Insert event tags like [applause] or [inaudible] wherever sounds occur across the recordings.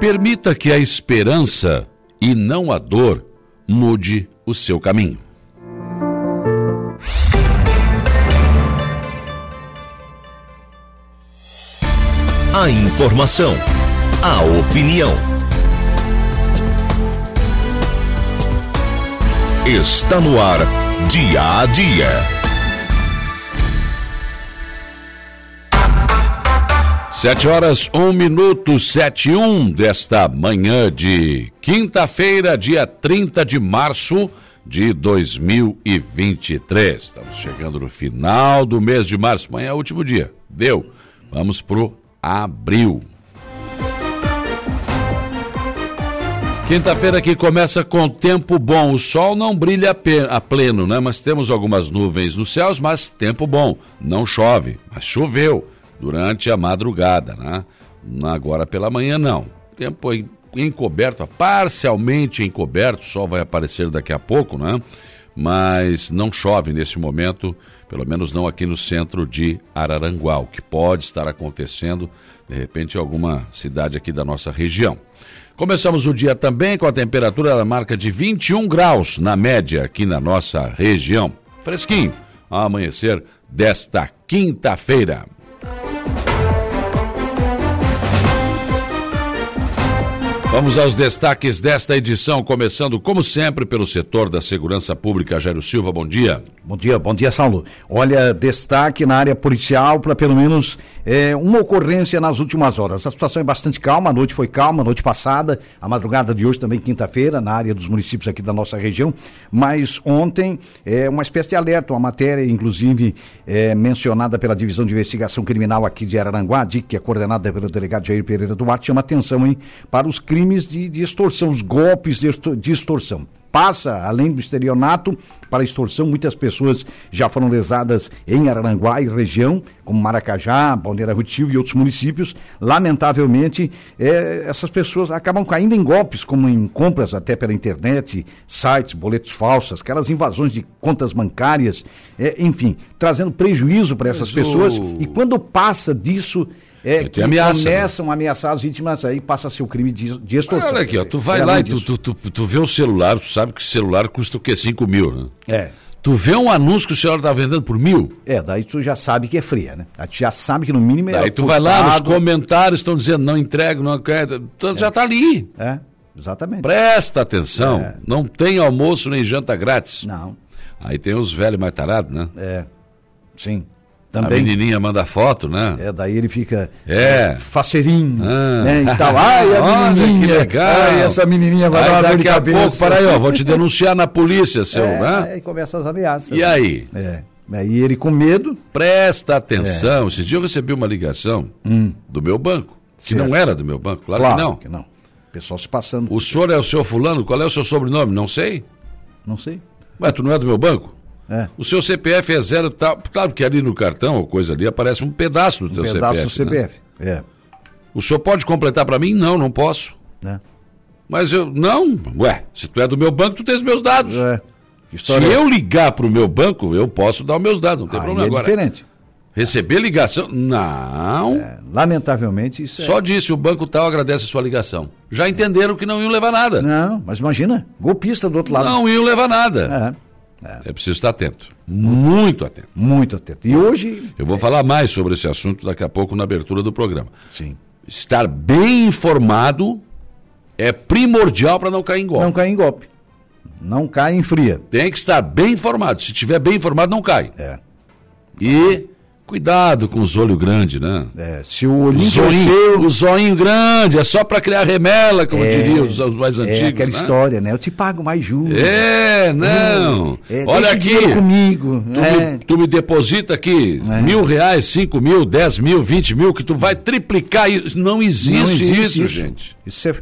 Permita que a esperança e não a dor mude o seu caminho. A informação, a opinião. Está no ar, dia a dia. Sete horas, um minuto, sete e um desta manhã de quinta-feira, dia 30 de março de 2023. Estamos chegando no final do mês de março. Amanhã é o último dia. Deu. Vamos pro abril. Quinta-feira que começa com tempo bom. O sol não brilha a pleno, né? Mas temos algumas nuvens nos céus, mas tempo bom. Não chove, mas choveu durante a madrugada, né? Agora pela manhã não. Tempo encoberto, parcialmente encoberto, sol vai aparecer daqui a pouco, né? Mas não chove nesse momento, pelo menos não aqui no centro de Araranguá, o que pode estar acontecendo de repente em alguma cidade aqui da nossa região. Começamos o dia também com a temperatura da marca de 21 graus na média aqui na nossa região. Fresquinho, ao amanhecer desta quinta-feira. Vamos aos destaques desta edição, começando, como sempre, pelo setor da segurança pública. Jairo Silva, bom dia. Bom dia, bom dia, Saulo. Olha, destaque na área policial para pelo menos é, uma ocorrência nas últimas horas. A situação é bastante calma, a noite foi calma, a noite passada, a madrugada de hoje também, quinta-feira, na área dos municípios aqui da nossa região. Mas ontem, é uma espécie de alerta, uma matéria, inclusive, é, mencionada pela Divisão de Investigação Criminal aqui de Araranguá, DIC, que é coordenada pelo delegado Jair Pereira Duarte, chama atenção, hein, para os crimes de, de extorsão, os golpes de extorsão passa além do estelionato para extorsão. Muitas pessoas já foram lesadas em Araranguá e região, como Maracajá, Balneário Rutil e outros municípios. Lamentavelmente, é, essas pessoas acabam caindo em golpes, como em compras até pela internet, sites, boletos falsos, aquelas invasões de contas bancárias, é, enfim, trazendo prejuízo para essas pessoas. E quando passa disso é, que ameaça, né? começam né? a ameaçar as vítimas aí passa a ser o crime de, de extorsão. Olha aqui, ó, tu vai lá e tu, tu, tu, tu, vê o celular, tu sabe que o celular custa o quê? 5 mil, né? É. Tu vê um anúncio que o celular tá vendendo por mil? É, daí tu já sabe que é fria, né? Aí tu já sabe que no mínimo é. Daí tu vai lá, nos comentários estão dizendo não entrega, não quer. Tu é. já tá ali. É, exatamente. Presta atenção. É. Não tem almoço nem janta grátis. Não. Aí tem os velhos mais tarados, né? É. Sim. Também. A menininha manda foto, né? É, daí ele fica é. faceirinho, ah. né? E tal. Ai, a [laughs] menininha. que legal. Ai, essa menininha vai dar uma de cabeça. Pouco, para aí, ó, vou te [laughs] denunciar na polícia, seu, é, né? Aí começa as ameaças. E aí? É. Aí ele com medo. Presta atenção. É. Esse dia eu recebi uma ligação hum. do meu banco, que certo. não era do meu banco, claro, claro que não. que não. O pessoal se passando. O senhor é o senhor fulano? Qual é o seu sobrenome? Não sei. Não sei. Ué, tu não é do meu banco? É. O seu CPF é zero, tá, claro que ali no cartão ou coisa ali aparece um pedaço do um teu pedaço CPF. do CPF, né? é. O senhor pode completar para mim? Não, não posso. É. Mas eu, não, ué, se tu é do meu banco, tu tens meus dados. É. Se eu ligar para o meu banco, eu posso dar os meus dados, não tem Aí problema é agora. diferente. Receber ligação? Não. É, lamentavelmente isso é. Só disse o banco tal agradece a sua ligação. Já entenderam que não iam levar nada. Não, mas imagina, golpista do outro lado. Não iam levar nada. É. É. é preciso estar atento. Muito atento. Muito atento. E hoje. Eu vou é... falar mais sobre esse assunto daqui a pouco na abertura do programa. Sim. Estar bem informado é primordial para não cair em golpe. Não cair em golpe. Não cai em fria. Tem que estar bem informado. Se estiver bem informado, não cai. É. E Cuidado com os olhos grandes, né? É, se o olhinho o zoinho, cresceu... O zoinho grande é só para criar remela, como é, diriam os, os, mais antigos. É aquela né? história, né? Eu te pago mais juros. É, não. É, Olha aqui. comigo. Tu, é. me, tu me deposita aqui é. mil reais, cinco mil, dez mil, vinte mil, que tu vai triplicar isso. Não existe, não existe isso, isso, gente. Isso é...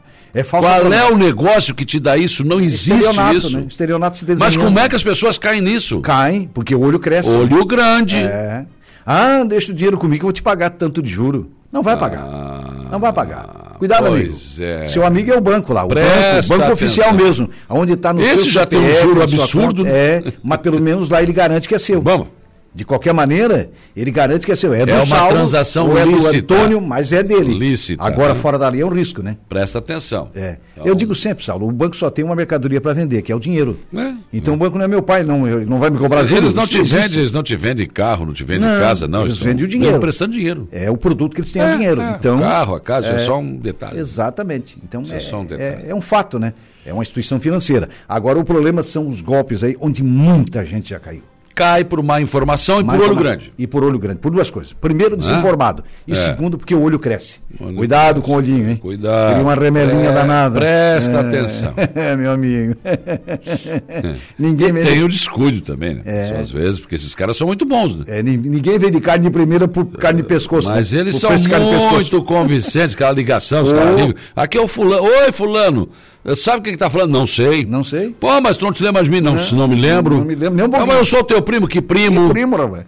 [laughs] É falso Qual é o negócio que te dá isso? Não existe isso. Né? Estelionato se Mas como é que as pessoas caem nisso? Caem, porque o olho cresce. Olho grande. É. Ah, deixa o dinheiro comigo que eu vou te pagar tanto de juro. Não vai pagar. Ah, não vai pagar. Cuidado, amigo. É. Seu amigo é o banco lá, o Presta banco, banco oficial mesmo, onde está no Esse seu já CPF, tem um juro absurdo. Conta, é, mas pelo menos lá ele garante que é seu. Vamos. De qualquer maneira, ele garante que é seu. É, do É uma Saulo, transação ou é lícita. do Antônio, mas é dele. Lícita, Agora, né? fora dali é um risco, né? Presta atenção. É. Então, Eu digo sempre, Saulo, o banco só tem uma mercadoria para vender, que é o dinheiro. É. Então o banco não é meu pai, não, não vai me cobrar juros. Eles não te vendem, eles não te vendem carro, não te vendem Não, casa, não. eles estão vendem o dinheiro. prestando dinheiro. É o produto que eles têm, é, o dinheiro. é, então, o carro, a casa, é, só um detalhe. Exatamente. Então é é, só um detalhe. é- é um fato, né? É uma instituição financeira. Agora o problema são os golpes aí, onde muita gente já caiu. Cai por má informação e Mais por olho grande. E por olho grande. Por duas coisas. Primeiro, desinformado. E É. segundo, porque o olho cresce. Olho Cuidado cresce. com o olhinho, hein? Cuidado. Tem uma remelinha É, danada. presta É. atenção. É, [laughs] meu amigo. [laughs] ninguém, vem Tem o descuido também, né? Só às vezes, porque esses caras são muito bons, né? é, nin- ninguém vem de carne de primeira por carne de pescoço. Mas né? eles Por são muito convincentes, aquela ligação, os caras [laughs] ligam. Aqui é o fulano. Oi, fulano. Sabe o que que tá falando? Não sei. Não sei. Pô, mas tu não te lembra de mim? Não, se não me lembro. não me lembro nem um Não, pouquinho. mas eu sou teu primo, que primo. Primo, rapaz.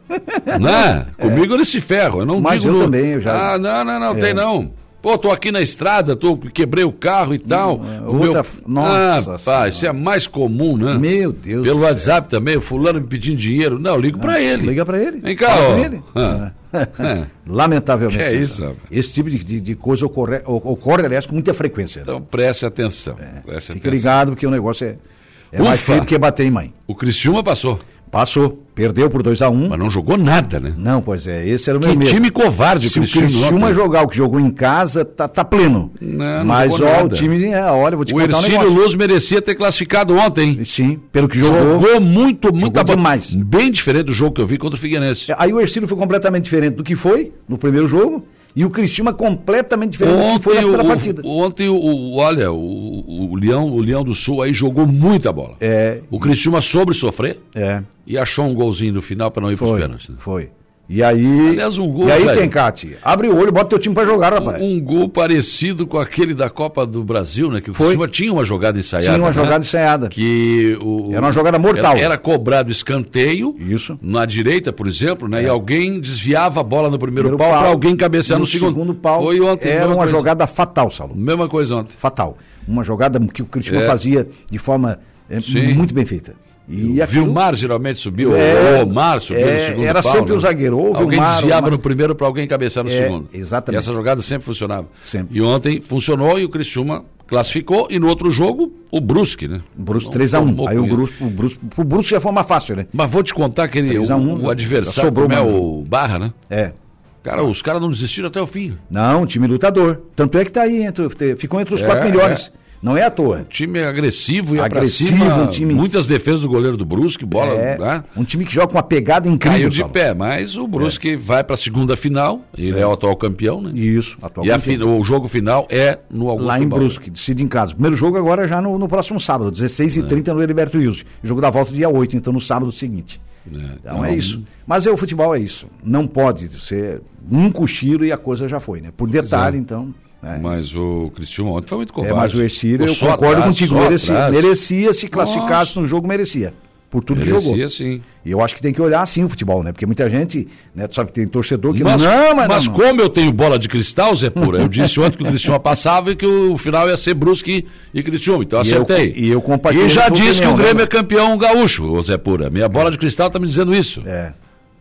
Né? [laughs] Comigo eles se ferram. Eu não Mas digo eu no- também, eu já- Ah, não, não, não, tem não. Pô, tô aqui na estrada, tô, quebrei o carro e tal. é, O outra- meu... Nossa ah, pá, isso é mais comum, né? Meu Deus Pelo do céu. WhatsApp também, o fulano me pedindo dinheiro. Não, eu ligo pra ele. Liga pra ele. Vem cá, ó. ele. Ah. É. [laughs] Lamentavelmente. Que é né, isso, sabe? Esse tipo de, de- de coisa ocorre, ocorre, aliás, com muita frequência. né? Então preste atenção. Preste Fique atenção. ligado, porque o negócio é, é mais feio do que bater em mãe. O Criciúma passou, Passou, perdeu por 2 a 1 um. mas não jogou nada, né? Não, pois é, esse era o meu Que medo. time covarde Se o Criciúma. Jogar o que jogou em casa, tá, tá pleno. Não, não Mas, jogou ó, nada. o time, é, olha, vou te O contar um Ercílio negócio. Luz merecia ter classificado ontem. Sim, pelo que jogou. Jogou muito, muito Jogou demais. Bem diferente do jogo que eu vi contra o Figueirense. Aí o Ercílio foi completamente diferente do que foi no primeiro jogo. E o Criciúma completamente diferente do que foi na Ontem, o, partida. ontem o, olha, o, o Leão, o Leão do Sul aí jogou muita bola. É, O Criciúma soube sofrer é. e achou um golzinho no final para não ir para os pênaltis. né? foi. E aí. Aliás, um gol, E aí, velho. Tencate, abre o olho, bota teu time pra jogar, rapaz. Um gol parecido com aquele da Copa do Brasil, né? Que o Foi. Criciúma tinha uma jogada ensaiada. Tinha uma né? jogada ensaiada. Que o, Era uma jogada mortal. Era, era cobrado escanteio. Isso. Na direita, por exemplo, né? E alguém desviava a bola no primeiro, Primeiro pau pau. para alguém cabecear no, no segundo, pau. Foi ontem. Era uma coisa. jogada fatal, Saulo. Mesma coisa ontem. Fatal. Uma jogada que o Criciúma É. fazia de forma é, muito bem feita. E o aquilo- Vilmar geralmente subiu, É, o Omar subiu no é, segundo era pau, sempre né? o zagueiro, ou o Alguém Vilmar, desviava Omar. no primeiro para alguém cabecear no É, segundo. exatamente. E essa jogada sempre funcionava. Sempre. E ontem funcionou e o Criciúma classificou. E no outro jogo, o Brusque, né? O Brusque Não 3x1. tomou Aí o. Brusque, o Brusque, pro Brusque já foi uma fácil, né? Mas vou te contar que ele, 3 a 1, o, o adversário, sobrou como é o Barra, né? É. Cara, os caras não desistiram até o fim. Não, time lutador. Tanto é que tá aí, entre, ficou entre os É, quatro melhores. Não é à toa. Time agressivo e Agressivo, cima, um time- muitas defesas do goleiro do Brusque, bola, É, né? um time que joga com uma pegada incrível. Caiu de pé, mas o Brusque vai para a segunda final, ele é. o atual campeão, né? Isso, E a atualmente. fin- o jogo final é no Augusto Lá em Bauer. Brusque, decide em casa. Primeiro jogo agora já no, no próximo sábado, 16h30 no Heriberto Wilson. Jogo da volta dia 8, então no sábado seguinte. É, Então é isso. Mas é, o futebol é isso. Não pode ser um cochilo e a coisa já foi, né? Por detalhe, é. então. É. Mas o Cristiano ontem foi muito É, covarde. mas o Ercílio, eu concordo contigo, merecia, atrás. merecia se classificasse no jogo, merecia. Por tudo que jogou. Merecia sim. E eu acho que tem que olhar assim o futebol, né? Porque muita gente, né, tu sabe que tem torcedor que Mas, não, mas, mas não, não. como eu tenho bola de cristal, Zé Pura, eu disse ontem que o Cristiano passava e que o final ia ser Brusque e Cristiano. Então E eu- acertei. e eu compartilho E já disse que opinião, o né, Grêmio é mano? campeão gaúcho, Zé Pura. Minha bola de cristal tá me dizendo isso. É.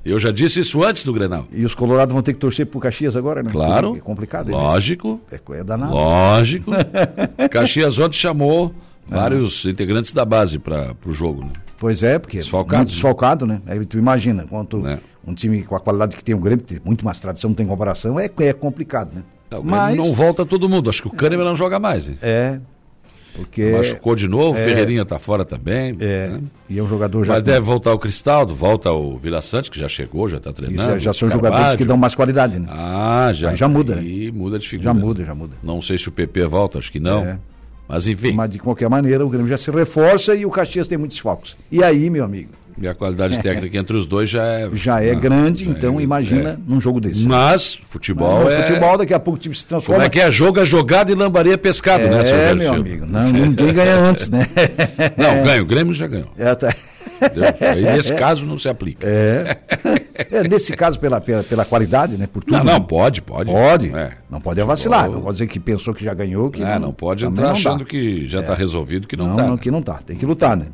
Eu já disse isso antes do Grenal. E os colorados vão ter que torcer pro Caxias agora, né? Claro. É complicado. Lógico. É, é danado. Lógico. [laughs] Caxias ontem chamou vários integrantes da base para o jogo. Né? Pois é, porque Desfalcado, muito né? desfalcado, né? Aí tu imagina, quanto É. um time com a qualidade que tem o Grêmio, que tem muito mais tradição, não tem comparação, é, é complicado, né? O Grêmio não volta todo mundo. Acho que o Kahneman não joga mais. hein? É, porque... Machucou de novo, é. Ferreirinha tá fora também. É, né? e é um jogador já... Mas deve voltar o Cristaldo, volta o Vila Santos, que já chegou, já está Isso, treinando. já, já são Carvalho. jogadores que dão mais qualidade, né? Ah, já. Aí já muda? E muda de Já figura. muda, já muda. Não sei se o PP volta, acho que não. É. Mas enfim, Mas de qualquer maneira, o Grêmio já se reforça e o Caxias tem muitos falcos. E aí, meu amigo, e a qualidade técnica entre os dois já é. já é Ah, grande, já então é- imagina é. num jogo desse. Mas, futebol No é. futebol, daqui a pouco o time se transforma. Como é que é? Jogo é jogado e lambaria é pescado, né, seu É, meu amigo. Não, ninguém ganha antes, né? [laughs] Não, ganha, o Grêmio já ganhou. É, tá-? Aí nesse caso não se aplica. é. É, nesse caso, pela, pela, pela qualidade, né? Por tudo. Não, não, pode, pode. Pode. É. Não pode vacilar. Não pode dizer que pensou que já ganhou. Que É, não pode também entrar não dá. achando que já está resolvido, que não Não, está. não, que não tá. Tem que lutar, né?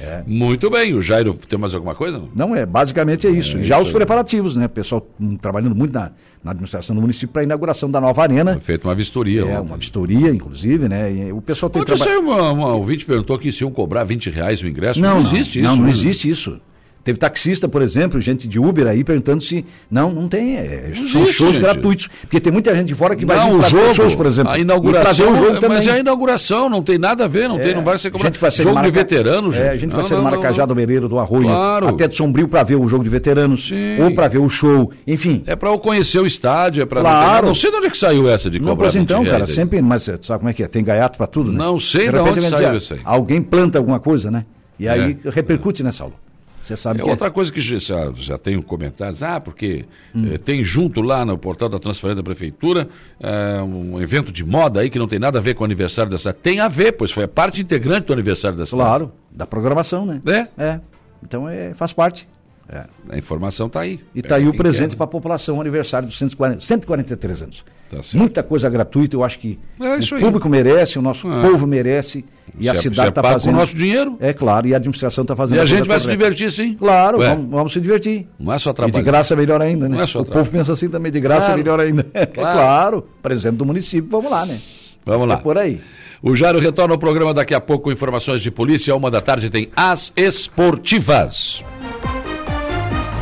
É. Muito bem, o Jairo tem mais alguma coisa? Não, é basicamente é isso. É Já isso os preparativos, né? O pessoal hum, trabalhando muito na, na administração do município para a inauguração da nova arena. Foi feita uma vistoria. É, uma vistoria, inclusive, né? E o pessoal tem saiu uma, uma ouvinte perguntou que se iam cobrar 20 reais o ingresso. Não, Não, não existe não, isso. Não, né? existe isso. Teve taxista, por exemplo, gente de Uber aí perguntando se. Não, não tem. é, são existe, shows gente. gratuitos. Porque tem muita gente de fora que vai Não, vir jogo, shows, por exemplo. a inauguração, jogo também. mas é a inauguração, não tem nada a ver, não, tem, não vai ser cobrado. gente vai ser jogo de veterano, gente. É, a gente vai Não, ser no não, Maracajá não. do Meireiro, do Arroio, Claro. até de Sombrio para ver o jogo de veteranos, Sim. ou para ver o show, enfim. É eu conhecer o estádio, é pra... Claro. Não sei de onde é que saiu essa de Não, cobrar pois 20 então, cara, aí. sempre, mas você sabe como é que é? Tem gaiato para tudo, né? Não sei de repente onde vai saiu isso aí. Alguém planta alguma coisa, né? E aí repercute, né, Saulo? Você sabe É que outra coisa que já, já tenho comentários, ah, porque Hum. eh, tem junto lá no portal da transferência da prefeitura eh, um evento de moda aí que não tem nada a ver com o aniversário dessa. Tem a ver, pois foi a parte integrante do aniversário dessa. Claro, da programação, né? É, É. Então é, faz parte. É. a informação está aí. E está aí o Quem presente para a população, o aniversário dos 140, 143 anos. Tá. Muita coisa gratuita, eu acho que É o público merece, o nosso É. povo merece, e Se a é- se cidade é está pago com fazendo. o nosso dinheiro. É claro, e a administração está fazendo E a coisa gente vai se correta. divertir sim. Claro, vamos, vamos se divertir. Não é só E de graça é melhor ainda, né? Não é só o trabalho. povo pensa assim também, de graça Claro. é melhor ainda. [laughs] É Claro. claro, presente do município, vamos lá, né? Vamos lá. É por aí. O Jairo retorna ao programa daqui a pouco com informações de polícia. Uma da tarde tem As Esportivas.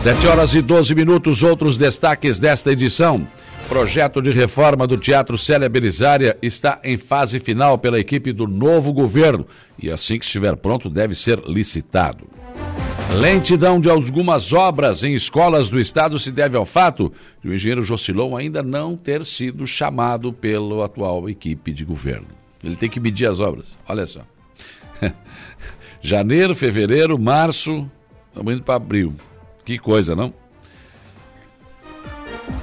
Sete horas e 12 minutos, outros destaques desta edição. Projeto de reforma do Teatro Célia Belisária está em fase final pela equipe do novo governo e assim que estiver pronto deve ser licitado. Lentidão de algumas obras em escolas do estado se deve ao fato de o engenheiro Jocilon ainda não ter sido chamado pela atual equipe de governo. Ele tem que medir as obras. Olha só. [laughs] Janeiro, fevereiro, março, estamos indo para abril. Que coisa, não?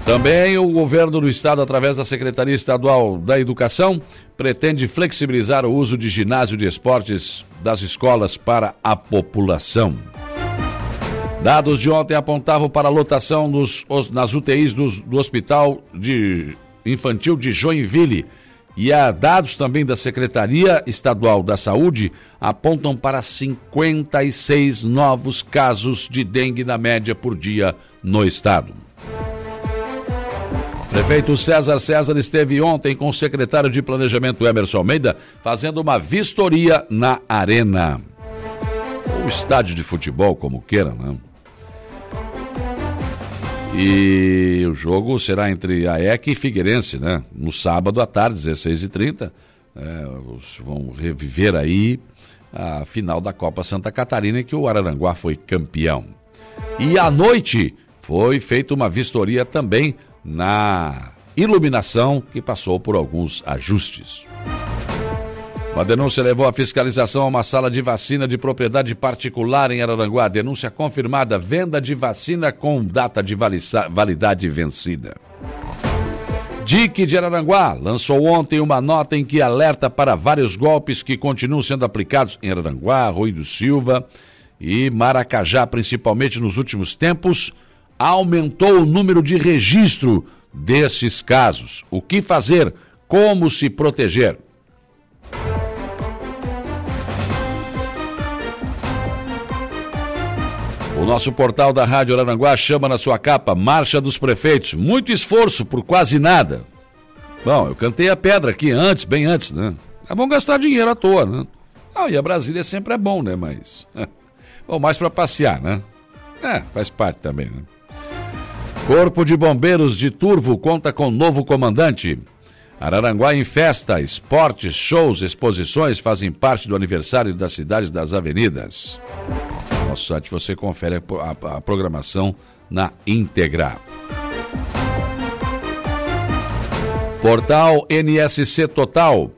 Também o governo do estado, através da Secretaria Estadual da Educação, pretende flexibilizar o uso de ginásio de esportes das escolas para a população. Dados de ontem apontavam para a lotação dos- os- nas UTIs dos- do Hospital de Infantil de Joinville. E há dados também da Secretaria Estadual da Saúde apontam para 56 novos casos de dengue na média por dia no estado. Prefeito César César esteve ontem com o secretário de Planejamento Emerson Almeida fazendo uma vistoria na Arena. Ou estádio de futebol, como queira, né? E o jogo será entre a EC e Figueirense, né? No sábado à tarde, 16h30. É, os- vão reviver aí a final da Copa Santa Catarina, em que o Araranguá foi campeão. E à noite foi feita uma vistoria também na iluminação, que passou por alguns ajustes. Uma denúncia levou a fiscalização a uma sala de vacina de propriedade particular em Araranguá. Denúncia confirmada: venda de vacina com data de validade vencida. DIC de Araranguá lançou ontem uma nota em que alerta para vários golpes que continuam sendo aplicados em Araranguá, Rui do Silva e Maracajá, principalmente nos últimos tempos. Aumentou o número de registro desses casos. O que fazer? Como se proteger? O nosso portal da Rádio Araranguá chama na sua capa Marcha dos Prefeitos. Muito esforço por quase nada. Bom, eu cantei a pedra aqui antes, bem antes, né? É bom gastar dinheiro à toa, né? Ah, e a Brasília sempre é bom, né? Mas. [laughs] Bom, mais para passear, né? É, faz parte também, né? Corpo de Bombeiros de Turvo conta com novo comandante. Araranguá em festa, esportes, shows, exposições fazem parte do aniversário das cidades das avenidas. No nosso site você confere a, a- a programação na íntegra. Portal NSC Total.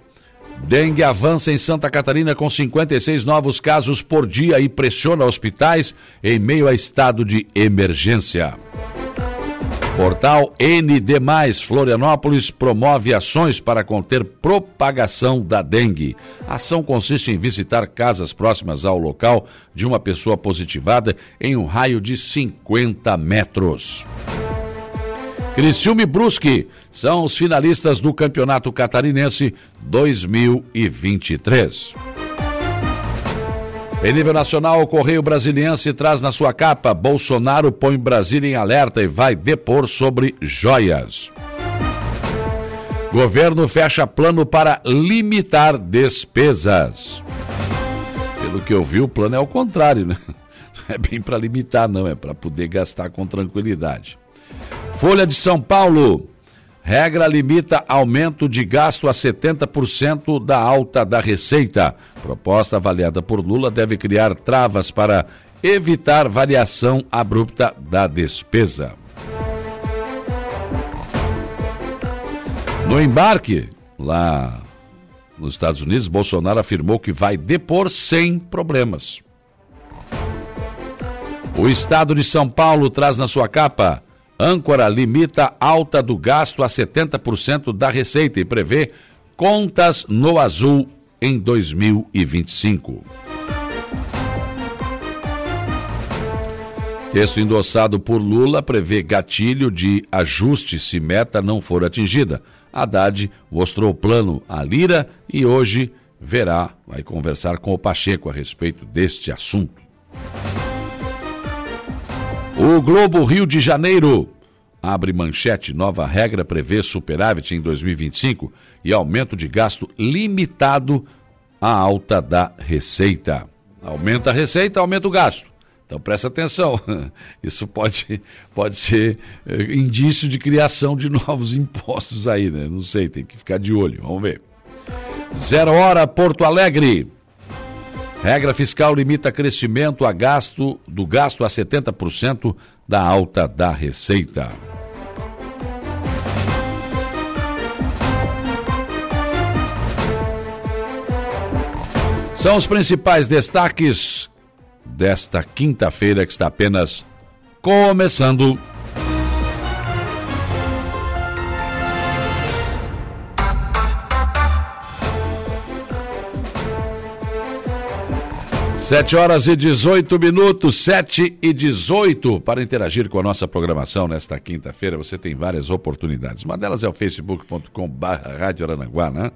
Dengue avança em Santa Catarina com 56 novos casos por dia e pressiona hospitais em meio a estado de emergência. Portal ND+, Florianópolis promove ações para conter propagação da dengue. A ação consiste em visitar casas próximas ao local de uma pessoa positivada em um raio de 50 metros. Criciúma e Brusque são os finalistas do Campeonato Catarinense 2023. Em nível nacional, o Correio Brasiliense traz na sua capa: Bolsonaro põe Brasília em alerta e vai depor sobre joias. Governo fecha plano para limitar despesas. Pelo que eu vi, o plano é o contrário, né? Não [laughs] é bem para limitar, não, é para poder gastar com tranquilidade. Folha de São Paulo. Regra limita aumento de gasto a 70% da alta da receita. Proposta avaliada por Lula deve criar travas para evitar variação abrupta da despesa. No embarque, lá nos Estados Unidos, Bolsonaro afirmou que vai depor sem problemas. O Estado de São Paulo traz na sua capa âncora limita alta do gasto a 70% da receita e prevê contas no azul em 2025. Texto endossado por Lula prevê gatilho de ajuste se meta não for atingida. Haddad mostrou o plano à Lira e hoje verá, vai conversar com o Pacheco a respeito deste assunto. O Globo Rio de Janeiro abre manchete. Nova regra prevê superávit em 2025 e aumento de gasto limitado à alta da receita. Aumenta a receita, aumenta o gasto. Então presta atenção, [laughs] isso pode, pode ser é, indício de criação de [laughs] novos impostos aí, né? Não sei, tem que ficar de olho, vamos ver. Zero hora, Porto Alegre. Regra fiscal limita crescimento a gasto, do gasto a 70% da alta da receita. São os principais destaques desta quinta-feira que está apenas começando. Sete horas e 18 minutos, sete e 18. Para interagir com a nossa programação nesta quinta-feira, você tem várias oportunidades. Uma delas é o facebook.com/barra Rádio né?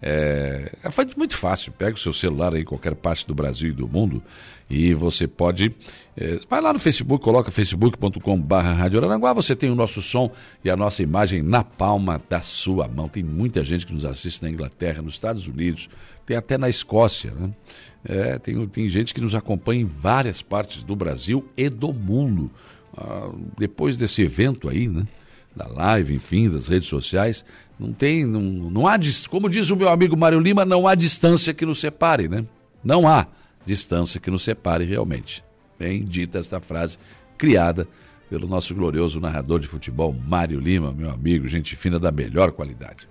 É, é muito fácil. Pega o seu celular aí em qualquer parte do Brasil e do mundo e você pode. É, vai lá no Facebook, coloca facebook.com.br Rádio você tem o nosso som e a nossa imagem na palma da sua mão. Tem muita gente que nos assiste na Inglaterra, nos Estados Unidos, tem até na Escócia, né? É, tem, tem gente que nos acompanha em várias partes do Brasil e do mundo. Ah, depois desse evento aí, né? Da live, enfim, das redes sociais, não tem, não, não há, como diz o meu amigo Mário Lima, não há distância que nos separe, né? Não há distância que nos separe realmente. Bem dita esta frase, criada pelo nosso glorioso narrador de futebol, Mário Lima, meu amigo, gente fina da melhor qualidade.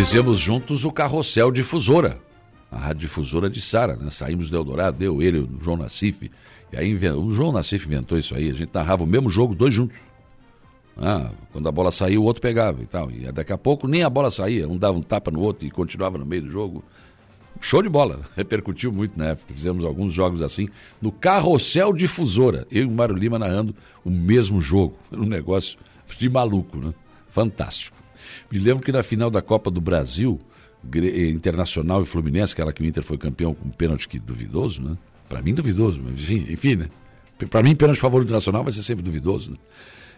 Fizemos juntos o Carrossel Difusora, a rádio difusora de Sara, né? Saímos do Eldorado, eu, ele, o João Nassif. E aí o João Nassif inventou isso aí, a gente narrava o mesmo jogo, dois juntos. Ah, quando a bola saía, o outro pegava e tal. E daqui a pouco nem a bola saía, um dava um tapa no outro e continuava no meio do jogo. Show de bola, [laughs] repercutiu muito na época. Fizemos alguns jogos assim no Carrossel Difusora. Eu e o Mário Lima narrando o mesmo jogo. [laughs] Um negócio de maluco, né? Fantástico. Me lembro que na final da Copa do Brasil, Internacional e Fluminense, aquela que o Inter foi campeão com um pênalti que duvidoso, né? Para mim, duvidoso, mas enfim, enfim né? Para mim, pênalti favorito nacional vai ser sempre duvidoso, né?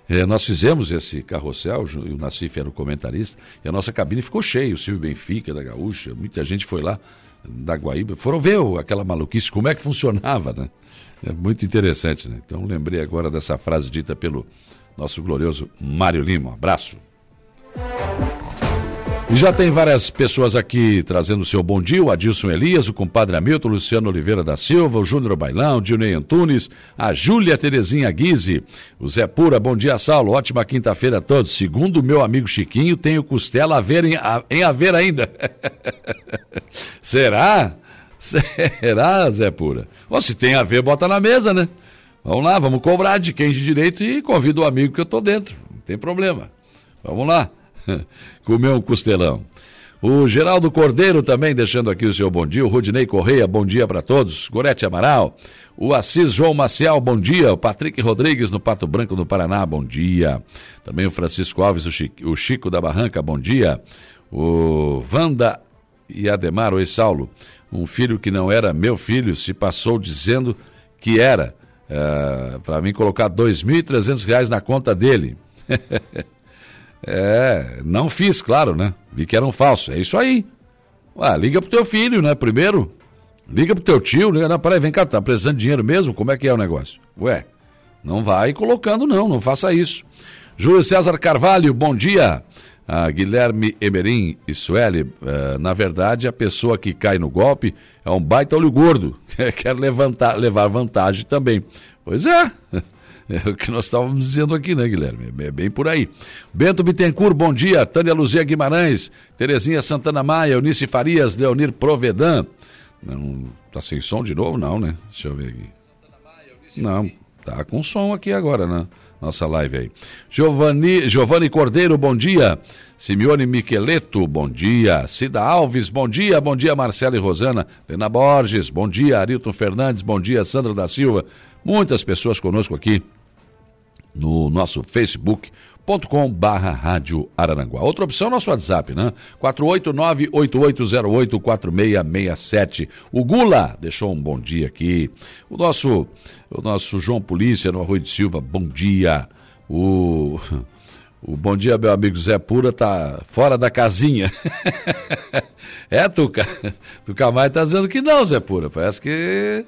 É, nós fizemos esse carrossel, o Nassif era o comentarista, e a nossa cabine ficou cheia, o Silvio Benfica, da Gaúcha, muita gente foi lá, da Guaíba, foram ver aquela maluquice, como é que funcionava, né? É muito interessante, né? Então lembrei agora dessa frase dita pelo nosso glorioso Mário Lima. Um abraço. E já tem várias pessoas aqui trazendo o seu bom dia, o Adilson Elias, o compadre Hamilton, o Luciano Oliveira da Silva, o Júnior Bailão, o Dionei Antunes, a Júlia Terezinha Guise, o Zé Pura, bom dia, Saulo, ótima quinta-feira a todos. Segundo o meu amigo Chiquinho, tenho costela a ver em, a, em haver ainda. [laughs] Será? Será, Zé Pura? Ou se tem a ver, bota na mesa, né? Vamos lá, vamos cobrar de quem de direito e convido o amigo que eu tô dentro, não tem problema. Vamos lá. [laughs] comer um costelão. O Geraldo Cordeiro também deixando aqui o seu bom dia. O Rudinei Correia, bom dia para todos. Gorete Amaral. O Assis João Maciel, bom dia. O Patrick Rodrigues no Pato Branco, no Paraná, bom dia. Também o Francisco Alves, o Chico, da Barranca, bom dia. O Vanda e Ademar, oi Saulo, um filho que não era meu filho se passou dizendo que era, uh, para mim colocar R$ 2.300 na conta dele. [laughs] é, não fiz, claro, né? Vi que era um falso. É isso aí. Ué, liga pro teu filho, né? Primeiro. Liga pro teu tio, liga, não, peraí, vem cá, tá precisando de dinheiro mesmo? Como é que é o negócio? Ué, não vai colocando não, não faça isso. Júlio César Carvalho, bom dia. Ah, Guilherme Emerim e Sueli, uh, na verdade, a pessoa que cai no golpe é um baita olho gordo, [laughs] quer levantar, levar vantagem também. Pois é, é o que nós estávamos dizendo aqui, né, Guilherme? É bem por aí. Bento Bittencourt, bom dia. Tânia Luzia Guimarães, Terezinha Santana Maia, Eunice Farias, Leonir Provedan. Não, tá sem som de novo? Não, né? Deixa eu ver aqui. Não, tá com som aqui agora, né? nossa live aí. Giovanni, Giovanni Cordeiro, bom dia. Simeone Miqueleto, bom dia. Cida Alves, bom dia. Bom dia, Marcela e Rosana. Lena Borges, bom dia. Arilton Fernandes, bom dia. Sandra da Silva. Muitas pessoas conosco aqui no nosso Facebook com barra Rádio Araranguá. Outra opção é nosso WhatsApp, né? 489-8808-4667. O Gula deixou um bom dia aqui. O nosso, o nosso João Polícia no Arroio de Silva, bom dia. O, [laughs] o bom dia, meu amigo Zé Pura, tá fora da casinha. [laughs] é, Tuca? [laughs] Tuca Mais tá dizendo que não, Zé Pura. Parece que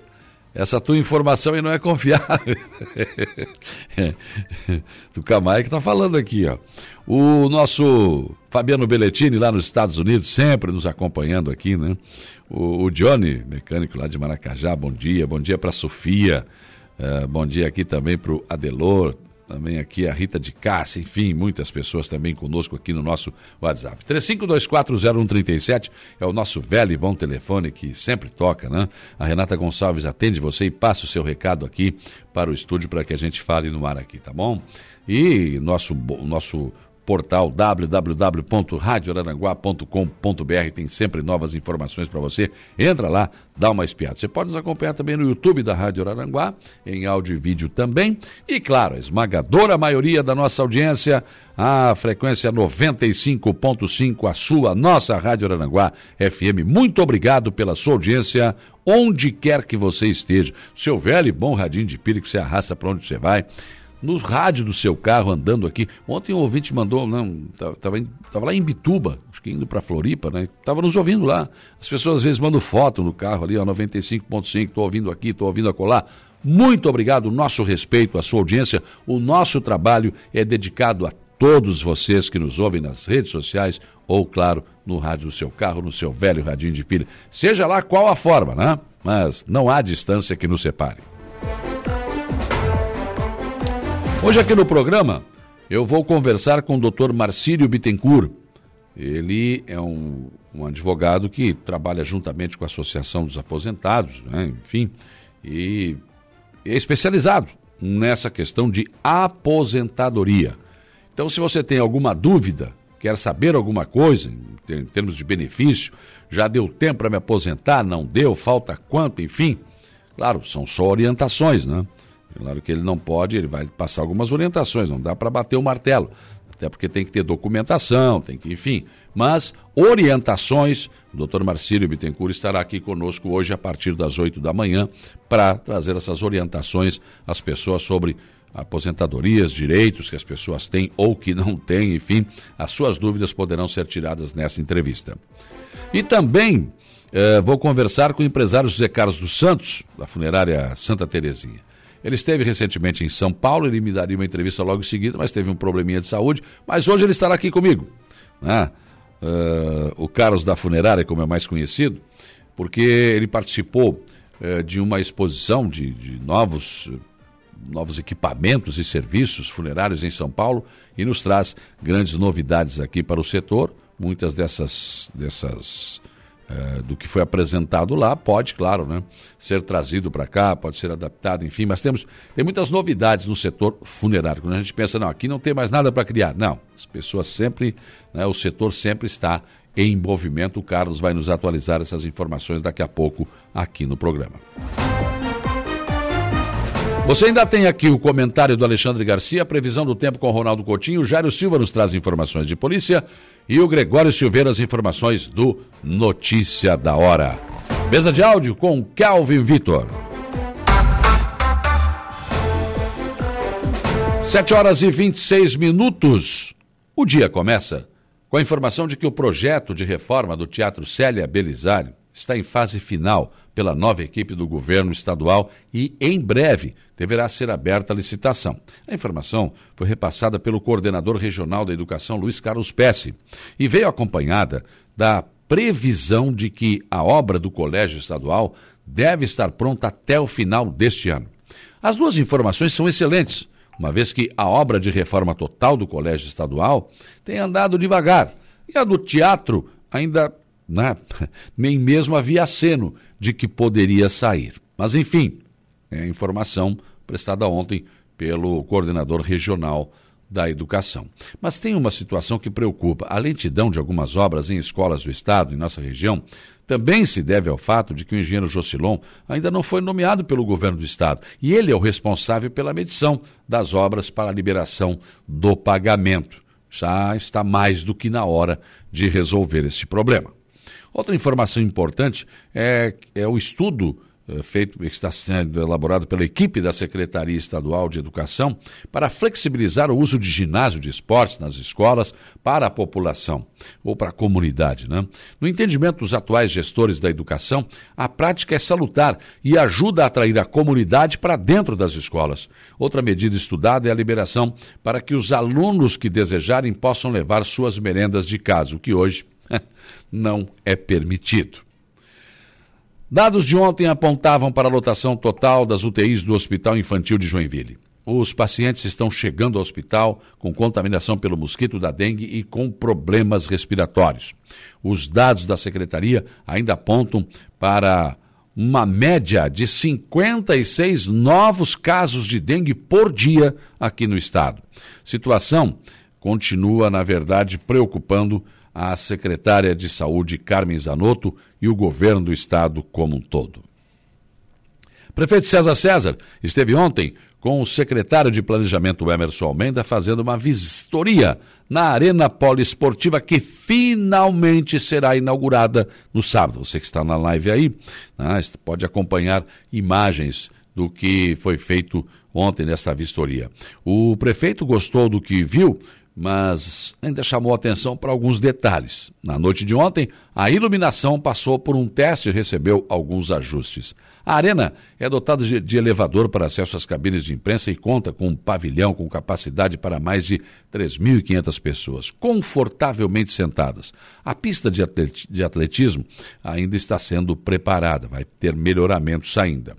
essa tua informação aí não é confiável. [laughs] do Camai que está falando aqui, ó. O nosso Fabiano Belletini, lá nos Estados Unidos, sempre nos acompanhando aqui, né? O, o Johnny, mecânico lá de Maracajá, bom dia. Bom dia para Sofia. Uh, bom dia aqui também para o Adelor, também aqui a Rita de Cássia, enfim, muitas pessoas também conosco aqui no nosso WhatsApp. 35240137 é o nosso velho e bom telefone que sempre toca, né? A Renata Gonçalves atende você e passa o seu recado aqui para o estúdio para que a gente fale no ar aqui, tá bom? E nosso, nosso portal www.radioraranguá.com.br tem sempre novas informações para você. Entra lá, dá uma espiada. Você pode nos acompanhar também no YouTube da Rádio Araranguá, em áudio e vídeo também. E claro, a esmagadora maioria da nossa audiência, a frequência 95.5, a sua, nossa Rádio Araranguá FM. Muito obrigado pela sua audiência, onde quer que você esteja. Seu velho e bom radinho de pilha que você arrasta para onde você vai no rádio do seu carro andando aqui. Ontem um ouvinte mandou, não, tava, tava lá em Bituba, acho que indo para Floripa, né? Tava nos ouvindo lá. As pessoas às vezes mandam foto no carro ali, ó, 95.5, tô ouvindo aqui, tô ouvindo acolá. Muito obrigado, nosso respeito, a sua audiência. O nosso trabalho é dedicado a todos vocês que nos ouvem nas redes sociais ou, claro, no rádio do seu carro, no seu velho radinho de pilha. Seja lá qual a forma, né? Mas não há distância que nos separe. Hoje aqui no programa eu vou conversar com o Dr. Marcílio Bittencourt. Ele é um, um, advogado que trabalha juntamente com a Associação dos Aposentados, né? enfim, e é especializado nessa questão de aposentadoria. Então, se você tem alguma dúvida, quer saber alguma coisa em termos de benefício, já deu tempo para me aposentar, não deu, falta quanto, enfim, claro, são só orientações, né? Claro que ele não pode, ele vai passar algumas orientações, não dá para bater o martelo. Até porque tem que ter documentação, tem que, enfim. Mas orientações, o doutor Marcílio Bittencourt estará aqui conosco hoje a partir das 8 da manhã para trazer essas orientações às pessoas sobre aposentadorias, direitos que as pessoas têm ou que não têm, enfim, as suas dúvidas poderão ser tiradas nessa entrevista. E também eh, vou conversar com o empresário José Carlos dos Santos, da funerária Santa Terezinha. Ele esteve recentemente em São Paulo, ele me daria uma entrevista logo em seguida, mas teve um probleminha de saúde. Mas hoje ele estará aqui comigo. Né? Uh, o Carlos da Funerária, como é mais conhecido, porque ele participou uh, de uma exposição de, de novos novos equipamentos e serviços funerários em São Paulo e nos traz grandes novidades aqui para o setor. Muitas dessas, dessas é, do que foi apresentado lá, pode, claro, né, ser trazido para cá, pode ser adaptado, enfim, mas temos tem muitas novidades no setor funerário. Quando a gente pensa, não, aqui não tem mais nada para criar. Não, as pessoas sempre, né, o setor sempre está em movimento. O Carlos vai nos atualizar essas informações daqui a pouco aqui no programa. Você ainda tem aqui o comentário do Alexandre Garcia, previsão do tempo com Ronaldo Coutinho, Jairo Silva nos traz informações de polícia e o Gregório Silveira as informações do Notícia da Hora. Mesa de áudio com Calvin Vitor. Sete horas e 26 minutos. O dia começa com a informação de que o projeto de reforma do Teatro Célia Belisário está em fase final pela nova equipe do governo estadual e, em breve, deverá ser aberta a licitação. A informação foi repassada pelo coordenador regional da educação, Luiz Carlos Pesce, e veio acompanhada da previsão de que a obra do colégio estadual deve estar pronta até o final deste ano. As duas informações são excelentes, uma vez que a obra de reforma total do colégio estadual tem andado devagar e a do teatro ainda né, [laughs] nem mesmo havia aceno de que poderia sair. Mas, enfim, é informação prestada ontem pelo coordenador regional da educação. Mas tem uma situação que preocupa. A lentidão de algumas obras em escolas do Estado, em nossa região, também se deve ao fato de que o engenheiro Jocilon ainda não foi nomeado pelo governo do Estado. E ele é o responsável pela medição das obras para a liberação do pagamento. Já está mais do que na hora de resolver esse problema. Outra informação importante é, é o estudo eh, feito que está sendo elaborado pela equipe da Secretaria Estadual de Educação para flexibilizar o uso de ginásio de esportes nas escolas para a população ou para a comunidade. Né? No entendimento dos atuais gestores da educação, a prática é salutar e ajuda a atrair a comunidade para dentro das escolas. Outra medida estudada é a liberação para que os alunos que desejarem possam levar suas merendas de casa, o que hoje [laughs] não é permitido. Dados de ontem apontavam para a lotação total das UTIs do Hospital Infantil de Joinville. Os pacientes estão chegando ao hospital com contaminação pelo mosquito da dengue e com problemas respiratórios. Os dados da secretaria ainda apontam para uma média de 56 novos casos de dengue por dia aqui no estado. Situação continua, na verdade, preocupando a secretária de Saúde Carmen Zanotto e o governo do estado como um todo. Prefeito César César esteve ontem com o secretário de Planejamento Emerson Almeida fazendo uma vistoria na Arena Poliesportiva que finalmente será inaugurada no sábado. Você que está na live aí, né, pode acompanhar imagens do que foi feito ontem nessa vistoria. O prefeito gostou do que viu mas ainda chamou atenção para alguns detalhes. Na noite de ontem, a iluminação passou por um teste e recebeu alguns ajustes. A arena é dotada de, elevador para acesso às cabines de imprensa e conta com um pavilhão com capacidade para mais de 3.500 pessoas, confortavelmente sentadas. A pista de atletismo ainda está sendo preparada, vai ter melhoramentos ainda.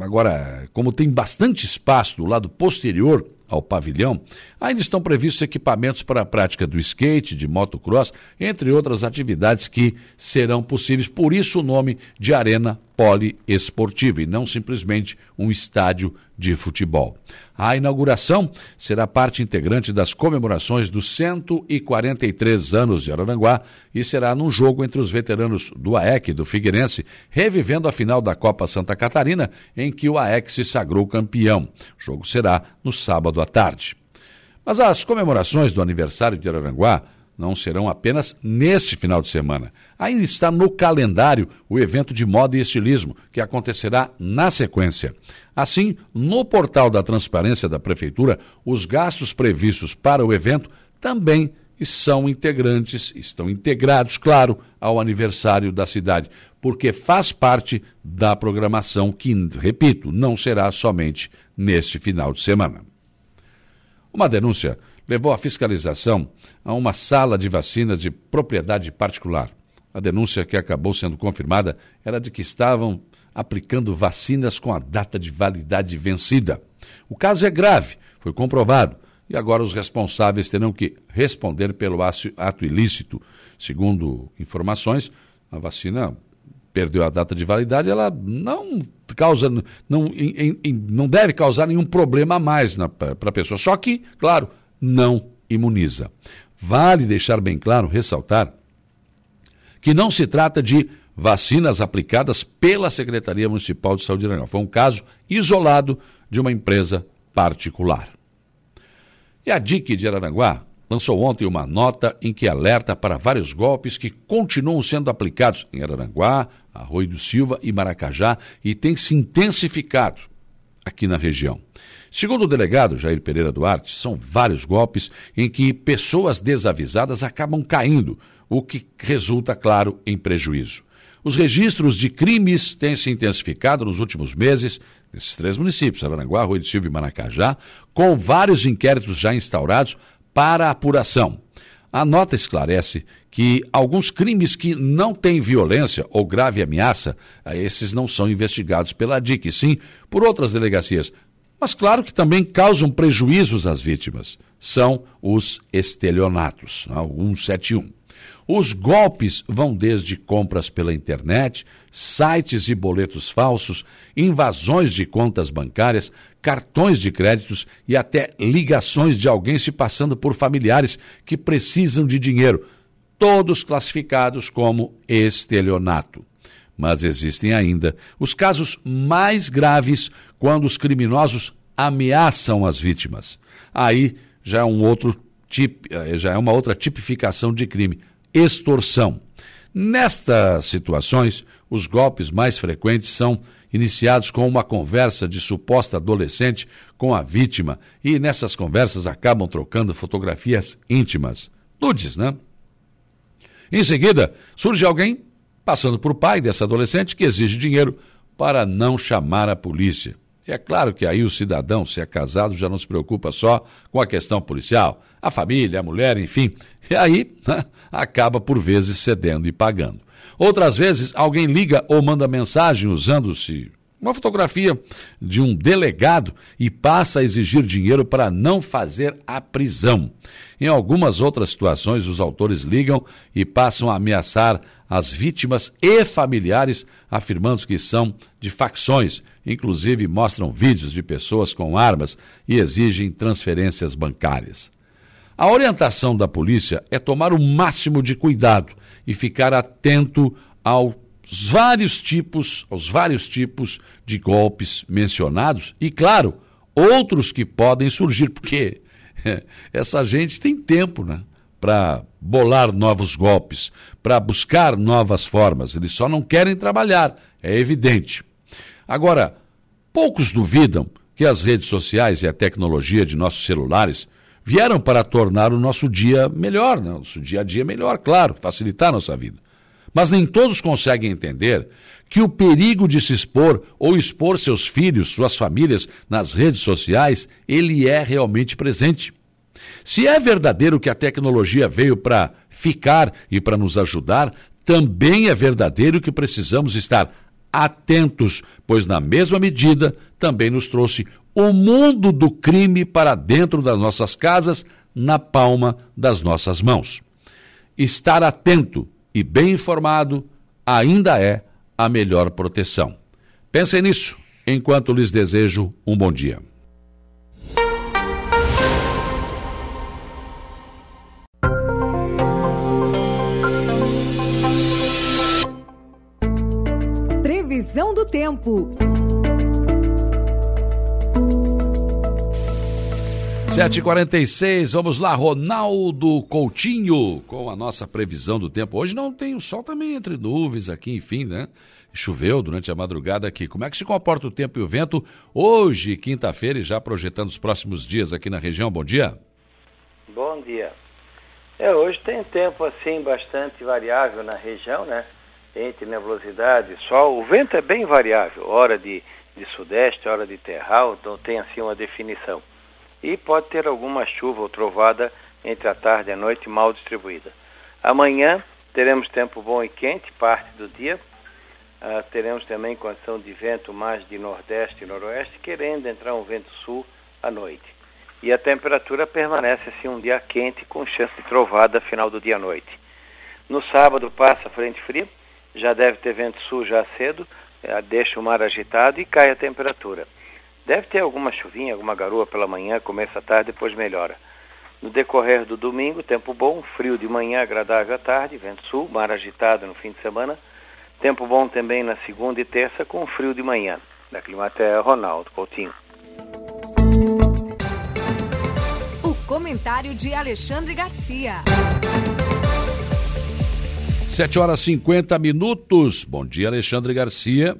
Agora, como tem bastante espaço do lado posterior ao pavilhão, ainda estão previstos equipamentos para a prática do skate, de motocross, entre outras atividades que serão possíveis. Por isso o nome de Arena poliesportiva e não simplesmente um estádio de futebol. A inauguração será parte integrante das comemorações dos 143 anos de Araranguá e será num jogo entre os veteranos do AEC e do Figueirense, revivendo a final da Copa Santa Catarina, em que o AEC se sagrou campeão. O jogo será no sábado à tarde. Mas as comemorações do aniversário de Araranguá não serão apenas neste final de semana. Ainda está no calendário o evento de moda e estilismo, que acontecerá na sequência. Assim, no portal da transparência da Prefeitura, os gastos previstos para o evento também são integrantes, estão integrados, claro, ao aniversário da cidade, porque faz parte da programação que, repito, não será somente neste final de semana. Uma denúncia levou a fiscalização a uma sala de vacina de propriedade particular. A denúncia que acabou sendo confirmada era de que estavam aplicando vacinas com a data de validade vencida. O caso é grave, foi comprovado, e agora os responsáveis terão que responder pelo ato ilícito. Segundo informações, a vacina perdeu a data de validade, ela não causa, não, em, em, não deve causar nenhum problema a mais para a pessoa. Só que, claro, não imuniza. Vale deixar bem claro, ressaltar, que não se trata de vacinas aplicadas pela Secretaria Municipal de Saúde de Aranaguá. Foi um caso isolado de uma empresa particular. E a DIC de Aranaguá lançou ontem uma nota em que alerta para vários golpes que continuam sendo aplicados em Araranguá, Arroio do Silva e Maracajá e tem se intensificado aqui na região. Segundo o delegado Jair Pereira Duarte, são vários golpes em que pessoas desavisadas acabam caindo, o que resulta, claro, em prejuízo. Os registros de crimes têm se intensificado nos últimos meses nesses três municípios, Araranguá, Arroio do Silva e Maracajá, com vários inquéritos já instaurados para apuração. A nota esclarece que alguns crimes que não têm violência ou grave ameaça, esses não são investigados pela DIC, sim por outras delegacias. Mas claro que também causam prejuízos às vítimas. São os estelionatos, né, o 171. Os golpes vão desde compras pela internet, sites e boletos falsos, invasões de contas bancárias, cartões de créditos e até ligações de alguém se passando por familiares que precisam de dinheiro, todos classificados como estelionato. Mas existem ainda os casos mais graves quando os criminosos ameaçam as vítimas. Aí já é um outro tip, eh, já é uma outra tipificação de crime, extorsão. Nestas situações, os golpes mais frequentes são iniciados com uma conversa de suposta adolescente com a vítima e nessas conversas acabam trocando fotografias íntimas. Nudes, né? Em seguida, surge alguém passando por pai dessa adolescente que exige dinheiro para não chamar a polícia. E é claro que aí o cidadão, se é casado, já não se preocupa só com a questão policial, a família, a mulher, enfim. E aí [laughs] acaba por vezes cedendo e pagando. Outras vezes, alguém liga ou manda mensagem usando-se uma fotografia de um delegado e passa a exigir dinheiro para não fazer a prisão. Em algumas outras situações, os autores ligam e passam a ameaçar as vítimas e familiares, afirmando que são de facções. Inclusive, mostram vídeos de pessoas com armas e exigem transferências bancárias. A orientação da polícia é tomar o máximo de cuidado e ficar atento aos vários tipos, aos vários tipos de golpes mencionados e, claro, outros que podem surgir, porque [laughs] essa gente tem tempo, né? Para bolar novos golpes, para buscar novas formas. Eles só não querem trabalhar, é evidente. Agora, poucos duvidam que as redes sociais e a tecnologia de nossos celulares vieram para tornar o nosso dia melhor, né? nosso dia a dia melhor, claro, facilitar a nossa vida. Mas nem todos conseguem entender que o perigo de se expor ou expor seus filhos, suas famílias nas redes sociais, ele é realmente presente. Se é verdadeiro que a tecnologia veio para ficar e para nos ajudar, também é verdadeiro que precisamos estar atentos, pois na mesma medida também nos trouxe o mundo do crime para dentro das nossas casas, na palma das nossas mãos. Estar atento e bem informado ainda é a melhor proteção. Pensem nisso enquanto lhes desejo um bom dia. Previsão do tempo. 7h46, vamos lá, Ronaldo Coutinho, com a nossa previsão do tempo. Hoje não tem o sol também entre nuvens aqui, enfim, né? Choveu durante a madrugada aqui. Como é que se comporta o tempo e o vento hoje, quinta-feira, e já projetando os próximos dias aqui na região? Bom dia. Bom dia. É, hoje tem tempo assim bastante variável na região, né? Entre nebulosidade, sol. O vento é bem variável, hora de, de sudeste, hora de terral, então tem assim uma definição e pode ter alguma chuva ou trovada entre a tarde e a noite mal distribuída. Amanhã teremos tempo bom e quente, parte do dia. Uh, teremos também condição de vento mais de nordeste e noroeste, querendo entrar um vento sul à noite. E a temperatura permanece assim um dia quente, com chance de trovada final do dia à noite. No sábado passa frente fria, já deve ter vento sul já cedo, uh, deixa o mar agitado e cai a temperatura. Deve ter alguma chuvinha, alguma garoa pela manhã, começa a tarde, depois melhora. No decorrer do domingo, tempo bom, frio de manhã, agradável à tarde, vento sul, mar agitado no fim de semana. Tempo bom também na segunda e terça com frio de manhã. Da Climatea, Ronaldo Coutinho. O comentário de Alexandre Garcia. 7 horas 50 minutos. Bom dia, Alexandre Garcia.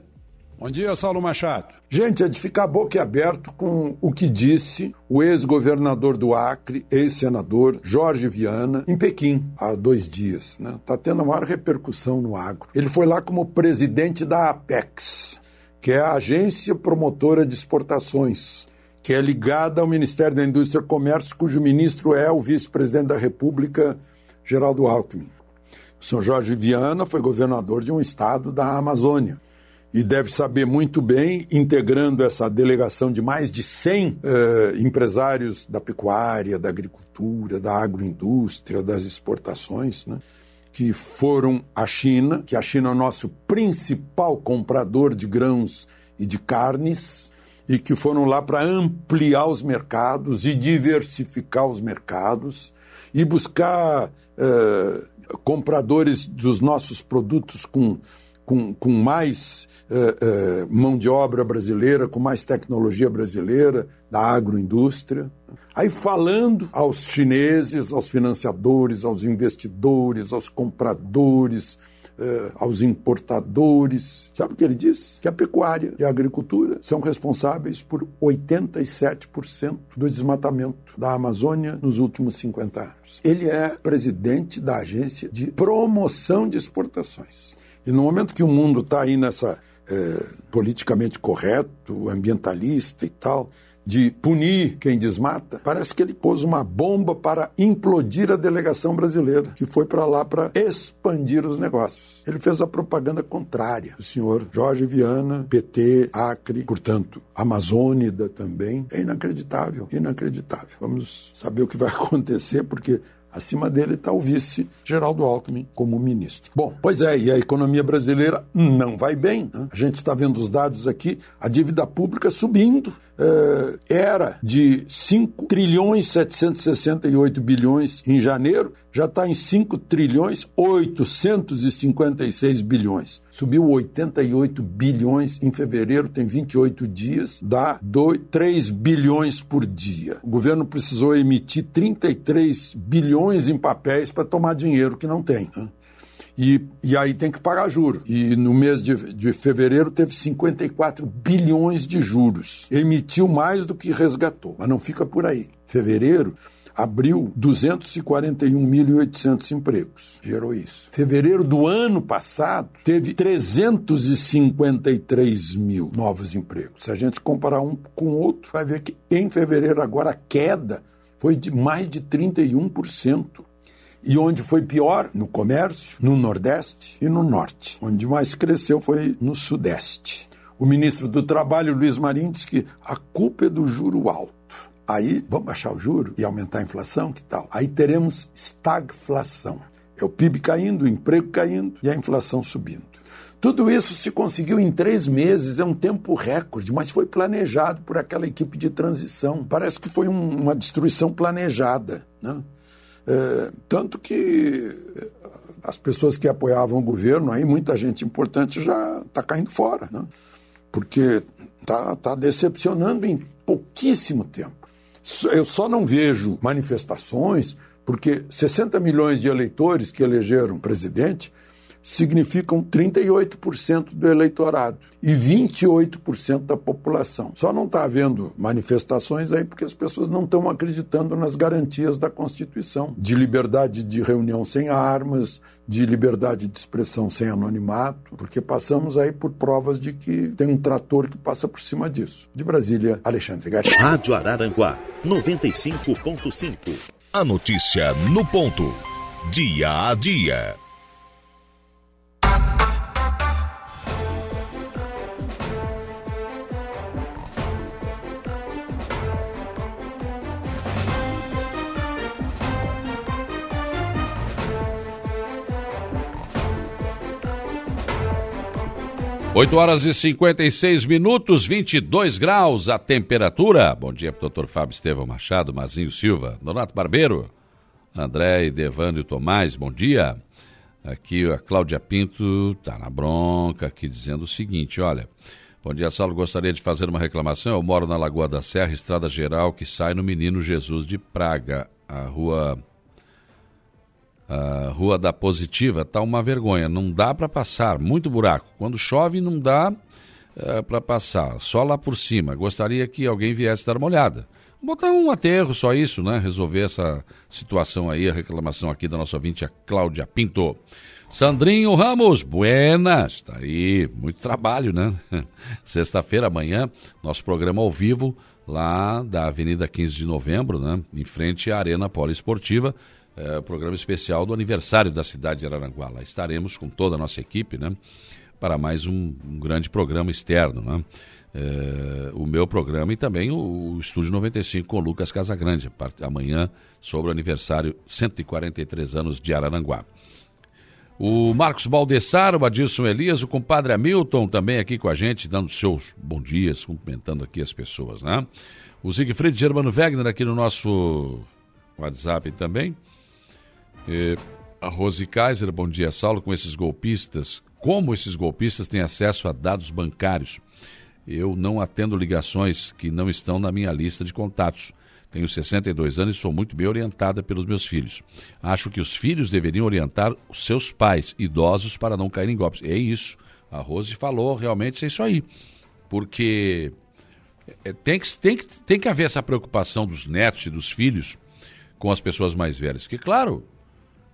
Bom dia, Saulo Machado. Gente, é de ficar boquiaberto com o que disse o ex-governador do Acre, ex-senador Jorge Viana, em Pequim, há dois dias. Está né? Tá tendo a maior repercussão no agro. Ele foi lá como presidente da Apex, que é a agência promotora de exportações, que é ligada ao Ministério da Indústria e Comércio, cujo ministro é o vice-presidente da República, Geraldo Alckmin. O senhor Jorge Viana foi governador de um estado da Amazônia e deve saber muito bem, integrando essa delegação de mais de 100 eh, empresários da pecuária, da agricultura, da agroindústria, das exportações, né, que foram à China, que a China é o nosso principal comprador de grãos e de carnes, e que foram lá para ampliar os mercados e diversificar os mercados e buscar. Eh, compradores dos nossos produtos com, com, com mais uh, uh, mão de obra brasileira, com mais tecnologia brasileira, da agroindústria. Aí falando aos chineses, aos financiadores, aos investidores, aos compradores, eh, aos importadores. Sabe o que ele diz? Que a pecuária e a agricultura são responsáveis por 87% do desmatamento da Amazônia nos últimos 50 anos. Ele é presidente da agência de promoção de exportações. E no momento que o mundo está aí nessa é, politicamente correto, ambientalista e tal, de punir quem desmata, parece que ele pôs uma bomba para implodir a delegação brasileira, que foi para lá para expandir os negócios. Ele fez a propaganda contrária. O senhor Jorge Viana, PT, Acre, portanto, Amazônida também. É inacreditável, inacreditável. Vamos saber o que vai [laughs] acontecer, porque Acima dele está o vice Geraldo Alckmin como ministro. Bom, pois é, e a economia brasileira não vai bem. Né? A gente está vendo os dados aqui, a dívida pública subindo. É, era de 5 trilhões 768 bilhões em janeiro, já está em 5 trilhões 856 bilhões. Subiu 88 bilhões em fevereiro, tem 28 dias, dá 2, 3 bilhões por dia. O governo precisou emitir 33 bilhões em papéis para tomar dinheiro que não tem. Né? E, e aí tem que pagar juro. E no mês de, de fevereiro teve 54 bilhões de juros. Emitiu mais do que resgatou, mas não fica por aí. Fevereiro abriu 241.800 empregos. Gerou isso. Fevereiro do ano passado teve 353 mil novos empregos. Se a gente comparar um com o outro, vai ver que em fevereiro agora a queda foi de mais de 31%. E onde foi pior? No comércio, no Nordeste e no Norte. Onde mais cresceu foi no Sudeste. O ministro do Trabalho, Luiz Marinho, disse que a culpa é do juro alto. Aí, vamos baixar o juro e aumentar a inflação, que tal? Aí teremos estagflação. É o PIB caindo, o emprego caindo e a inflação subindo. Tudo isso se conseguiu em três meses, é um tempo recorde, mas foi planejado por aquela equipe de transição. Parece que foi um, uma destruição planejada. Né? É, tanto que as pessoas que apoiavam o governo, aí muita gente importante já está caindo fora, né? porque está tá decepcionando em pouquíssimo tempo. Eu só não vejo manifestações, porque 60 milhões de eleitores que elegeram presidente significam 38% do eleitorado e 28% da população. Só não está havendo manifestações aí porque as pessoas não estão acreditando nas garantias da Constituição, de liberdade de reunião sem armas, de liberdade de expressão sem anonimato, porque passamos aí por provas de que tem um trator que passa por cima disso. De Brasília, Alexandre Garcia. Rádio Araranguá, 95.5. A notícia no ponto. Dia a dia. Oito horas e 56 minutos, 22 graus a temperatura. Bom dia para o doutor Fábio Estevão Machado, Mazinho Silva, Donato Barbeiro, André Devânio Tomás, bom dia. Aqui a Cláudia Pinto tá na bronca aqui dizendo o seguinte, olha, bom dia Saulo, gostaria de fazer uma reclamação, eu moro na Lagoa da Serra, estrada geral que sai no Menino Jesus de Praga, a rua a Rua da Positiva tá uma vergonha, não dá para passar, muito buraco. Quando chove não dá é, para passar, só lá por cima. Gostaria que alguém viesse dar uma olhada. Botar um aterro, só isso, né? Resolver essa situação aí, a reclamação aqui da nossa ouvinte, a Cláudia Pinto. Sandrinho Ramos, buenas, tá aí, muito trabalho, né? [laughs] Sexta-feira, amanhã, nosso programa ao vivo, lá da Avenida 15 de Novembro, né? Em frente à Arena Poliesportiva, é, programa especial do aniversário da cidade de Araranguá. Lá estaremos com toda a nossa equipe, né? Para mais um, um grande programa externo, né? É, o meu programa e também o, o Estúdio 95 com o Lucas Casagrande, amanhã sobre o aniversário 143 anos de Araranguá. O Marcos Baldessar, o Adilson Elias, o compadre Hamilton também aqui com a gente, dando seus bons dias, cumprimentando aqui as pessoas, né? O Siegfried Germano Wegner aqui no nosso WhatsApp também. E a Rose Kaiser, bom dia, Saulo, com esses golpistas. Como esses golpistas têm acesso a dados bancários? Eu não atendo ligações que não estão na minha lista de contatos. Tenho 62 anos e sou muito bem orientada pelos meus filhos. Acho que os filhos deveriam orientar os seus pais idosos para não caírem em golpes. É isso. A Rose falou realmente é isso aí. Porque é, tem, que, tem, que, tem que haver essa preocupação dos netos e dos filhos com as pessoas mais velhas. Que, claro,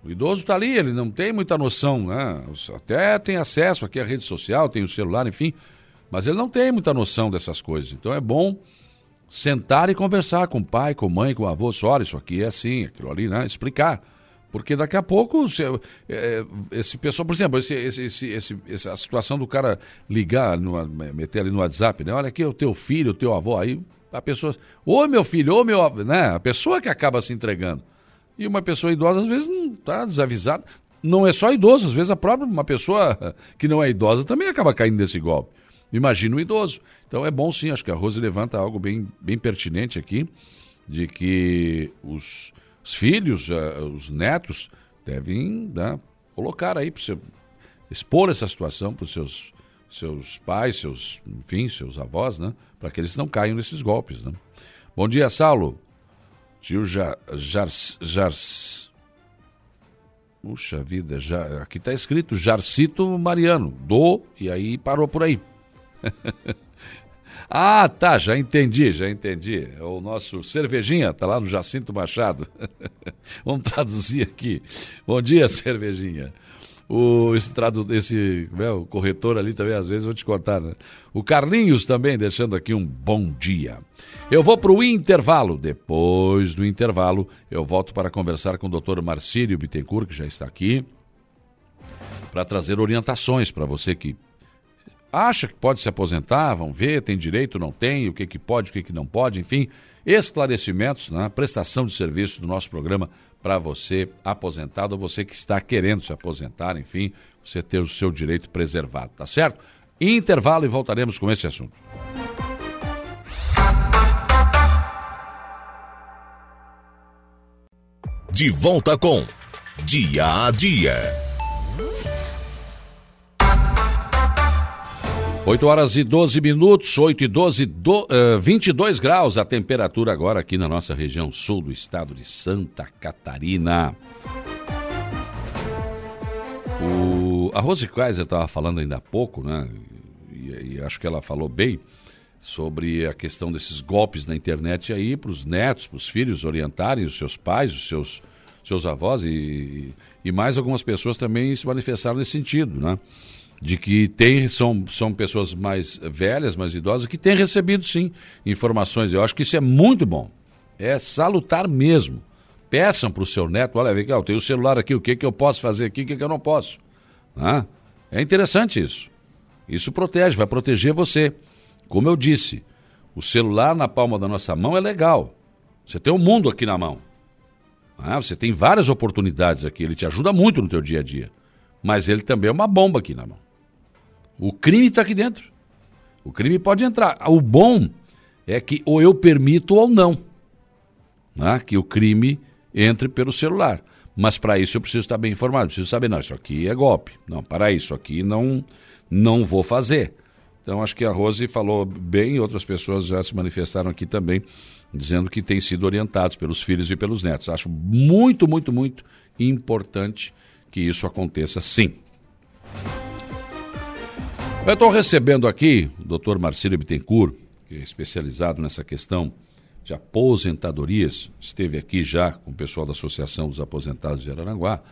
o idoso está ali, ele não tem muita noção, né? Até tem acesso aqui à rede social, tem o celular, enfim, mas ele não tem muita noção dessas coisas. Então é bom sentar e conversar com o pai, com a mãe, com o avô, olha, isso aqui é assim, aquilo ali, né? Explicar. Porque daqui a pouco, se, é, esse pessoal, por exemplo, esse, esse, esse, esse, a situação do cara ligar, no, meter ali no WhatsApp, né? Olha aqui o teu filho, o teu avô, aí a pessoa, ô meu filho, ô meu avô, né? A pessoa que acaba se entregando. E uma pessoa idosa, às vezes, não está desavisada. Não é só idoso, às vezes a própria uma pessoa que não é idosa também acaba caindo nesse golpe. Imagina o idoso. Então é bom sim, acho que a Rose levanta algo bem, bem pertinente aqui, de que os, os filhos, uh, os netos, devem né, colocar aí, para expor essa situação para os seus, seus pais, seus, enfim, seus avós, né? Para que eles não caiam nesses golpes, né? Bom dia, Saulo. Tio Jar, Jar, Jar, Puxa vida, já, aqui está escrito Jarcito Mariano, do, e aí parou por aí. [laughs] ah, tá, já entendi, já entendi. É o nosso Cervejinha, tá lá no Jacinto Machado. [laughs] Vamos traduzir aqui. Bom dia, Cervejinha. O, esse, tradu, esse né, o corretor ali também, às vezes, vou te contar, né? O Carlinhos também deixando aqui um bom dia. Eu vou para o intervalo. Depois do intervalo, eu volto para conversar com o doutor Marcílio Bittencourt, que já está aqui, para trazer orientações para você que acha que pode se aposentar, vão ver, tem direito, não tem, o que, que pode, o que, que não pode, enfim, esclarecimentos na né? prestação de serviço do nosso programa para você aposentado ou você que está querendo se aposentar, enfim, você ter o seu direito preservado, tá certo? Intervalo e voltaremos com esse assunto. De volta com Dia a Dia. 8 horas e 12 minutos, 8 e 12, do, uh, 22 graus a temperatura agora aqui na nossa região sul do estado de Santa Catarina. O, a Rose Kaiser estava falando ainda há pouco, né? E, e, acho que ela falou bem sobre a questão desses golpes na internet aí para os netos, para os filhos orientarem os seus pais, os seus, seus avós e, e mais algumas pessoas também se manifestaram nesse sentido, né? De que tem, são, são pessoas mais velhas, mais idosas, que têm recebido sim informações. Eu acho que isso é muito bom. É salutar mesmo. Peçam para o seu neto, olha, vem cá, eu tenho o celular aqui, o que, que eu posso fazer aqui, o que, que eu não posso. Ah, é interessante isso. Isso protege, vai proteger você. Como eu disse, o celular na palma da nossa mão é legal. Você tem o um mundo aqui na mão. Ah, você tem várias oportunidades aqui, ele te ajuda muito no teu dia a dia. Mas ele também é uma bomba aqui na mão. O crime está aqui dentro. O crime pode entrar. O bom é que ou eu permito ou não né, que o crime entre pelo celular. Mas para isso eu preciso estar bem informado, preciso saber, não, isso aqui é golpe. Não, para isso aqui não, não vou fazer. Então acho que a Rose falou bem, outras pessoas já se manifestaram aqui também, dizendo que têm sido orientados pelos filhos e pelos netos. Acho muito, muito, muito importante que isso aconteça sim. Eu estou recebendo aqui o doutor Marcílio Bittencourt, que é especializado nessa questão de aposentadorias, esteve aqui já com o pessoal da Associação dos Aposentados de Araranguá,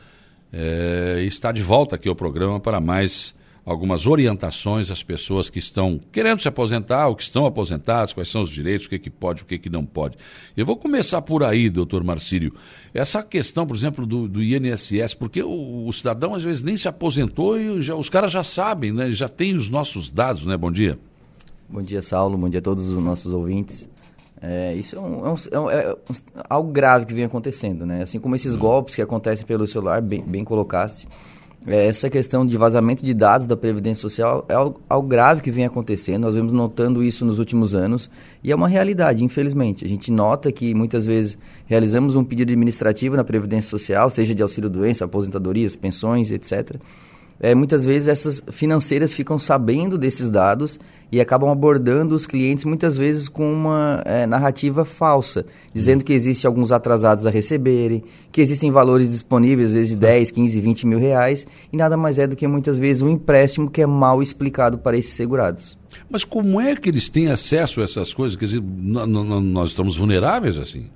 é, está de volta aqui ao programa para mais algumas orientações às pessoas que estão querendo se aposentar ou que estão aposentados, quais são os direitos, o que, que pode, o que, que não pode. Eu vou começar por aí, doutor Marcílio. Essa questão, por exemplo, do, do INSS, porque o, o, cidadão às vezes nem se aposentou e já, os caras já sabem, né? Já tem os nossos dados, né? Bom dia. Bom dia, Saulo. Bom dia a todos os nossos ouvintes. É, isso é, um, é, um, é, um, é, algo grave que vem acontecendo, né? Assim como esses hum. golpes que acontecem pelo celular, bem, bem colocaste, é, essa questão de vazamento de dados da Previdência Social é algo, algo, grave que vem acontecendo. Nós vemos notando isso nos últimos anos e é uma realidade, infelizmente. A gente nota que muitas vezes realizamos um pedido administrativo na Previdência Social, seja de auxílio-doença, aposentadorias, pensões, etc é, muitas vezes essas financeiras ficam sabendo desses dados e acabam abordando os clientes muitas vezes com uma é, narrativa falsa, dizendo que existem alguns atrasados a receberem, que existem valores disponíveis, às vezes de 10, 15, 20 mil reais, e nada mais é do que muitas vezes um empréstimo que é mal explicado para esses segurados. Mas como é que eles têm acesso a essas coisas? Quer dizer, nós estamos vulneráveis assim?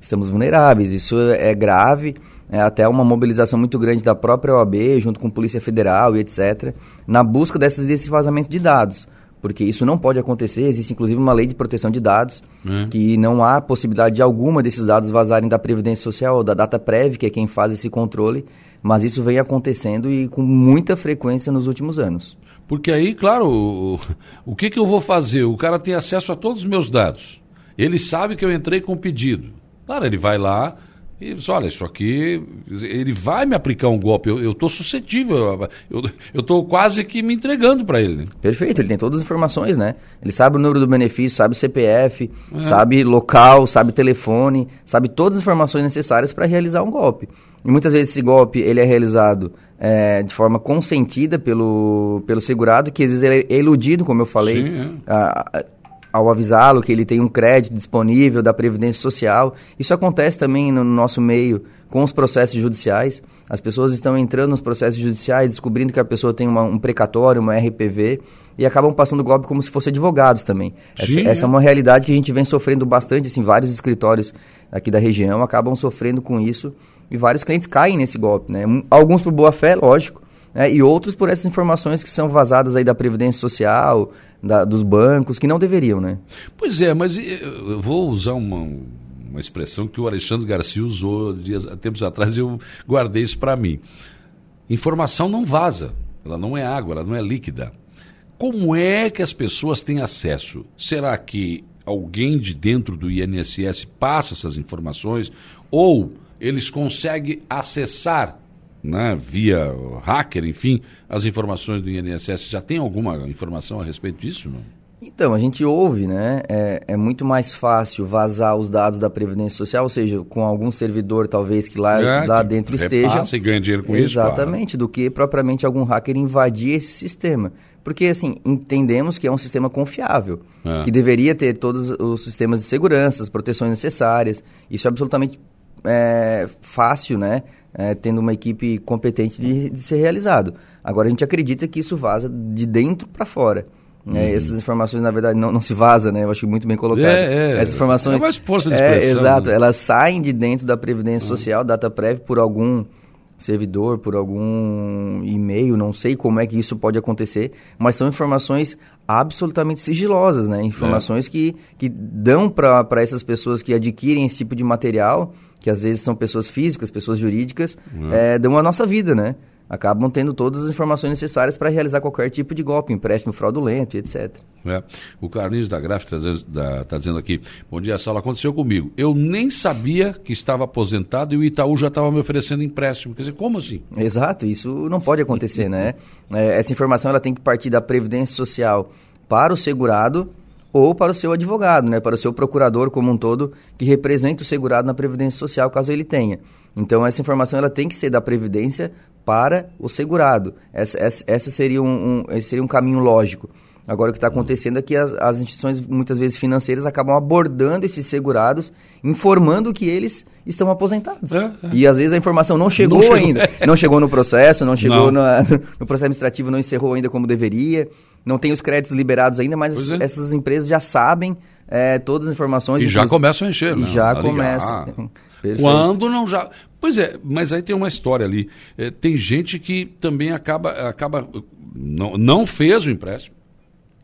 Estamos vulneráveis, isso é grave é, até uma mobilização muito grande da própria OAB, junto com Polícia Federal e etc., na busca dessas, desse vazamento de dados. Porque isso não pode acontecer, existe inclusive uma lei de proteção de dados, é. que não há possibilidade de alguma desses dados vazarem da Previdência Social ou da Data Prev, que é quem faz esse controle, mas isso vem acontecendo e com muita frequência nos últimos anos. Porque aí, claro, o, o que, que eu vou fazer? O cara tem acesso a todos os meus dados. Ele sabe que eu entrei com pedido. Claro, ele vai lá, e diz, olha, isso aqui, ele vai me aplicar um golpe, eu estou suscetível, eu estou quase que me entregando para ele. Né? Perfeito, ele tem todas as informações, né? Ele sabe o número do benefício, sabe o CPF, é. sabe local, sabe telefone, sabe todas as informações necessárias para realizar um golpe. E muitas vezes esse golpe ele é realizado é, de forma consentida pelo, pelo segurado, que às vezes ele é iludido, como eu falei. Sim, é. a, ao avisá-lo que ele tem um crédito disponível da Previdência Social. Isso acontece também no nosso meio com os processos judiciais. As pessoas estão entrando nos processos judiciais, descobrindo que a pessoa tem uma, um precatório, uma RPV, e acabam passando golpe como se fossem advogados também. Sim, essa, é. essa, é uma realidade que a gente vem sofrendo bastante, assim, vários escritórios aqui da região acabam sofrendo com isso, e vários clientes caem nesse golpe, né? Alguns por boa fé, lógico, né? e outros por essas informações que são vazadas aí da Previdência Social, da, dos bancos, que não deveriam, né? Pois é, mas eu vou usar uma, uma expressão que o Alexandre Garcia usou dias, tempos atrás e eu guardei isso para mim. Informação não vaza, ela não é água, ela não é líquida. Como é que as pessoas têm acesso? Será que alguém de dentro do INSS passa essas informações ou eles conseguem acessar né, via hacker, enfim, as informações do INSS. Já tem alguma informação a respeito disso? Não? Então, a gente ouve, né? É, é, muito mais fácil vazar os dados da Previdência Social, ou seja, com algum servidor talvez que lá, é, lá que dentro esteja. e ganha dinheiro com Exatamente, isso. Exatamente, do que propriamente algum hacker invadir esse sistema. Porque, assim, entendemos que é um sistema confiável, é. que deveria ter todos os sistemas de segurança, as proteções necessárias. Isso é absolutamente é, fácil, né? É, tendo uma equipe competente de, de, ser realizado. Agora a gente acredita que isso vaza de dentro para fora. Né? Uhum. essas informações, na verdade, não, não se vaza, né? Eu acho muito bem colocado. É, é, Essas informações. É mais força de é, expressão. É, exato. Né? Elas saem de dentro da Previdência uhum. Social, data prévia, por algum servidor, por algum e-mail, não sei como é que isso pode acontecer, mas são informações absolutamente sigilosas, né? Informações é. que, que dão para essas pessoas que adquirem esse tipo de material que às vezes são pessoas físicas, pessoas jurídicas, uhum. é, dão a nossa vida, né? Acabam tendo todas as informações necessárias para realizar qualquer tipo de golpe, empréstimo fraudulento, etc. É. O Carlinhos da Gráfica está tá dizendo aqui, bom dia, Sala, aconteceu comigo. Eu nem sabia que estava aposentado e o Itaú já estava me oferecendo empréstimo. Quer dizer, como assim? Exato, isso não pode acontecer, né? É, essa informação ela tem que partir da Previdência Social para o segurado ou para o seu advogado, né, para o seu procurador como um todo, que representa o segurado na Previdência Social, caso ele tenha. Então essa informação ela tem que ser da Previdência para o segurado. Essa, essa, essa seria, um, um, esse seria um caminho lógico. Agora, o que está acontecendo é que as, as, instituições, muitas vezes financeiras, acabam abordando esses segurados, informando que eles estão aposentados. É, é. E às vezes a informação não chegou, não chegou ainda. Não chegou no processo, não chegou no, [laughs] no processo administrativo, não encerrou ainda como deveria, não tem os créditos liberados ainda, mas é. essas empresas já sabem é, todas as informações. E já começam a encher, E né? já começam. [laughs] Quando não já. Pois é, mas aí tem uma história ali. É, tem gente que também acaba, acaba não, não fez o empréstimo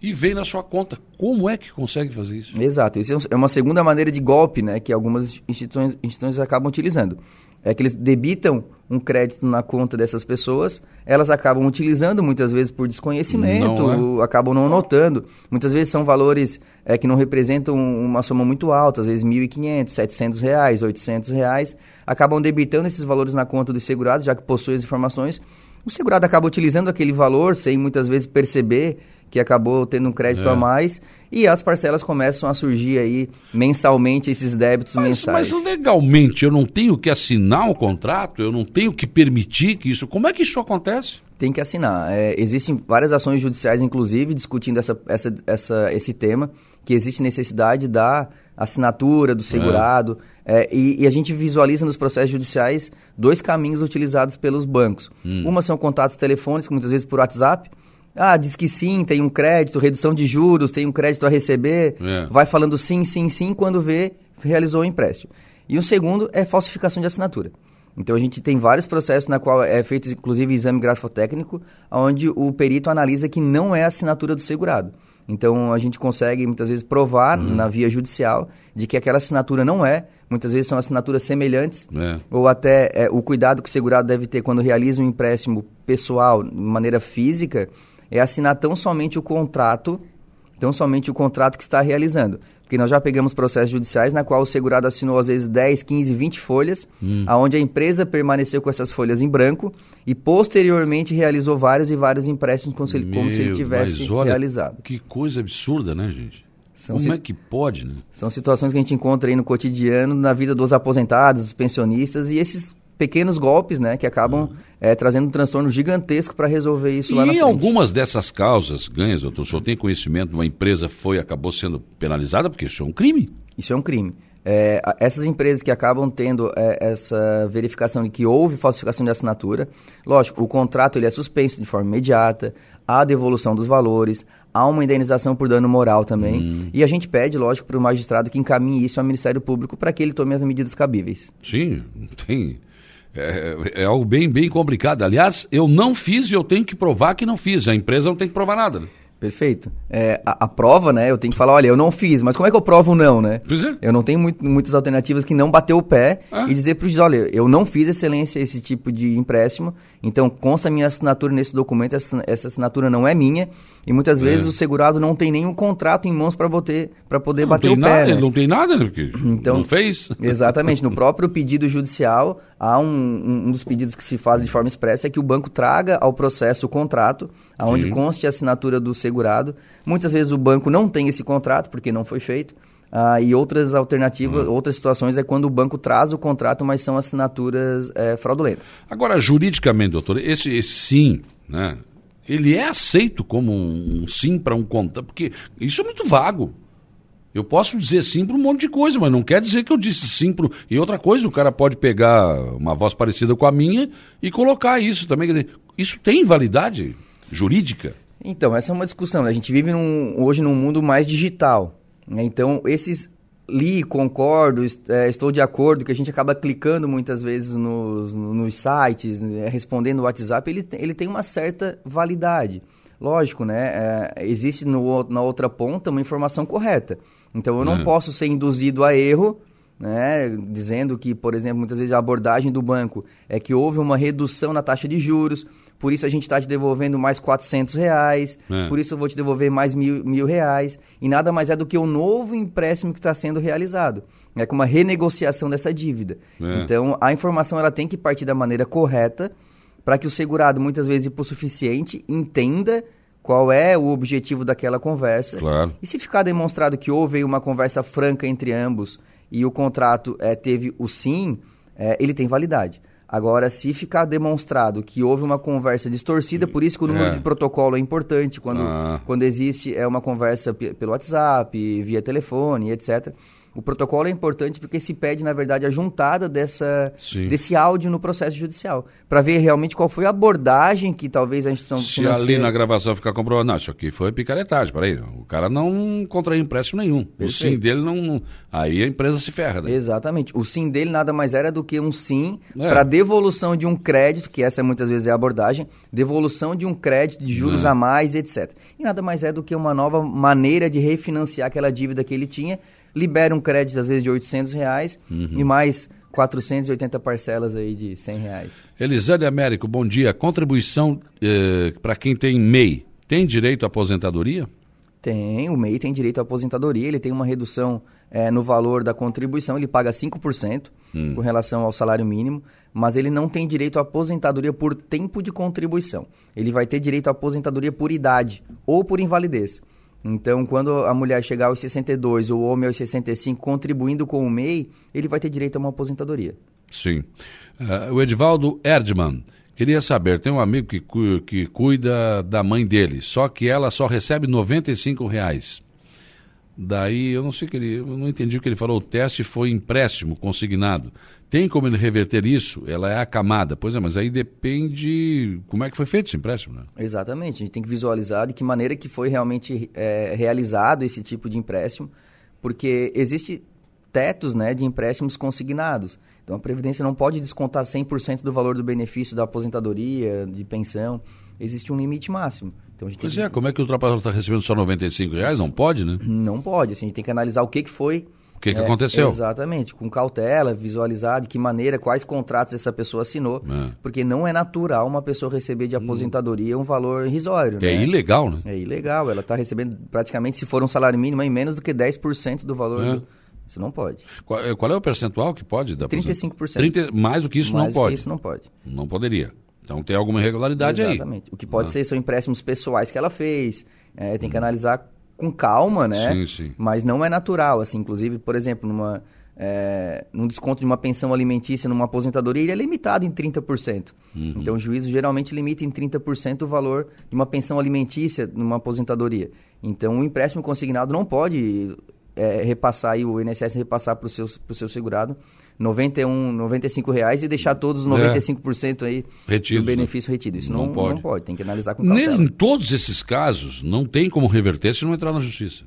e vem na sua conta. Como é que consegue fazer isso? Exato. Isso é, é uma segunda maneira de golpe, né, que algumas instituições, instituições acabam utilizando. É que eles debitam um crédito na conta dessas pessoas, elas acabam utilizando muitas vezes por desconhecimento, não é? acabam não notando. Muitas vezes são valores é, que não representam uma soma muito alta, às vezes R$ 1.500, 700 reais, 800 reais, acabam debitando esses valores na conta dos segurados, já que possuem as informações. O segurado acaba utilizando aquele valor sem muitas vezes perceber que acabou tendo um crédito é. a mais e as parcelas começam a surgir aí mensalmente esses débitos mas, mensais. Mas legalmente eu não tenho que assinar o um contrato, eu não tenho que permitir que isso. Como é que isso acontece? Tem que assinar. É, existem várias ações judiciais, inclusive, discutindo essa, essa, essa, esse tema, que existe necessidade da assinatura do segurado. É. É, e, e, a gente visualiza nos processos judiciais dois caminhos utilizados pelos bancos. Hum. Uma são contatos telefônicos, muitas vezes por WhatsApp, ah, diz que sim, tem um crédito, redução de juros, tem um crédito a receber. É. Vai falando sim, sim, sim, quando vê, realizou o empréstimo. E o segundo é falsificação de assinatura. Então a gente tem vários processos na qual é feito inclusive exame grafotécnico, onde o perito analisa que não é a assinatura do segurado. Então a gente consegue muitas vezes provar uhum. na via judicial de que aquela assinatura não é. Muitas vezes são assinaturas semelhantes é. ou até é, o cuidado que o segurado deve ter quando realiza um empréstimo pessoal de maneira física é assinar tão somente o contrato, tão somente o contrato que está realizando. Porque nós já pegamos processos judiciais na qual o segurado assinou às vezes 10, 15, 20 folhas, hum. aonde a empresa permaneceu com essas folhas em branco e posteriormente realizou vários e vários empréstimos como se ele, como se ele tivesse olha, realizado. Que coisa absurda, né, gente? São Como é que pode, né? São situações que a gente encontra aí no cotidiano, na vida dos aposentados, dos pensionistas, e esses pequenos golpes, né, que acabam uhum. é, trazendo um transtorno gigantesco para resolver isso e lá na frente. E algumas dessas causas, ganhas, doutor, o senhor tem conhecimento de uma empresa foi acabou sendo penalizada porque isso é um crime? Isso é um crime. É, essas empresas que acabam tendo é, essa verificação de que houve falsificação de assinatura, lógico, o contrato ele é suspenso de forma imediata, há devolução dos valores, há uma indenização por dano moral também, hum. e a gente pede, lógico, para o magistrado que encaminhe isso ao Ministério Público para que ele tome as medidas cabíveis. Sim, tem é, é, algo bem, bem complicado. Aliás, eu não fiz e eu tenho que provar que não fiz. A empresa não tem que provar nada. Né? Perfeito. É, a, a, prova, né? Eu tenho que falar, olha, eu não fiz, mas como é que eu provo não, né? Pois é. Eu não tenho muito, muitas alternativas que não bater o pé ah. e dizer para o juiz, olha, eu não fiz excelência esse tipo de empréstimo, então consta minha assinatura nesse documento, essa, essa assinatura não é minha, e muitas é. vezes o segurado não tem nenhum contrato em mãos para poder, poder não bater o nada, pé. Né? Não tem nada, né? Porque então, não fez. Exatamente. No próprio pedido judicial, há um, um dos pedidos que se faz de forma expressa é que o banco traga ao processo o contrato, aonde conste a assinatura do segurado. Muitas vezes o banco não tem esse contrato, porque não foi feito. Ah, e outras alternativas, uhum. outras situações é quando o banco traz o contrato, mas são assinaturas é, fraudulentas. Agora, juridicamente, doutor, esse, esse sim, né? Ele é aceito como um, um sim para um contrato, porque isso é muito vago. Eu posso dizer sim para um monte de coisa, mas não quer dizer que eu disse sim para. E outra coisa, o cara pode pegar uma voz parecida com a minha e colocar isso também. Quer dizer, isso tem validade jurídica? Então, essa é uma discussão. Né? A gente vive num, hoje num mundo mais digital. Né? Então, esses li, concordo, é, estou de acordo, que a gente acaba clicando muitas vezes nos, nos sites, né, respondendo no WhatsApp, ele, ele tem uma certa validade. Lógico, né? É, existe no, na outra ponta uma informação correta. Então eu não é. posso ser induzido a erro, né? Dizendo que, por exemplo, muitas vezes a abordagem do banco é que houve uma redução na taxa de juros, por isso a gente está te devolvendo mais 400 reais, é. por isso eu vou te devolver mais mil, mil reais, e nada mais é do que o um novo empréstimo que está sendo realizado, é com uma renegociação dessa dívida. É. Então, a informação ela tem que partir da maneira correta, para que o segurado, muitas vezes hipossuficiente, entenda qual é o objetivo daquela conversa. Claro. E se ficar demonstrado que houve uma conversa franca entre ambos e o contrato é, teve o sim, é, ele tem validade. Agora, se ficar demonstrado que houve uma conversa distorcida, por isso que o número É. de protocolo é importante, quando, Ah. quando existe é uma conversa pe- pelo WhatsApp, via telefone, etc. O protocolo é importante porque se pede, na verdade, a juntada dessa, Sim. desse áudio no processo judicial, para ver realmente qual foi a abordagem que talvez a instituição Se financeira... ali na gravação ficar comprovado, não, isso aqui foi picaretagem, peraí, o cara não contraiu empréstimo nenhum. O Perfeito. sim dele não, não- Aí a empresa se ferra, né? Exatamente. O sim dele nada mais era do que um sim É. para devolução de um crédito, que essa muitas vezes é a abordagem, devolução de um crédito de juros É. a mais, etc. E nada mais é do que uma nova maneira de refinanciar aquela dívida que ele tinha, libera um crédito às vezes de 800 reais Uhum. e mais 480 parcelas aí de 100 reais. Elisane Américo, bom dia. Contribuição para quem tem MEI, tem direito à aposentadoria? Tem, o MEI tem direito à aposentadoria, ele tem uma redução eh, no valor da contribuição, ele paga 5% com relação ao salário mínimo, mas ele não tem direito à aposentadoria por tempo de contribuição. Ele vai ter direito à aposentadoria por idade ou por invalidez. Então, quando a mulher chegar aos 62 ou o homem aos 65 contribuindo com o MEI, ele vai ter direito a uma aposentadoria. Sim. Ah, o Edivaldo Erdmann, queria saber, tem um amigo que, cu- que cuida da mãe dele, só que ela só recebe 95 reais. Daí, eu não sei que ele, eu não entendi o que ele falou, o teste foi empréstimo consignado. Tem como ele reverter isso? Ela é acamada. Pois é, mas aí depende como é que foi feito esse empréstimo, né? Exatamente, a gente tem que visualizar de que maneira que foi realmente é, realizado esse tipo de empréstimo, porque existe tetos né, de empréstimos consignados. Então a Previdência não pode descontar 100% do valor do benefício da aposentadoria, de pensão. Existe um limite máximo. Então a gente Pois tem é, como é que o ultrapassado está recebendo só 95 reais? Não pode, né? que... Não pode, assim, a gente tem que analisar o que, que foi. O que, que é, aconteceu? Exatamente, com cautela, visualizar de que maneira, quais contratos essa pessoa assinou. É. Porque não é natural uma pessoa receber de aposentadoria um valor irrisório. Que é né? ilegal, né? É ilegal, ela está recebendo praticamente, se for um salário mínimo, em menos do que 10% do valor. É. do- Isso não pode. Qual, é- qual é o percentual que pode dar? 35%. 30, mais do que isso Mais não do pode. que isso não pode. Não poderia. Então tem alguma irregularidade aí. Exatamente. O que pode Ah. ser são empréstimos pessoais que ela fez. É, tem que analisar com calma, né? Sim, sim. Mas não é natural, assim. Inclusive, por exemplo, numa, é, num desconto de uma pensão alimentícia numa aposentadoria, ele é limitado em 30%. Uhum. Então, o juízo geralmente limita em 30% o valor de uma pensão alimentícia numa aposentadoria. Então, o empréstimo consignado não pode é, repassar, aí, o INSS repassar para o seu, pro seu segurado 91, 95 reais e deixar todos os 95% aí É. Retidos, do benefício retido. Isso Não não, pode. não pode, tem que analisar com cautela. em todos esses casos, não tem como reverter se não entrar na justiça.